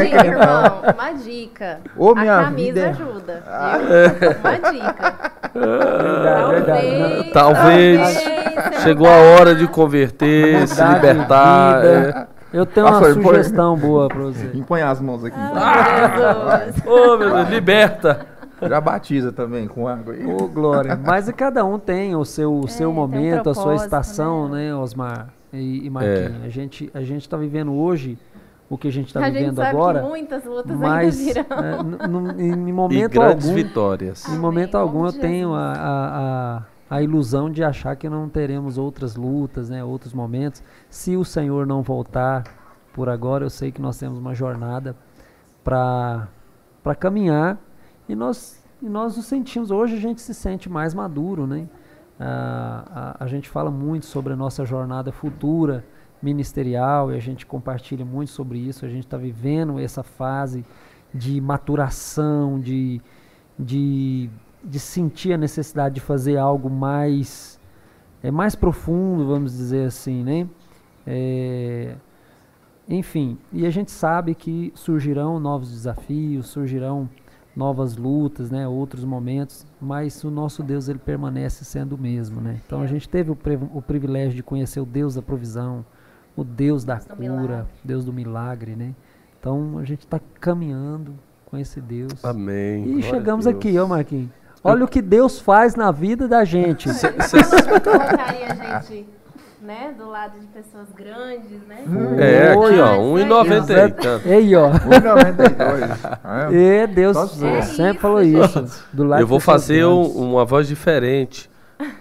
dica, irmão. Uma dica. Ô, a minha camisa vida é- ajuda. viu? Uma dica. Verdade, verdade. Talvez você chegou a hora de converter, se Mudar libertar. é. Eu tenho Ah, uma foi, foi. sugestão boa pra você. Impõe as mãos aqui. Ah, Jesus. Ô, meu Deus, liberta. Já batiza também com água aí. Ô, Glória. Mas cada um tem o seu, o seu tem um momento, a sua estação, né? né, Osmar e, e Marquinhos. A gente a gente está vivendo hoje o que a gente está vivendo sabe agora, que muitas lutas mas ainda virão. é, em E momento grandes algum, vitórias. em Amém, momento algum eu tenho a, a, a, a ilusão de achar que não teremos outras lutas, né, outros momentos. Se o Senhor não voltar por agora, eu sei que nós temos uma jornada para para caminhar e nós e nós nos sentimos hoje a gente se sente mais maduro, né? Ah, a, a gente fala muito sobre a nossa jornada futura ministerial e a gente compartilha muito sobre isso. A gente está vivendo essa fase de maturação, de, de, de sentir a necessidade de fazer algo mais é mais profundo, vamos dizer assim, né? É, enfim, e a gente sabe que surgirão novos desafios, surgirão novas lutas, né, outros momentos, mas o nosso Deus ele permanece sendo o mesmo, né? Então a gente teve o, o privilégio de conhecer o Deus da provisão, o Deus da Deus cura. Deus do milagre, né? Então a gente está caminhando com esse Deus. Amém. E Glória chegamos aqui, ó Marquinhos. Olha o que Deus faz na vida da gente. Cê- a gente, né, do lado de pessoas grandes, né? É, aqui ó, 1,90 aí, canto. Ei, ó. 1,92. É. E Deus zoa. sempre É falou isso. Do lado Eu vou fazer um- uma voz diferente.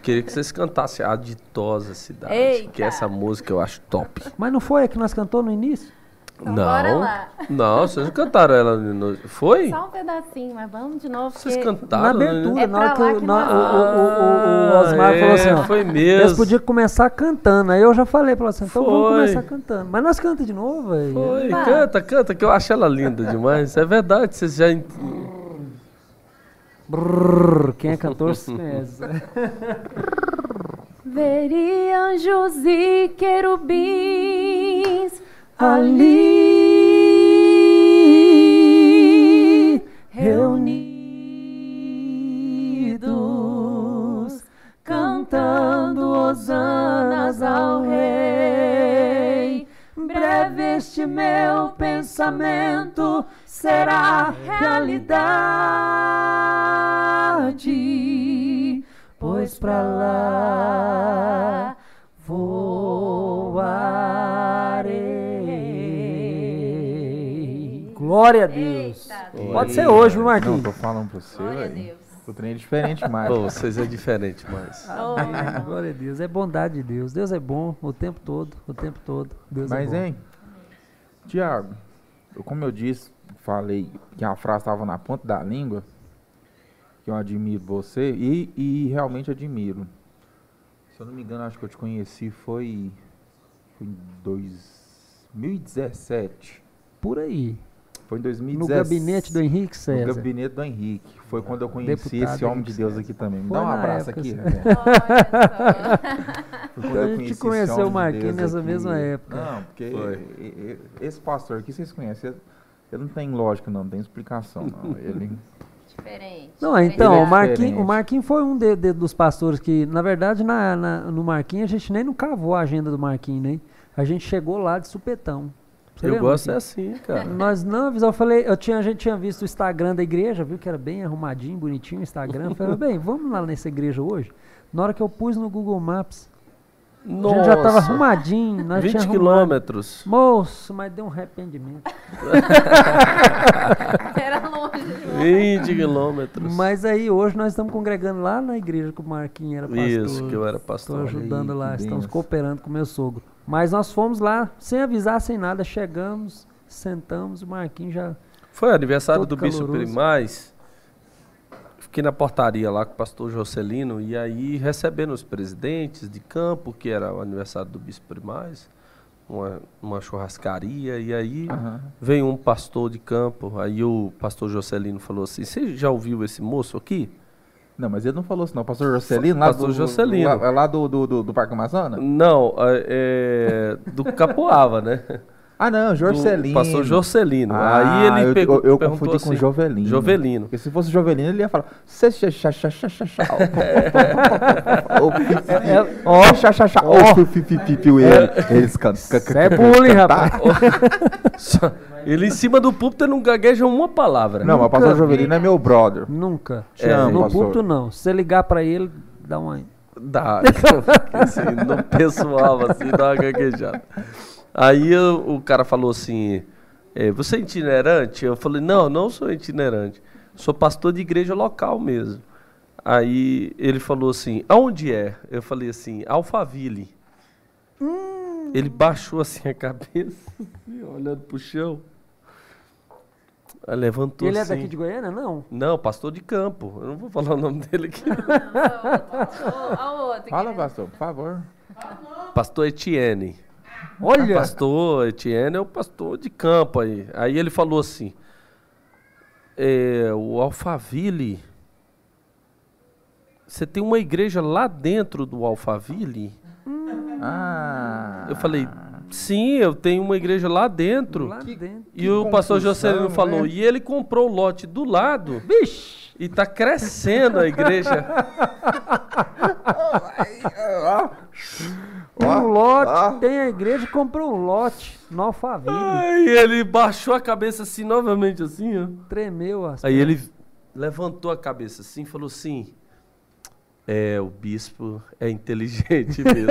Queria que vocês cantassem a Ditosa Cidade, Eita. que essa música eu acho top. Mas não foi a que nós cantou no início? Então bora não, lá. não, vocês não cantaram ela no... Foi? Só um pedacinho, mas vamos de novo. Vocês cantaram? na abertura, É na hora pra que, que na- o, o, o, o Osmar Ah, falou assim, é, ó. foi Eles mesmo. podiam começar cantando. Aí eu já falei pra ela assim, então vamos Foi. começar cantando. Mas nós canta de novo, velho. Foi, Tá. canta, canta, que eu acho ela linda demais. É verdade, vocês já... ent- Brrr, quem é cantor se conhece. Veri anjos e querubins Ali reunidos, cantando hosanas ao Rei. Breve este meu pensamento será realidade, pois pra lá voarei. Glória a Deus. Eita, Pode ser hoje, viu, Não, Marquinhos? tô falando pra você, Glória a velho. Deus. O trem é diferente mais. Pô, vocês é diferente, mas... Oh. Glória a Deus. É bondade de Deus. Deus é bom o tempo todo, o tempo todo. Deus Mas, é bom. hein, Tiago, eu, como eu disse, falei que a frase estava na ponta da língua, que eu admiro você, e, e realmente admiro. Se eu não me engano, acho que eu te conheci foi, foi em 2017. Por aí. Foi em No 2017. gabinete do Henrique No César. gabinete do Henrique. Foi quando eu conheci Deputado esse homem Henrique de Deus César. aqui também. Me Foi dá um abraço época, aqui. Rebeca. Então a gente conheceu o Marquinhos nessa aqui. mesma época. Não, porque Foi. esse pastor aqui vocês conhecem. Ele não tem lógica, não, não tem explicação. Não. Ele. Diferente. Não, então, é o Marquinhos, o Marquinhos foi um de- de- dos pastores que, na verdade, na, na- no Marquinhos, a gente nem não cavou a agenda do Marquinhos, né? A gente chegou lá de supetão. Você Eu lembra, gosto é assim, cara. Nós não avisamos, eu falei, eu tinha, a gente tinha visto o Instagram da igreja, viu que era bem arrumadinho, bonitinho o Instagram. Eu falei, bem, vamos lá nessa igreja hoje? Na hora que eu pus no Google Maps, a gente já tava Nossa, arrumadinho, nós 20 tinha arrumado. quilômetros. Moço, mas deu um arrependimento. Era longe demais. 20 quilômetros. Mas aí hoje nós estamos congregando lá na igreja que o Marquinhos era pastor. Isso, que eu era Estou pastor. ajudando Aí, lá, estamos cooperando com meu sogro. Mas nós fomos lá, sem avisar, sem nada, chegamos, sentamos, o Marquinhos já. Foi aniversário do Bispo caloroso. Primaz. Fiquei na portaria lá com o pastor Jocelino e aí recebendo os presidentes de campo, que era o aniversário do Bispo Primaz, uma, uma churrascaria, e aí Aham. veio um pastor de campo, aí o pastor Jocelino falou assim, você já ouviu esse moço aqui? Não, mas ele não falou assim, não. Pastor Jocelino, lá Pastor do, Jocelino. Lá, lá do, do, do, do Parque Amazonas? Não, é, é, do Capoava, né? Ah, não, Do Jorcelino. pastor Jorcelino. Ah, Aí ele eu, pegou, eu, eu confundi com assim, Jovelino. Jovelino. Porque se fosse Jovelino, ele ia falar. "Cê xa, xa, xa, xa, xa, xa, ó." Fi, fi. Ó, ele- Eles cantam. É bullying, rapaz. Ele em cima do púlpito não gagueja uma palavra. Não, mas o pastor Jovelino é meu brother. Nunca. Te amo, no púlpito, não. Se você ligar pra ele, dá uma... Dá. assim, no pessoal, assim, dá uma gaguejada. Aí eu- o cara falou assim: é, Você é itinerante? Eu falei: Não, não sou itinerante. Sou pastor de igreja local mesmo. Aí ele falou assim: Aonde é? Eu falei assim: Alphaville. Ele baixou assim a cabeça, assim, olhando pro chão. Aí levantou Ele é assim. daqui de Goiânia? Não. Não, pastor de campo. Eu não vou falar o nome dele aqui. Olha o outro. Fala, pastor, por favor. pastor Etienne. Olha! Pastor Etienne é o pastor de campo aí. Aí ele falou assim: é, o Alphaville. Você tem uma igreja lá dentro do Alphaville? Ah. Eu falei: sim, eu tenho uma igreja lá dentro. Lá dentro. e que o pastor confusão, Jocelino falou: né? e ele comprou o lote do lado Vixe! e tá crescendo a igreja. Um lote, ó. tem a igreja, comprou um lote no Alphaville. Aí ele baixou a cabeça assim novamente, assim, ó. Tremeu as Aí ele levantou a cabeça assim e falou assim: É, o bispo é inteligente mesmo.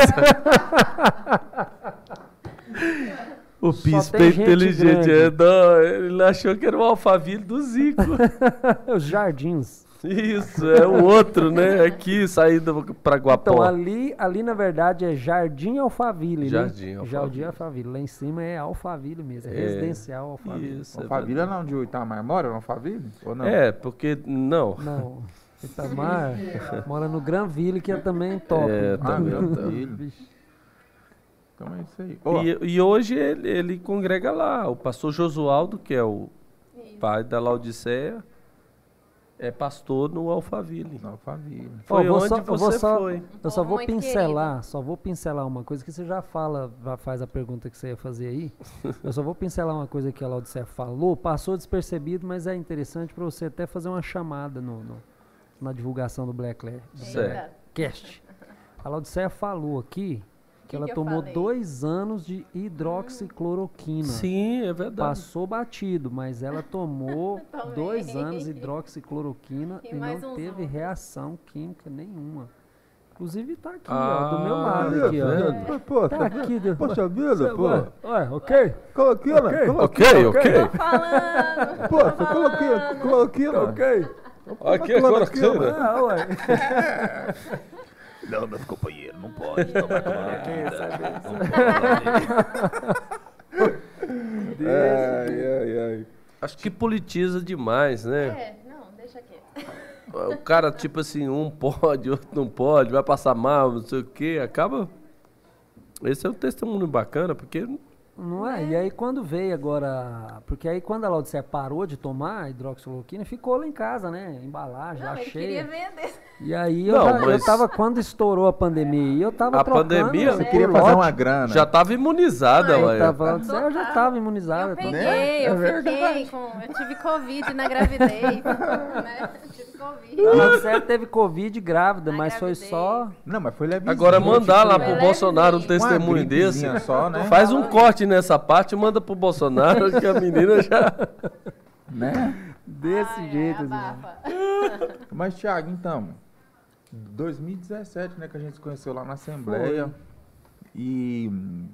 o bispo é inteligente. É, não, ele achou que era o Alphaville do Zico. Os jardins. Isso, é o outro, né? Aqui, saída pra Guapó. Então, ali, ali na verdade é Jardim Alphaville, Jardim né? Alphaville. Jardim Alphaville. Lá em cima é Alphaville mesmo, é, É, residencial Alphaville. Isso, é Alphaville é lá onde o Itamar mora, não Alphaville? Ou não? É, porque. Não. Não, Itamar mora no Granville, que é também top. É, Ah, também. Granville. Vixe. Então é isso aí. Ó, E, e hoje ele, ele congrega lá. O pastor Josualdo, que é o pai da Laodiceia, é pastor no Alphaville. não, Alphaville. Foi vou onde só- você só- foi. Eu só vou Muito pincelar, só vou pincelar uma coisa que você já fala, já faz a pergunta que você ia fazer aí. Eu só vou pincelar uma coisa que a Laudicea falou, passou despercebido, mas é interessante para você até fazer uma chamada no, no- na divulgação do Black. Cast. A Laudicea falou aqui que, Que ela que tomou falei? dois anos de hidroxicloroquina. Sim, é verdade. Passou batido, mas ela tomou dois anos de hidroxicloroquina E e, não teve reação química nenhuma. Inclusive tá aqui, Ah, ó, do meu lado aqui, ó. Mas, pô, Tá aqui, do... Poxa vida, pô. Ué, ok? Coloquina, Ok. Ok, ok. Tô falando. Pô, você coloquina, coloquina. Ok. Aqui é cloroquina. Ah, ué. Não, meu companheiro, não pode tomar Ai, ai, ai. Acho que politiza demais, né? É, não, deixa quieto. O cara, tipo assim, um pode, outro não pode, vai passar mal, não sei o quê. Acaba. Esse é um testemunho bacana, porque. Não é? E aí quando veio agora... Porque aí quando a Laudicea parou de tomar hidroxicloroquina, ficou lá em casa, né? Embalagem Não, lá ele cheia. queria vender. E aí eu, Não, já- eu mas- tava, quando estourou a pandemia, e eu tava A trocando... pandemia- o Você queria lote. fazer uma grana. Já tava imunizada, Eu ué. tava, falando, eu já tava imunizada. Eu peguei, Né? eu É fiquei com. Eu tive Covid na gravidez. né? Eu tive Covid. A Laudicea teve Covid grávida, Na mas foi gravidez. só... Não, mas foi levezinho. Agora mandar lá Foi pro Bolsonaro um levezinho. testemunho desse. só, né? Faz um corte nessa parte e manda pro Bolsonaro, que a menina já. Né? Desse Ai, jeito. assim. abafa. Mas, Thiago, então, 2017, né, que a gente se conheceu lá na Assembleia. E hum,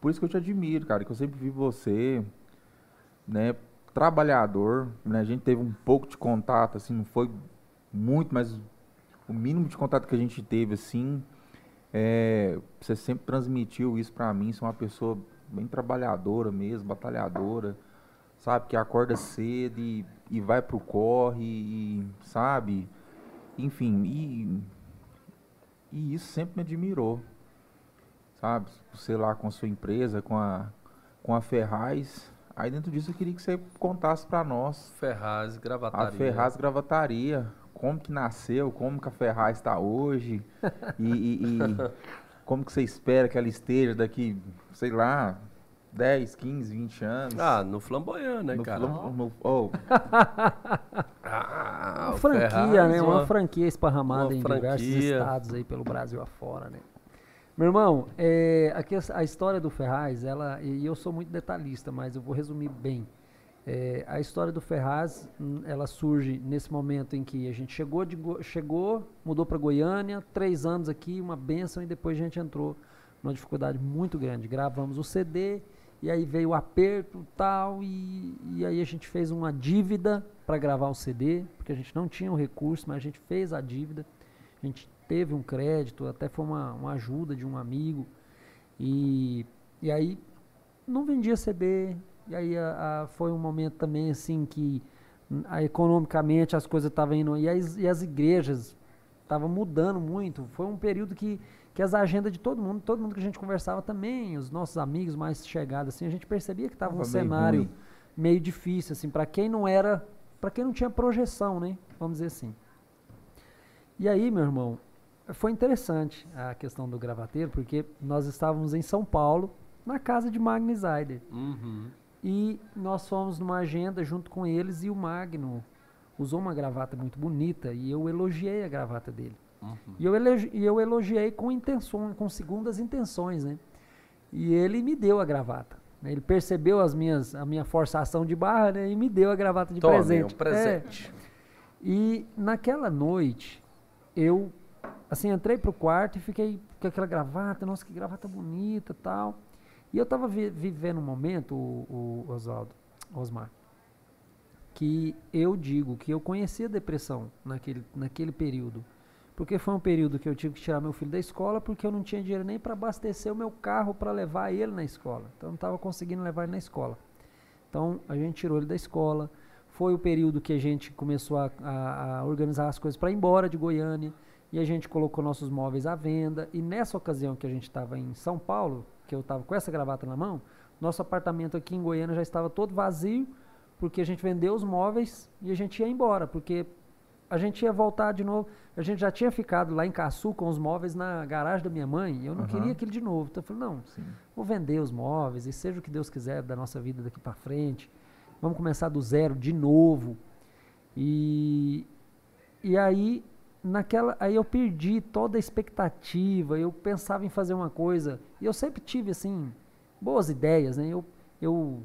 por isso que eu te admiro, cara, que eu sempre vi você, né, trabalhador, né, a gente teve um pouco de contato, assim, não foi muito, mas o mínimo de contato que a gente teve, assim, é, você sempre transmitiu isso pra mim, você é uma pessoa bem trabalhadora mesmo, batalhadora, sabe, que acorda cedo e, e vai pro corre, e, sabe, enfim, e, e isso sempre me admirou, sabe, você lá com a sua empresa, com a, com a Ferraz, aí dentro disso eu queria que você contasse pra nós, Ferraz, a gravataria. Ferraz Gravataria, como que nasceu, como que a Ferraz está hoje e, e- e como que você espera que ela esteja daqui, sei lá, 10, 15, 20 anos. Ah, no flamboyant, né, no, cara? no- no- oh, Ah, Uma o franquia, Ferraz, né? Uma, franquia esparramada uma em diversos franquia. estados aí pelo Brasil afora, né? Meu irmão, é, aqui a, a história do Ferraz, ela, e eu sou muito detalhista, mas eu vou resumir bem. É, a história do Ferraz, hum, ela surge nesse momento em que a gente chegou, de, Go- chegou mudou para Goiânia, três anos aqui, uma benção, e depois a gente entrou numa dificuldade muito grande. Gravamos o CD, e aí veio o aperto tal, e, e aí a gente fez uma dívida para gravar o CD, porque a gente não tinha o recurso, mas a gente fez a dívida. A gente teve um crédito, até foi uma, uma ajuda de um amigo. E, e aí não vendia CD. E aí a- a- foi um momento também assim que hum, a- economicamente as coisas estavam indo. E as, e as igrejas estavam mudando muito. Foi um período que, que as agendas de todo mundo, todo mundo que a gente conversava também, os nossos amigos mais chegados, assim, a gente percebia que estava um cenário ruim. meio difícil, assim, para quem não era, para quem não tinha projeção, né? Vamos dizer assim. E aí, meu irmão, foi interessante a questão do gravateiro, porque nós estávamos em São Paulo, na casa de Magno Zaider. Uhum. E nós fomos numa agenda junto com eles e o Magno usou uma gravata muito bonita e eu elogiei a gravata dele. Uhum. E eu, elogi- e eu elogiei com intenções, com segundas intenções, né? E ele me deu a gravata. né? Ele percebeu as minhas, a minha forçação de barra, né? E me deu a gravata de Tome, presente. um presente. É. E naquela noite, eu, assim, entrei pro quarto e fiquei com aquela gravata, nossa, que gravata bonita tal. E eu tava vi- vivendo um momento, o, o Oswaldo, Osmar, que eu digo que eu conhecia a depressão naquele, naquele período. Porque foi um período que eu tive que tirar meu filho da escola porque eu não tinha dinheiro nem para abastecer o meu carro para levar ele na escola. Então eu não estava conseguindo levar ele na escola. Então a gente tirou ele da escola. Foi o período que a gente começou a, a- a organizar as coisas para ir embora de Goiânia e a gente colocou nossos móveis à venda. E nessa ocasião que a gente estava em São Paulo, que eu estava com essa gravata na mão, nosso apartamento aqui em Goiânia já estava todo vazio porque a gente vendeu os móveis e a gente ia embora, porque a gente ia voltar de novo. A gente já tinha ficado lá em Caçu com os móveis na garagem da minha mãe. e Eu não Aham. queria aquilo de novo. Então eu falei, não, sim. vou vender os móveis e seja o que Deus quiser da nossa vida daqui para frente. Vamos começar do zero de novo. E, e aí, naquela, aí eu perdi toda a expectativa. Eu pensava em fazer uma coisa. E eu sempre tive, assim, boas ideias, né? Eu, eu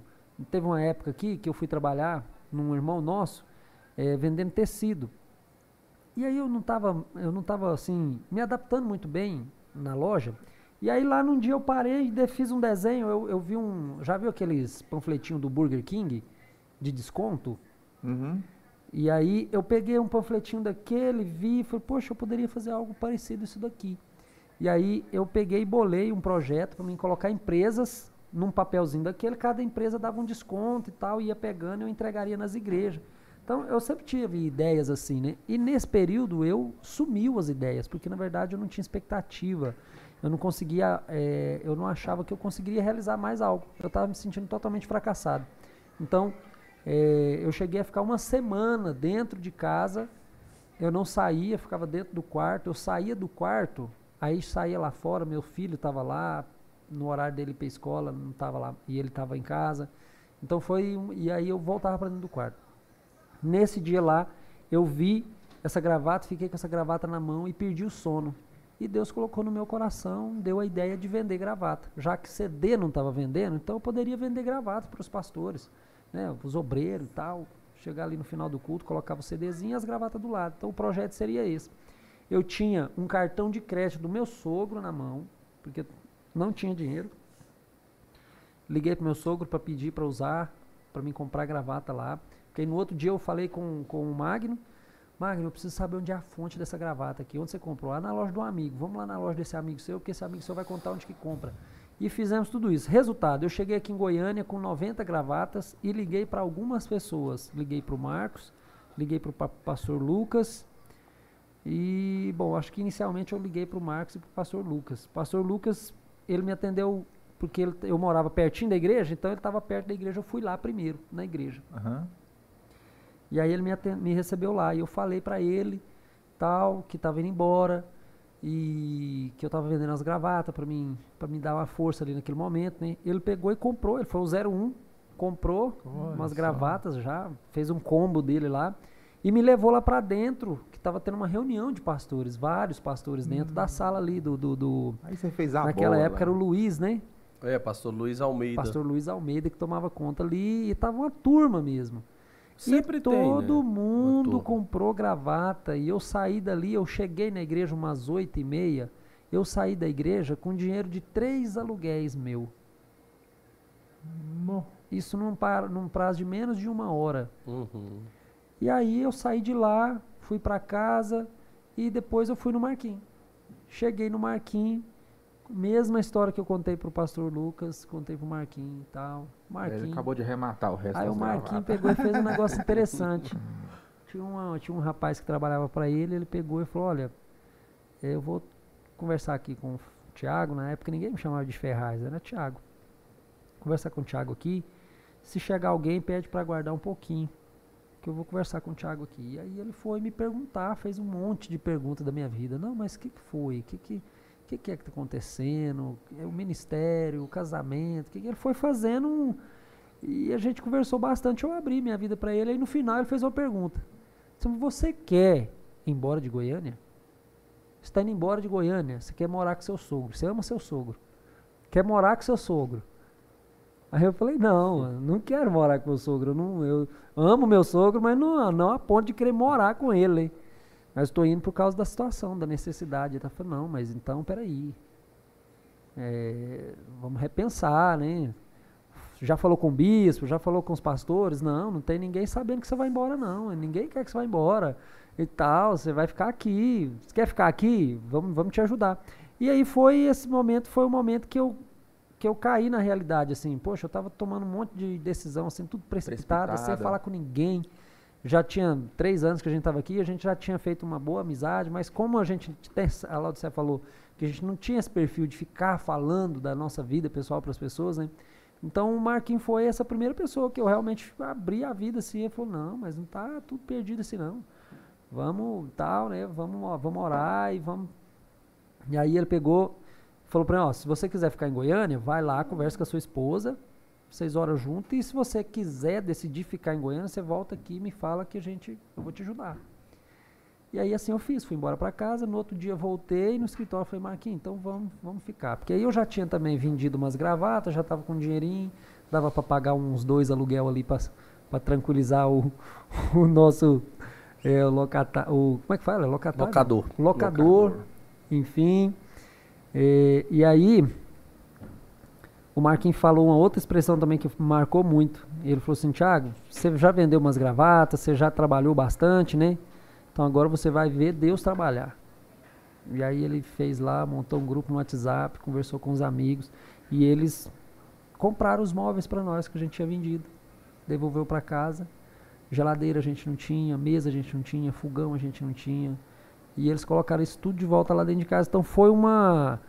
teve uma época aqui que eu fui trabalhar num irmão nosso eh, vendendo tecido. E aí eu não estava, eu não tava assim, me adaptando muito bem na loja. E aí lá num dia eu parei e fiz um desenho, eu, eu vi um, já viu aqueles panfletinhos do Burger King de desconto? Uhum. E aí eu peguei um panfletinho daquele, vi e falei, poxa, eu poderia fazer algo parecido isso daqui. E aí eu peguei e bolei um projeto para mim colocar empresas num papelzinho daquele, cada empresa dava um desconto e tal, ia pegando e eu entregaria nas igrejas. Então eu sempre tive ideias assim, né? E nesse período eu sumiu as ideias, porque na verdade eu não tinha expectativa. Eu não conseguia, eh, eu não achava que eu conseguiria realizar mais algo. Eu estava me sentindo totalmente fracassado. Então, eh, eu cheguei a ficar uma semana dentro de casa, eu não saía, ficava dentro do quarto. Eu saía do quarto, aí saía lá fora, meu filho estava lá, no horário dele para escola, não estava lá, e ele estava em casa. Então foi, e aí eu voltava para dentro do quarto. Nesse dia lá, eu vi essa gravata, fiquei com essa gravata na mão e perdi o sono. E Deus colocou no meu coração, deu a ideia de vender gravata. Já que CD não estava vendendo, então eu poderia vender gravata para os pastores, né, os obreiros e tal. Chegar ali no final do culto, colocava o CDzinho e as gravatas do lado. Então o projeto seria esse. Eu tinha um cartão de crédito do meu sogro na mão, porque não tinha dinheiro. Liguei pro meu sogro para pedir para usar, para mim comprar gravata lá. Porque no outro dia eu falei com, com o Magno. Magno, eu preciso saber onde é a fonte dessa gravata aqui. Onde você comprou? Ah, na loja do amigo. Vamos lá na loja desse amigo seu, porque esse amigo seu vai contar onde que compra. E fizemos tudo isso. Resultado, eu cheguei aqui em Goiânia com 90 gravatas e liguei para algumas pessoas. Liguei para o Marcos, liguei para o pa pastor Lucas. E, bom, acho que inicialmente eu liguei para o Marcos e para o pastor Lucas. Pastor Lucas, ele me atendeu porque ele- eu morava pertinho da igreja, então ele estava perto da igreja. Eu fui lá primeiro, na igreja. Aham. E aí ele me, me recebeu lá. E eu falei pra ele, tal, que tava indo embora. E que eu tava vendendo as gravatas pra mim, pra me dar uma força ali naquele momento, né? Ele pegou e comprou, ele foi o 01, comprou Olha umas só. gravatas já, fez um combo dele lá. E me levou lá pra dentro, que tava tendo uma reunião de pastores, vários pastores dentro da sala ali do... do, do- Aí você fez a naquela bola. época era o Luiz, né? É, pastor Luiz Almeida. Pastor Luiz Almeida que tomava conta ali e tava uma turma mesmo. Sempre e tem, né? todo Uma mundo comprou gravata e eu saí dali, eu cheguei na igreja umas oito e meia, eu saí da igreja com dinheiro de três aluguéis meu. Mo- Isso num, par- num prazo de menos de uma hora. Uhum. E aí eu saí de lá, fui pra casa e depois eu fui no Marquinhos. Cheguei no Marquinhos, mesma história que eu contei pro pastor Lucas, contei pro Marquinhos e tal. Ele Marquinhos. acabou de arrematar o resto Aí o Marquinhos pegou e fez um negócio interessante. Tinha, uma- tinha um rapaz que trabalhava para ele, ele pegou e falou, olha, eu vou conversar aqui com o Thiago, na época ninguém me chamava de Ferraz, era Thiago. Conversar com o Thiago aqui, se chegar alguém, pede para aguardar um pouquinho, que eu vou conversar com o Thiago aqui. E aí ele foi me perguntar, fez um monte de perguntas da minha vida. Não, mas o que, que foi? O que, que, que, que é que está acontecendo? É o ministério, o casamento, o que, que ele foi fazendo um, e a gente conversou bastante, eu abri minha vida para ele, aí no final ele fez uma pergunta. Se você quer ir embora de Goiânia? Você está indo embora de Goiânia, você quer morar com seu sogro, você ama seu sogro. Quer morar com seu sogro. Aí eu falei, não, eu não quero morar com meu sogro. Eu, não, eu amo meu sogro, mas não, não a ponto de querer morar com ele. hein? Mas estou indo por causa da situação, da necessidade. Ele falou, não, mas então, peraí. É, vamos repensar, né? já falou com o bispo, já falou com os pastores, não, não tem ninguém sabendo que você vai embora, não. Ninguém quer que você vá embora e tal, você vai ficar aqui. Você quer ficar aqui? Vamos, vamos te ajudar. E aí foi esse momento, foi o momento que eu que eu caí na realidade, assim, poxa, eu tava tomando um monte de decisão, assim, tudo precipitada, sem falar com ninguém. Já tinha três anos que a gente estava aqui, a gente já tinha feito uma boa amizade, mas como a gente a Laudicea falou, que a gente não tinha esse perfil de ficar falando da nossa vida pessoal para as pessoas, né? Então o Marquinhos foi essa primeira pessoa que eu realmente abri a vida assim, ele falou, não, mas não tá tudo perdido assim não. Vamos tal, né? Vamos, vamos orar e vamos. E aí ele pegou, falou para mim, ó, se você quiser ficar em Goiânia, vai lá, conversa com a sua esposa, vocês oram junto, e se você quiser decidir ficar em Goiânia, você volta aqui e me fala que a gente, eu vou te ajudar. E aí assim eu fiz, fui embora para casa, no outro dia voltei no escritório, falei, Marquinhos, então vamos, vamos ficar. Porque aí eu já tinha também vendido umas gravatas, já estava com um dinheirinho, dava para pagar uns dois aluguel ali para tranquilizar o, o nosso é, o locata, o como é que fala? Locatário? Locador. Locador, enfim. É, e aí o Marquinhos falou uma outra expressão também que marcou muito. Ele falou assim, Thiago, você já vendeu umas gravatas, você já trabalhou bastante, né? Então agora você vai ver Deus trabalhar. E aí ele fez lá, montou um grupo no WhatsApp, conversou com os amigos e eles compraram os móveis para nós que a gente tinha vendido. Devolveu para casa. Geladeira a gente não tinha, mesa a gente não tinha, fogão a gente não tinha. E eles colocaram isso tudo de volta lá dentro de casa. Então foi uma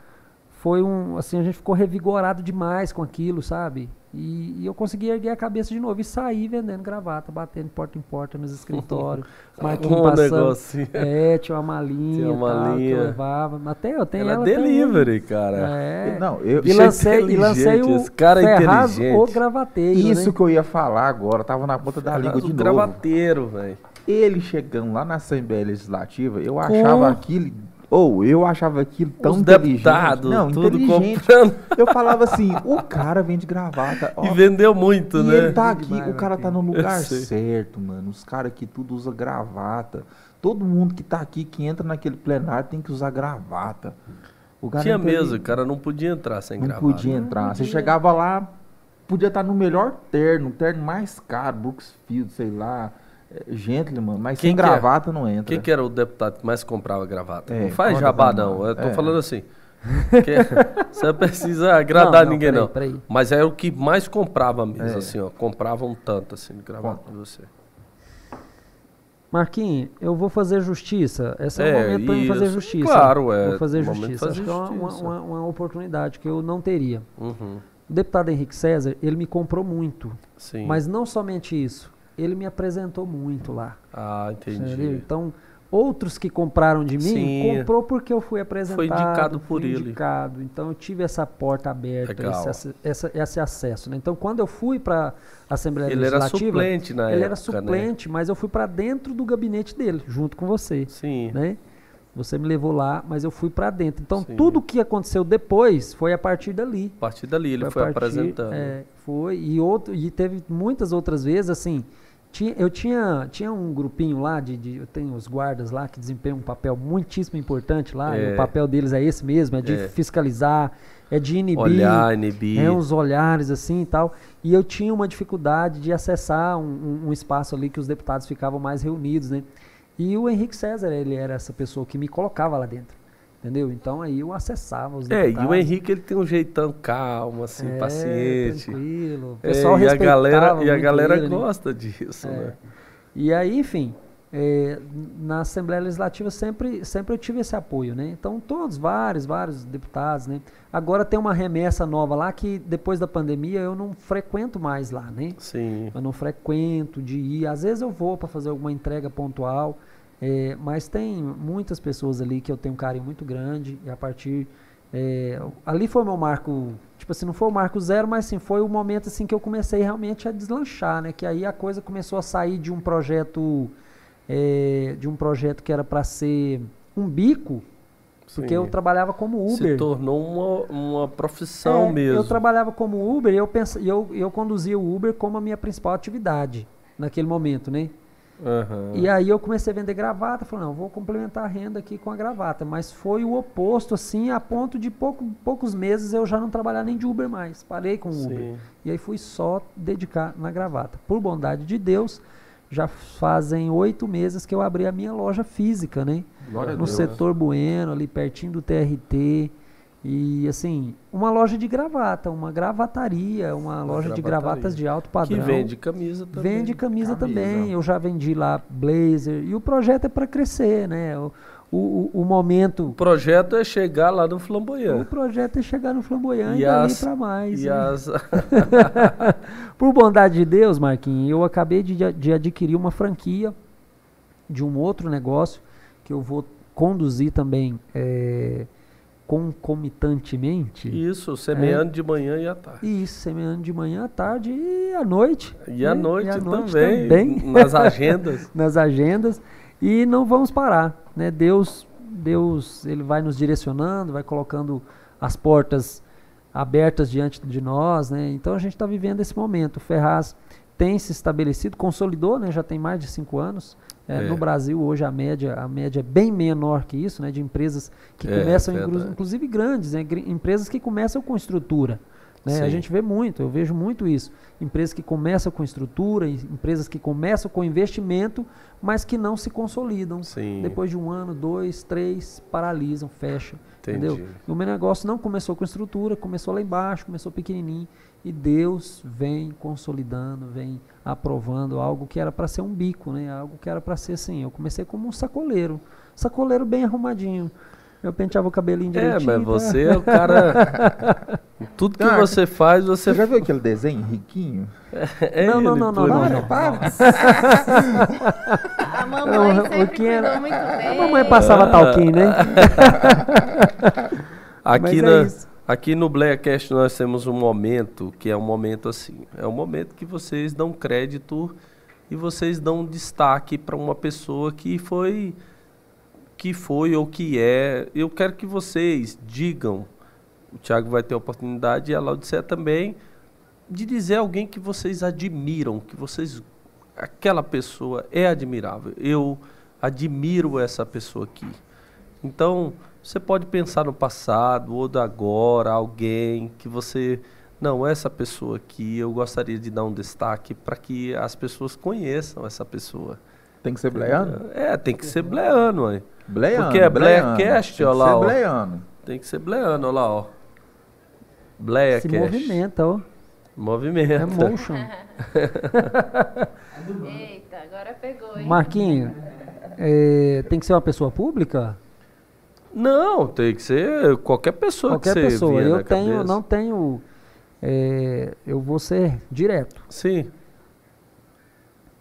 foi um, assim, a gente ficou revigorado demais com aquilo, sabe? E, e eu consegui erguer a cabeça de novo e sair vendendo gravata, batendo porta em porta nos escritórios. Marquinhos Um passando. negocinho. É, tinha uma malinha, Tinha uma tal, que malinha. eu levava. Até eu tenho Ela é ela delivery, cara. É. Não, eu, E lancei, e lancei o esse cara é Ferraz inteligente. o gravateiro, isso né? que eu ia falar agora, tava na ponta da língua o de novo. gravateiro, velho. Ele chegando lá na Assembleia Legislativa, eu achava aquilo, ou eu achava aquilo tão Os inteligente. deputados, não, tudo inteligente. comprando. Eu falava assim, o cara vende gravata, ó, E vendeu muito, e né? ele tá aqui, demais, o cara tá no lugar certo, mano. Os caras aqui tudo usa gravata. Todo mundo que tá aqui, que entra naquele plenário, tem que usar gravata. O cara Tinha mesmo, o cara não podia entrar sem não gravar. podia entrar. Você chegava lá, podia estar no melhor terno, o terno mais caro, Brooksfield, sei lá, Gentleman, mas Quem sem que é? gravata não entra. Quem que era o deputado que mais comprava gravata? É, não faz jabá, não. Eu tô É. falando assim. que você não precisa agradar não, ninguém, peraí, não. peraí. Mas era o que mais comprava mesmo, É. assim, ó. Comprava um tanto, assim, de gravata de você. Marquinhos, eu vou fazer justiça. Esse é, É, o momento para mim fazer isso. justiça. Claro, é, Vou fazer justiça. fazer Acho que é uma, justiça. uma- uma oportunidade que eu não teria. Uhum. O deputado Henrique César, ele me comprou muito. Sim. Mas não somente isso. Ele me apresentou muito lá. Ah, entendeu? entendi. Então, outros que compraram de mim, Sim. comprou porque eu fui apresentado. indicado por ele. indicado. Então, eu tive essa porta aberta, esse, essa- esse acesso. Né? Então, quando eu fui para a Assembleia Ele era Legislativa... suplente na ele era época, né? suplente, mas eu fui para dentro do gabinete dele, junto com você. Sim. Né? Você me levou lá, mas eu fui para dentro. Então, Sim. tudo que aconteceu depois foi a partir dali. A partir dali ele a foi partir- apresentando. é, foi. E, outro, e teve muitas outras vezes, assim. Tinha, eu tinha, tinha um grupinho lá, de, de- eu tenho os guardas lá que desempenham um papel muitíssimo importante lá. e É. o papel deles é esse mesmo, é de É. fiscalizar, é de inibir. Olhar, inibir. É, uns olhares assim e tal. E eu tinha uma dificuldade de acessar um, um- um espaço ali que os deputados ficavam mais reunidos, né? E o Henrique César, ele era essa pessoa que me colocava lá dentro. Entendeu? Então aí eu acessava os É, deputados. e o Henrique ele tem um jeitão calmo, assim, É, paciente. Tranquilo. O É, pessoal e a galera, e a galera ele, gosta disso, É. né? E aí, enfim, é, na Assembleia Legislativa sempre, sempre eu tive esse apoio, né? Então, todos, vários, vários deputados, né? Agora tem uma remessa nova lá que depois da pandemia eu não frequento mais lá, né? Sim. Eu não frequento de ir. Às vezes eu vou para fazer alguma entrega pontual, é, mas tem muitas pessoas ali que eu tenho um carinho muito grande e a partir é, ali foi meu marco, tipo assim, não foi o marco zero, mas sim foi o momento assim que eu comecei realmente a deslanchar, né? Que aí a coisa começou a sair de um projeto é, de um projeto que era para ser um bico, porque sim. eu trabalhava como Se Uber. tornou uma, uma profissão É, mesmo. Eu trabalhava como Uber e eu, pens, eu, eu conduzia o Uber como a minha principal atividade naquele momento, né? Aham. E aí eu comecei a vender gravata, falei, não, vou complementar a renda aqui com a gravata. Mas foi o oposto, assim, a ponto de pouco, poucos meses eu já não trabalhar nem de Uber mais. Parei com o Uber. E aí fui só dedicar na gravata. Por bondade de Deus, já fazem oito meses que eu abri a minha loja física, né? Glória no setor Bueno, ali pertinho do TRT. E assim, uma loja de gravata, uma gravataria, uma, loja de gravataria. gravatas de alto padrão. Que vende camisa também. Vende camisa, Camisa. também. Eu já vendi lá blazer. E o projeto é para crescer, né? O, o, o- o momento. O projeto é chegar lá no O Flamboyant. projeto é chegar no flamboyante E e as- para mais. E né? as... Por bondade de Deus, Marquinhos, eu acabei de, de adquirir uma franquia de um outro negócio que eu vou conduzir também é, concomitantemente. Isso, semeando de manhã e à tarde. Isso, semeando de manhã à tarde e à noite. E à né? noite, à noite também, também. nas agendas. nas agendas e não vamos parar, né? Deus, Deus, ele vai nos direcionando, vai colocando as portas abertas diante de nós, né? Então a gente está vivendo esse momento. O Ferraz tem se estabelecido, consolidou, né? Já tem mais de cinco anos. É, É. No Brasil hoje a média, a média é bem menor que isso, né? De empresas que É, começam, inclusive grandes, né? Empresas que começam com estrutura. Né? A gente vê muito, eu vejo muito isso. Empresas que começam com estrutura, em- empresas que começam com investimento, mas que não se consolidam. Sim. Depois de um ano, dois, três, paralisam, fecham. Entendi. Entendeu? E o meu negócio não começou com estrutura, começou lá embaixo, começou pequenininho. E Deus vem consolidando, vem aprovando algo que era para ser um bico, né? Algo que era para ser assim. Eu comecei como um sacoleiro. Sacoleiro bem arrumadinho. Eu penteava o cabelinho É, direitinho. mas tá? você é o cara. Tudo que Ah, você faz, você. Você já viu aquele desenho riquinho? É Não, não, não, não, não, não. para. A mamãe o- o sempre que era- muito bem. A mamãe passava talquinho, né? Aqui, Mas na, é isso. Aqui no Blackcast nós temos um momento que é um momento assim. É um momento que vocês dão crédito e vocês dão destaque para uma pessoa que foi que foi ou que é. Eu quero que vocês digam. O Thiago vai ter a oportunidade e a Laudicea também de dizer alguém que vocês admiram, que vocês aquela pessoa é admirável. Eu admiro essa pessoa aqui. Então, você pode pensar no passado ou do agora, alguém que você. Não, essa pessoa aqui, eu gostaria de dar um destaque para que as pessoas conheçam essa pessoa. Tem que ser bleano? É, tem que ser bleano, mãe. Bleano. Porque é bleano. Blackcast, Tem ó que lá, ser bleano. Tem que ser bleano, olha lá, ó. Bleia Se Cash. movimenta, ó. Movimenta. É motion. Eita, agora pegou, hein? Marquinho, é, tem que ser uma pessoa pública? Não, tem que ser qualquer pessoa Qualquer que você pessoa. Eu tenho, cabeça. não tenho. é, eu vou ser direto. Sim.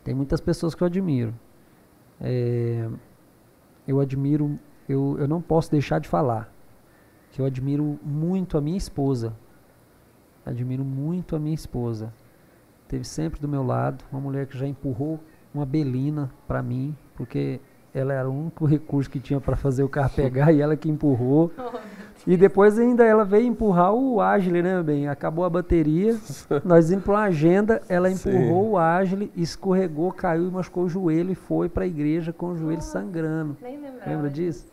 Tem muitas pessoas que eu admiro. É, eu admiro, eu, eu não posso deixar de falar que eu admiro muito a minha esposa. Admiro muito a minha esposa. Teve sempre do meu lado uma mulher que já empurrou uma belina para mim, porque ela era o único recurso que tinha para fazer o carro pegar e ela que empurrou. E depois ainda ela veio empurrar o Agile, né, bem? Acabou a bateria, nós indo para uma agenda, ela empurrou Sim. o Agile, escorregou, caiu e machucou o joelho e foi para a igreja com o joelho sangrando. Nem lembrava. Lembra disso?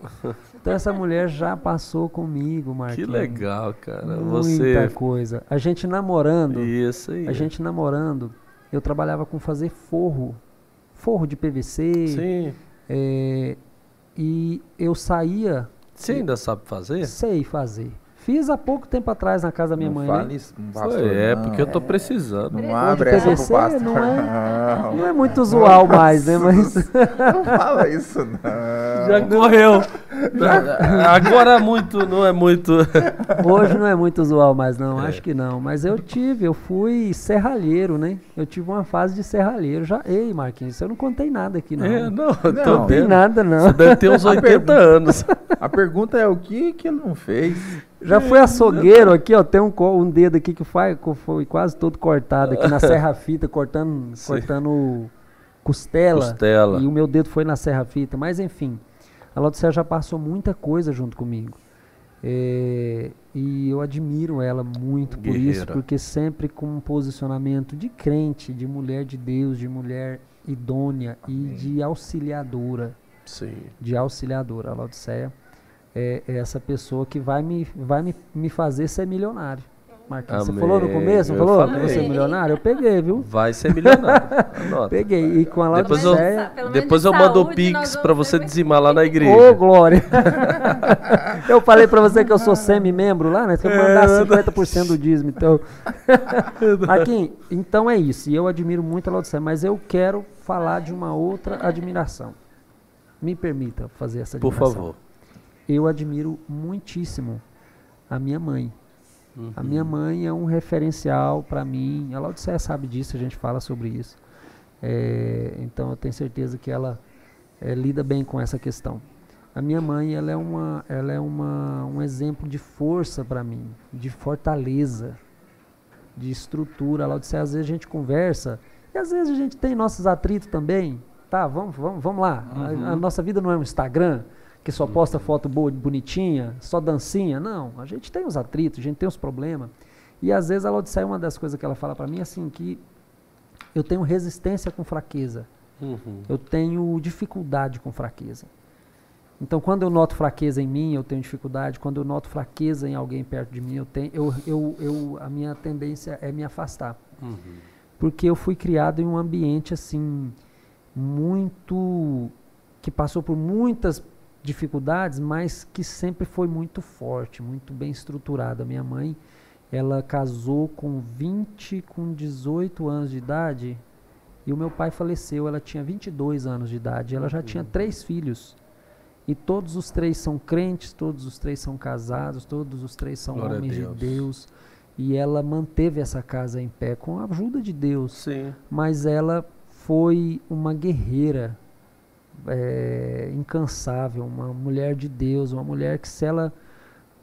Então essa mulher já passou comigo, Que Marquinhos. legal, cara. Muita Você. coisa. A gente namorando, Isso aí. a gente namorando, eu trabalhava com fazer forro. Forro de PVC. Sim. É, e eu saía, Você ainda sabe fazer? sei fazer. Fiz há pouco tempo atrás na casa da minha não mãe, fale né? isso com o pastor, Foi, é, não. porque eu tô precisando. Não Forro abre de essa pro PVC não é- Não, Não é muito usual mais, né? Mas não fala isso, não. Já correu. Agora muito, não é muito. hoje não é muito usual mais, não. É. Acho que não. Mas eu tive, eu fui serralheiro, né? Eu tive uma fase de serralheiro. Já, ei, Marquinhos, eu não contei nada aqui, não. É, não, Não, Não tem nada, não. Você deve ter uns 80 anos. A pergunta é o que que ele não fez? Já fui açougueiro aqui, ó. Tem um, um dedo aqui que foi, foi quase todo cortado aqui na serra-fita, cortando, Sim. cortando costela. Costela. E o meu dedo foi na serra-fita. Mas enfim, a Laudicea já passou muita coisa junto comigo. É, e eu admiro ela muito por isso, Guerreira. porque sempre com um posicionamento de crente, de mulher de Deus, de mulher idônea e de auxiliadora Sim. de auxiliadora. A Laodiceia é, é essa pessoa que vai me, vai me, me fazer ser milionário. Marquinhos, você Amém. falou no começo, Eu falou? falei. Que você é milionário? Eu peguei, viu? Vai ser milionário. Anota. Peguei. E com a Depois eu- menos Depois de eu mando o Pix ser você dizimar lá na Ô, igreja. Glória! eu falei pra você que eu sou semi-membro lá, né? Se eu mandar 50% do dízimo, então... Marquinhos, então é isso. E eu admiro muito a Laodiceia, mas eu quero falar de uma outra admiração. Me permita fazer essa Por admiração. favor. Eu admiro muitíssimo a minha mãe. Uhum. A minha mãe é um referencial para mim. A Laodiceia sabe disso, a gente fala sobre isso. É, então eu tenho certeza que ela é, lida bem com essa questão. A minha mãe, ela é, uma, ela é uma, um exemplo de força para mim, de fortaleza, de estrutura. A Laodiceia, às vezes a gente conversa e às vezes a gente tem nossos atritos também. Tá, vamos, vamos, vamos lá. A- A, nossa vida não é um Instagram que só posta foto boa, bonitinha, só dancinha. Não, a gente tem os atritos, a gente tem os problemas. E às vezes a Laodiceia, uma das coisas que ela fala para mim é assim, que eu tenho resistência com fraqueza. Uhum. Eu tenho dificuldade com fraqueza. Então, quando eu noto fraqueza em mim, eu tenho dificuldade. Quando eu noto fraqueza em alguém perto de mim, eu tenho, eu, eu, eu, a minha tendência é me afastar. Uhum. Porque eu fui criado em um ambiente assim muito que passou por muitas dificuldades, mas que sempre foi muito forte, muito bem estruturada. Minha mãe, ela casou com 20, com 18 anos de idade, e o meu pai faleceu, ela tinha 22 anos de idade. Ela já tinha três filhos. E todos os três são crentes, todos os três são casados, todos os três são Glória homens de Deus. Deus. E ela manteve essa casa em pé com a ajuda de Deus Sim. mas ela foi uma guerreira é, incansável, uma mulher de Deus, uma mulher que se ela,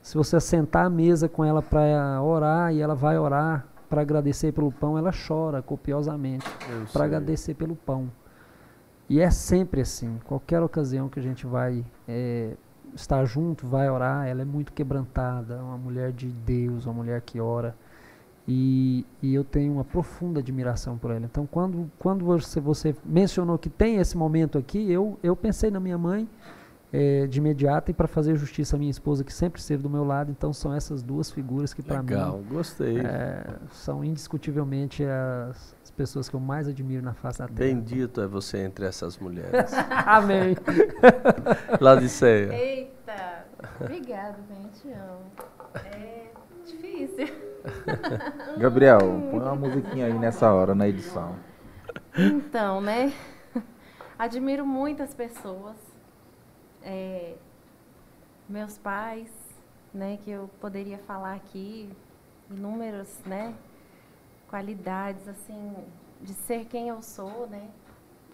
se você sentar à mesa com ela para orar e ela vai orar para agradecer pelo pão, ela chora copiosamente para agradecer pelo pão. E é sempre assim, qualquer ocasião que a gente vai é, estar junto, vai orar, ela é muito quebrantada, é uma mulher de Deus, uma mulher que ora. E, e eu tenho uma profunda admiração por ela. Então, quando, quando você, você mencionou que tem esse momento aqui, eu, eu pensei na minha mãe eh, de imediato e para fazer justiça à minha esposa, que sempre esteve do meu lado. Então, são essas duas figuras que, para mim, gostei. eh, são indiscutivelmente as, as pessoas que eu mais admiro na face da terra. Bendito é você entre essas mulheres. Amém. Laodiceia. Eita! Obrigada, bem, te amo. É difícil. Gabriel, põe uma musiquinha aí nessa hora na edição. Então, né? Admiro muitas pessoas. É, meus pais, né? Que eu poderia falar aqui, inúmeras, né? Qualidades, assim, de ser quem eu sou, né?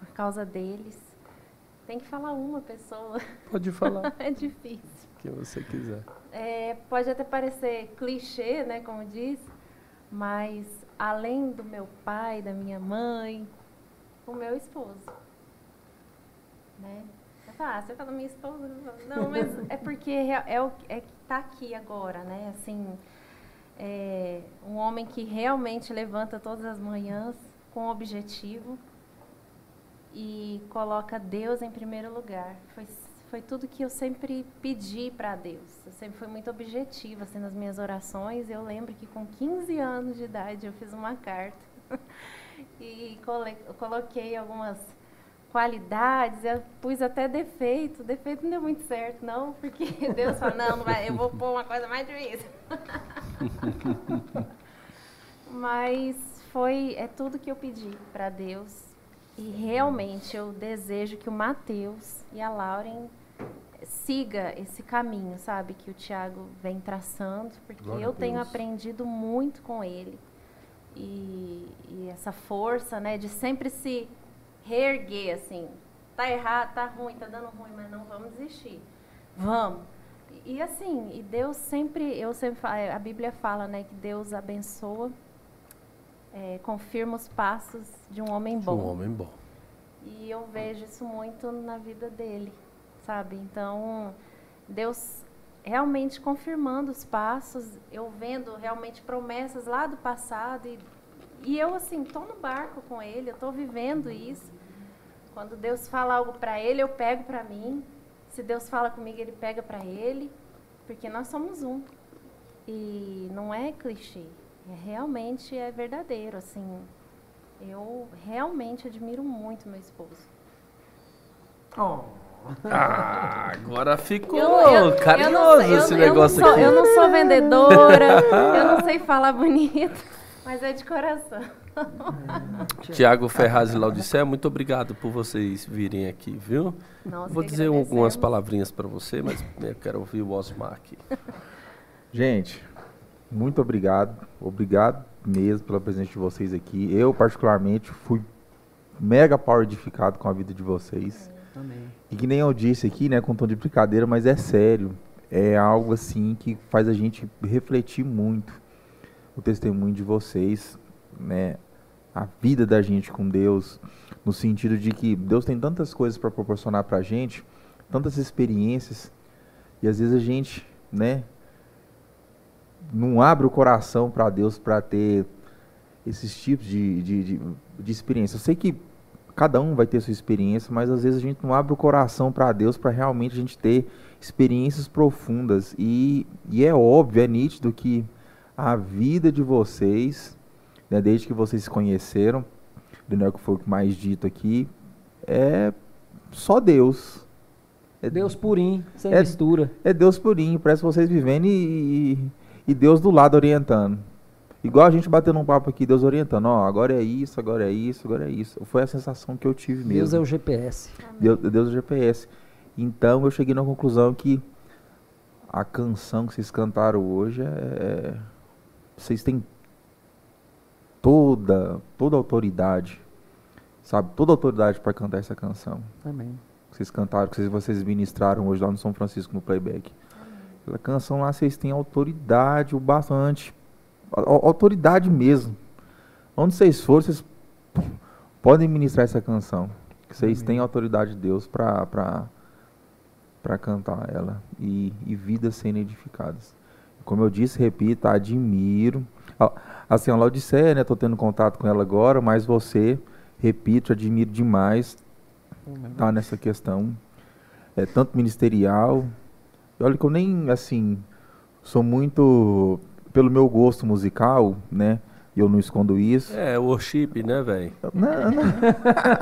por causa deles. Tem que falar uma pessoa. Pode falar é difícil. o que você quiser. É, pode até parecer clichê, né, como diz, mas além do meu pai, da minha mãe, o meu esposo. Né? Você fala, ah, você fala minha esposa? Não, mas é porque é, é o é que está aqui agora, né? Assim, é um homem que realmente levanta todas as manhãs com objetivo e coloca Deus em primeiro lugar. Foi, foi tudo que eu sempre pedi para Deus. Eu sempre fui muito objetiva assim, nas minhas orações. Eu lembro que com 15 anos de idade eu fiz uma carta e coloquei algumas qualidades, eu pus até defeito. Defeito não deu muito certo, não, porque Deus falou, não, não vai, eu vou pôr uma coisa mais difícil. Mas foi, é tudo que eu pedi para Deus. E realmente eu desejo que o Mateus e a Lauren siga esse caminho, sabe, que o Tiago vem traçando, porque Glória eu tenho aprendido muito com ele. E, e essa força, né, de sempre se reerguer, assim, tá errado, tá ruim, tá dando ruim, mas não vamos desistir. Vamos. E, e assim, e Deus sempre, eu sempre falo, a Bíblia fala, né, que Deus abençoa, é, confirma os passos de um homem bom. Um homem bom. E eu vejo isso muito na vida dele, sabe? Então, Deus realmente confirmando os passos, eu vendo realmente promessas lá do passado e, e eu assim, tô no barco com ele, eu tô vivendo isso. Quando Deus fala algo para ele, eu pego para mim. Se Deus fala comigo, ele pega para ele, porque nós somos um. E não é clichê, é realmente é verdadeiro, assim. Eu realmente admiro muito meu esposo. Ah, agora ficou Eu, eu- carinhoso sei- eu- esse eu negócio não sou, aqui. Eu não sou vendedora, eu não sei falar bonito, mas é de coração. Tiago Ferraz e Laudicea, muito obrigado por vocês virem aqui, viu? Nós Vou dizer algumas palavrinhas para você, mas eu quero ouvir o Osmar aqui. Gente, muito obrigado. Obrigado mesmo pela presença de vocês aqui. Eu, particularmente, fui mega power edificado com a vida de vocês. Amém. E que nem eu disse aqui, né, com tom de brincadeira, mas é sério. É algo assim que faz a gente refletir muito o testemunho de vocês, né? A vida da gente com Deus, no sentido de que Deus tem tantas coisas para proporcionar para a gente, tantas experiências, e às vezes a gente, né, não abre o coração para Deus para ter esses tipos de, de, de, de experiência. Eu sei que cada um vai ter sua experiência, mas às vezes a gente não abre o coração para Deus para realmente a gente ter experiências profundas. E, e é óbvio, é nítido que a vida de vocês, né, desde que vocês se conheceram, Daniel que foi o mais dito aqui, é só Deus. É Deus purinho, sem É- mistura. é Deus purinho, parece vocês vivendo e, e, e Deus do lado orientando. Igual a gente batendo um papo aqui, Deus orientando, ó, agora é isso, agora é isso, agora é isso. Foi a sensação que eu tive mesmo. Deus é o GPS. Deus, Deus é o GPS. Então eu cheguei na conclusão que a canção que vocês cantaram hoje é. é- Vocês têm toda, toda a autoridade, sabe? Toda a autoridade para cantar essa canção Amém. que vocês cantaram, que vocês, vocês ministraram hoje lá no São Francisco, no playback. Aquela canção lá, vocês têm autoridade o bastante. Autoridade mesmo. Onde vocês forem, vocês podem ministrar essa canção. Que vocês Amém. têm autoridade de Deus para para cantar ela. E, e vidas sendo edificadas. Como eu disse, repito, admiro. A- Assim, a Laodiceia, né? Tô tendo contato com ela agora, mas você, repito, admiro demais tá nessa questão, é, tanto ministerial. Olha que eu nem, assim, sou muito, pelo meu gosto musical, né? E eu não escondo isso. É, worship, né, velho? Não, não.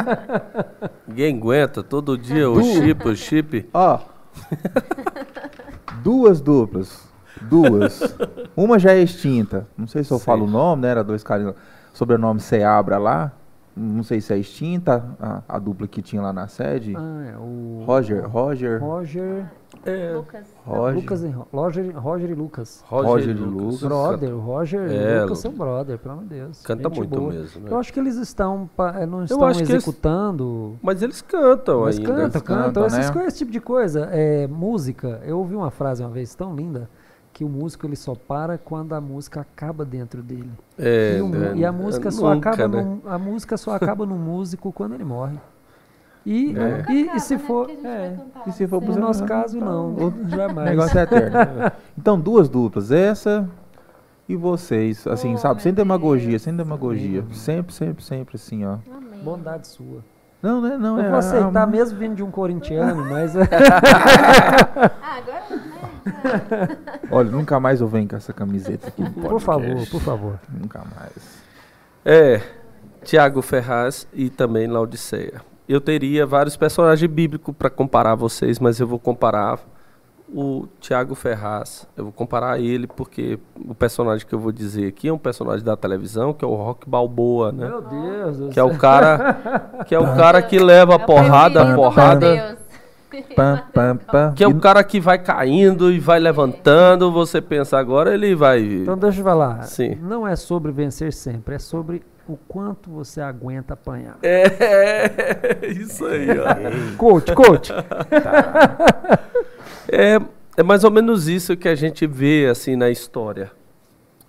Ninguém aguenta, todo dia worship, worship. Ó, duas duplas, duas. Uma já é extinta. Não sei se eu Sim. falo o nome, né? Era dois caras, sobrenome Seabra lá. Não sei se é extinta, a, a dupla que tinha lá na sede. Ah, é o. Roger, Roger, Roger. É, Lucas. Roger, Lucas e Ro- Roger, Roger e Lucas. Roger, Roger e Lucas. Lucas. Brother, Roger É, e Lucas Lu- são brother, pelo amor de Deus. Canta Gente muito boa. mesmo, né? Eu acho que eles estão, eh, não estão acho que eles- executando. Mas eles cantam Mas ainda. canta, eles canta. cantam, Essas né? coisas, esse tipo de coisa. É, música, eu ouvi uma frase uma vez tão linda que o músico ele só para quando a música acaba dentro dele. É, e, o né? e a música só Nunca, acaba né? num, a música só acaba no músico quando ele morre. E, É. e, e Acaba, se né? for, gente é, E se for no nosso caso não, O jamais. negócio é eterno. então, duas duplas, essa e vocês, assim, Oh, sabe, sem demagogia, Deus. sem demagogia. Sempre, sempre, sempre assim, ó. Amém. Bondade sua. Não, né? Não, Eu é. vou aceitar a- mesmo vindo de um corintiano, mas né? Olha, nunca mais eu venho com essa camiseta aqui. no por favor, por favor. Nunca mais. É, Tiago Ferraz e também Laodiceia. Eu teria vários personagens bíblicos para comparar vocês, mas eu vou comparar o Tiago Ferraz. Eu vou comparar ele porque o personagem que eu vou dizer aqui é um personagem da televisão, que é o Rock Balboa, né? Meu Deus Que é o cara, que é o cara que leva É o porrada, do porrada. Pam, pam, pam. Que é o cara que vai caindo e vai levantando. Você pensa agora, ele vai. Então deixa eu falar. Sim. Não é sobre vencer sempre, é sobre o quanto você aguenta apanhar. É, isso aí, ó. Coach, coach. É, é mais ou menos isso que a gente vê assim na história.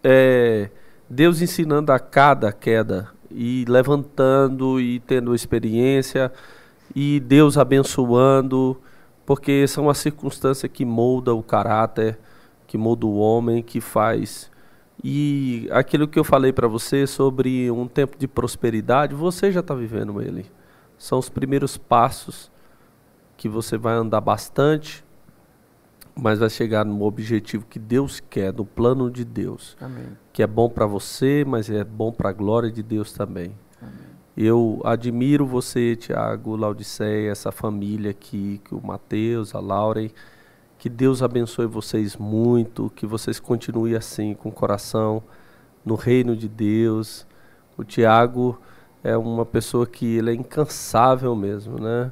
É, Deus ensinando a cada queda e levantando e tendo experiência e Deus abençoando, porque são as circunstâncias que molda o caráter, que molda o homem, que faz e aquilo que eu falei para você sobre um tempo de prosperidade, você já está vivendo ele. São os primeiros passos que você vai andar bastante, mas vai chegar no objetivo que Deus quer, no plano de Deus, Amém. que é bom para você, mas é bom para a glória de Deus também. Eu admiro você, Tiago, Laudiceia, essa família aqui, que o Mateus, a Lauren, que Deus abençoe vocês muito, que vocês continuem assim, com o coração no reino de Deus. O Tiago é uma pessoa que ele é incansável mesmo, né?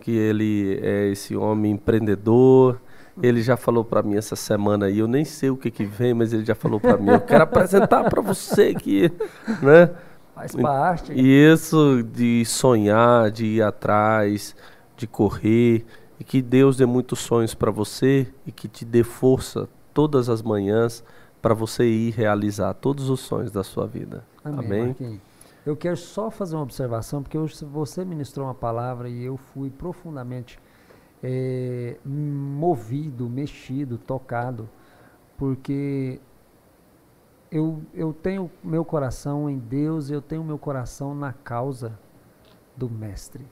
Que ele é esse homem empreendedor. Ele já falou para mim essa semana aí, eu nem sei o que que vem, mas ele já falou para mim, eu quero apresentar para você que, né? Faz parte. E isso de sonhar, de ir atrás, de correr, e que Deus dê muitos sonhos para você e que te dê força todas as manhãs para você ir realizar todos os sonhos da sua vida. Amém. Amém? Marquinhos. Eu quero só fazer uma observação, porque hoje você ministrou uma palavra e eu fui profundamente eh, movido, mexido, tocado, porque eu, eu tenho meu coração em Deus, eu tenho meu coração na causa do Mestre.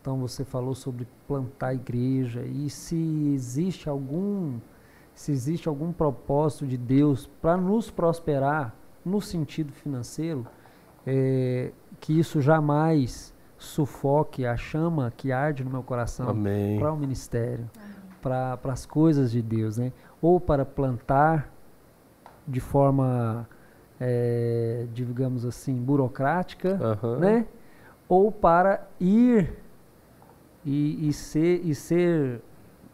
Então você falou sobre plantar igreja e se existe algum se existe algum propósito de Deus para nos prosperar no sentido financeiro, é, que isso jamais sufoque a chama que arde no meu coração para o ministério, para as coisas de Deus, né? Ou para plantar de forma, é, digamos assim, burocrática, Aham. né? Ou para ir e, e ser, e ser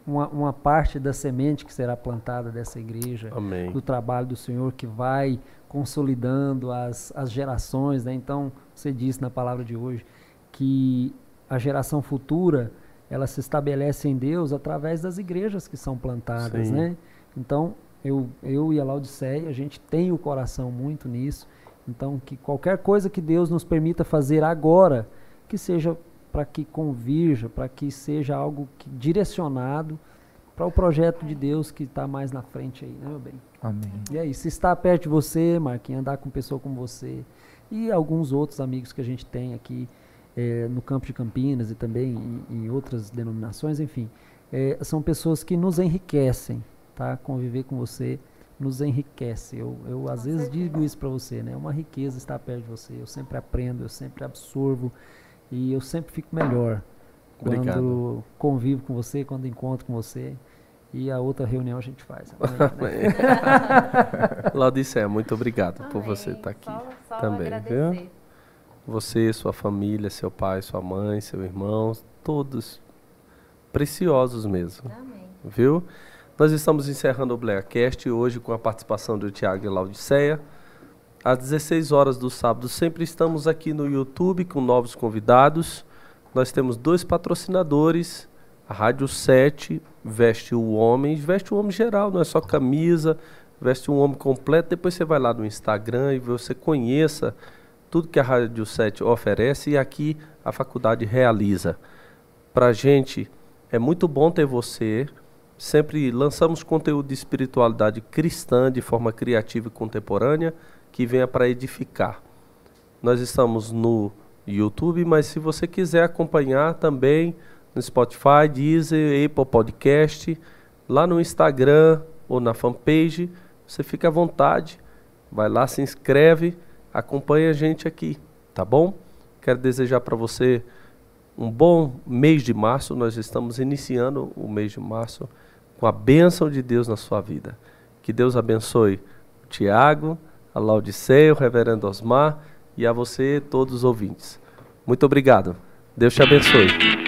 uma, uma parte da semente que será plantada dessa igreja, Amém. do trabalho do Senhor que vai consolidando as, as gerações, né? Então, você disse na palavra de hoje que a geração futura, ela se estabelece em Deus através das igrejas que são plantadas, Sim. né? Então, eu, eu e a Laodiceia, a gente tem o coração muito nisso. Então, que qualquer coisa que Deus nos permita fazer agora, que seja para que convirja, para que seja algo que, direcionado para o projeto de Deus que está mais na frente aí, né, meu bem? Amém. E aí, se está perto de você, Marquinhos, andar com pessoa como você e alguns outros amigos que a gente tem aqui eh, no campo de Campinas e também em, em outras denominações, enfim, eh, são pessoas que nos enriquecem, tá? Conviver com você nos enriquece. Eu, eu às vezes digo isso para você, né? É uma riqueza estar perto de você. Eu sempre aprendo, eu sempre absorvo e eu sempre fico melhor quando Obrigado. convivo com você, quando encontro com você. E a outra reunião a gente faz. né? Laodiceia, muito obrigado por Amém. você estar aqui. Só, só também, agradecer. viu? Você, sua família, seu pai, sua mãe, seu irmão, todos preciosos mesmo. Amém. Viu? Nós estamos encerrando o Blackcast hoje com a participação do Tiago Laudiceia. Às 16 horas do sábado, sempre estamos aqui no YouTube com novos convidados. Nós temos dois patrocinadores, a Rádio 7 veste o homem, veste o homem geral, não é só camisa, veste um homem completo. Depois você vai lá no Instagram e você conheça tudo que a Rádio 7 oferece e aqui a faculdade realiza. Para a gente é muito bom ter você. Sempre lançamos conteúdo de espiritualidade cristã de forma criativa e contemporânea que venha para edificar. Nós estamos no YouTube, mas se você quiser acompanhar também no Spotify, Deezer, Apple Podcast, lá no Instagram ou na fanpage, você fica à vontade. Vai lá, se inscreve acompanhe a gente aqui, tá bom? Quero desejar para você um bom mês de março. Nós estamos iniciando o mês de março com a bênção de Deus na sua vida. Que Deus abençoe o Tiago, a Laudiceia, o Reverendo Osmar e a você, todos os ouvintes. Muito obrigado. Deus te abençoe.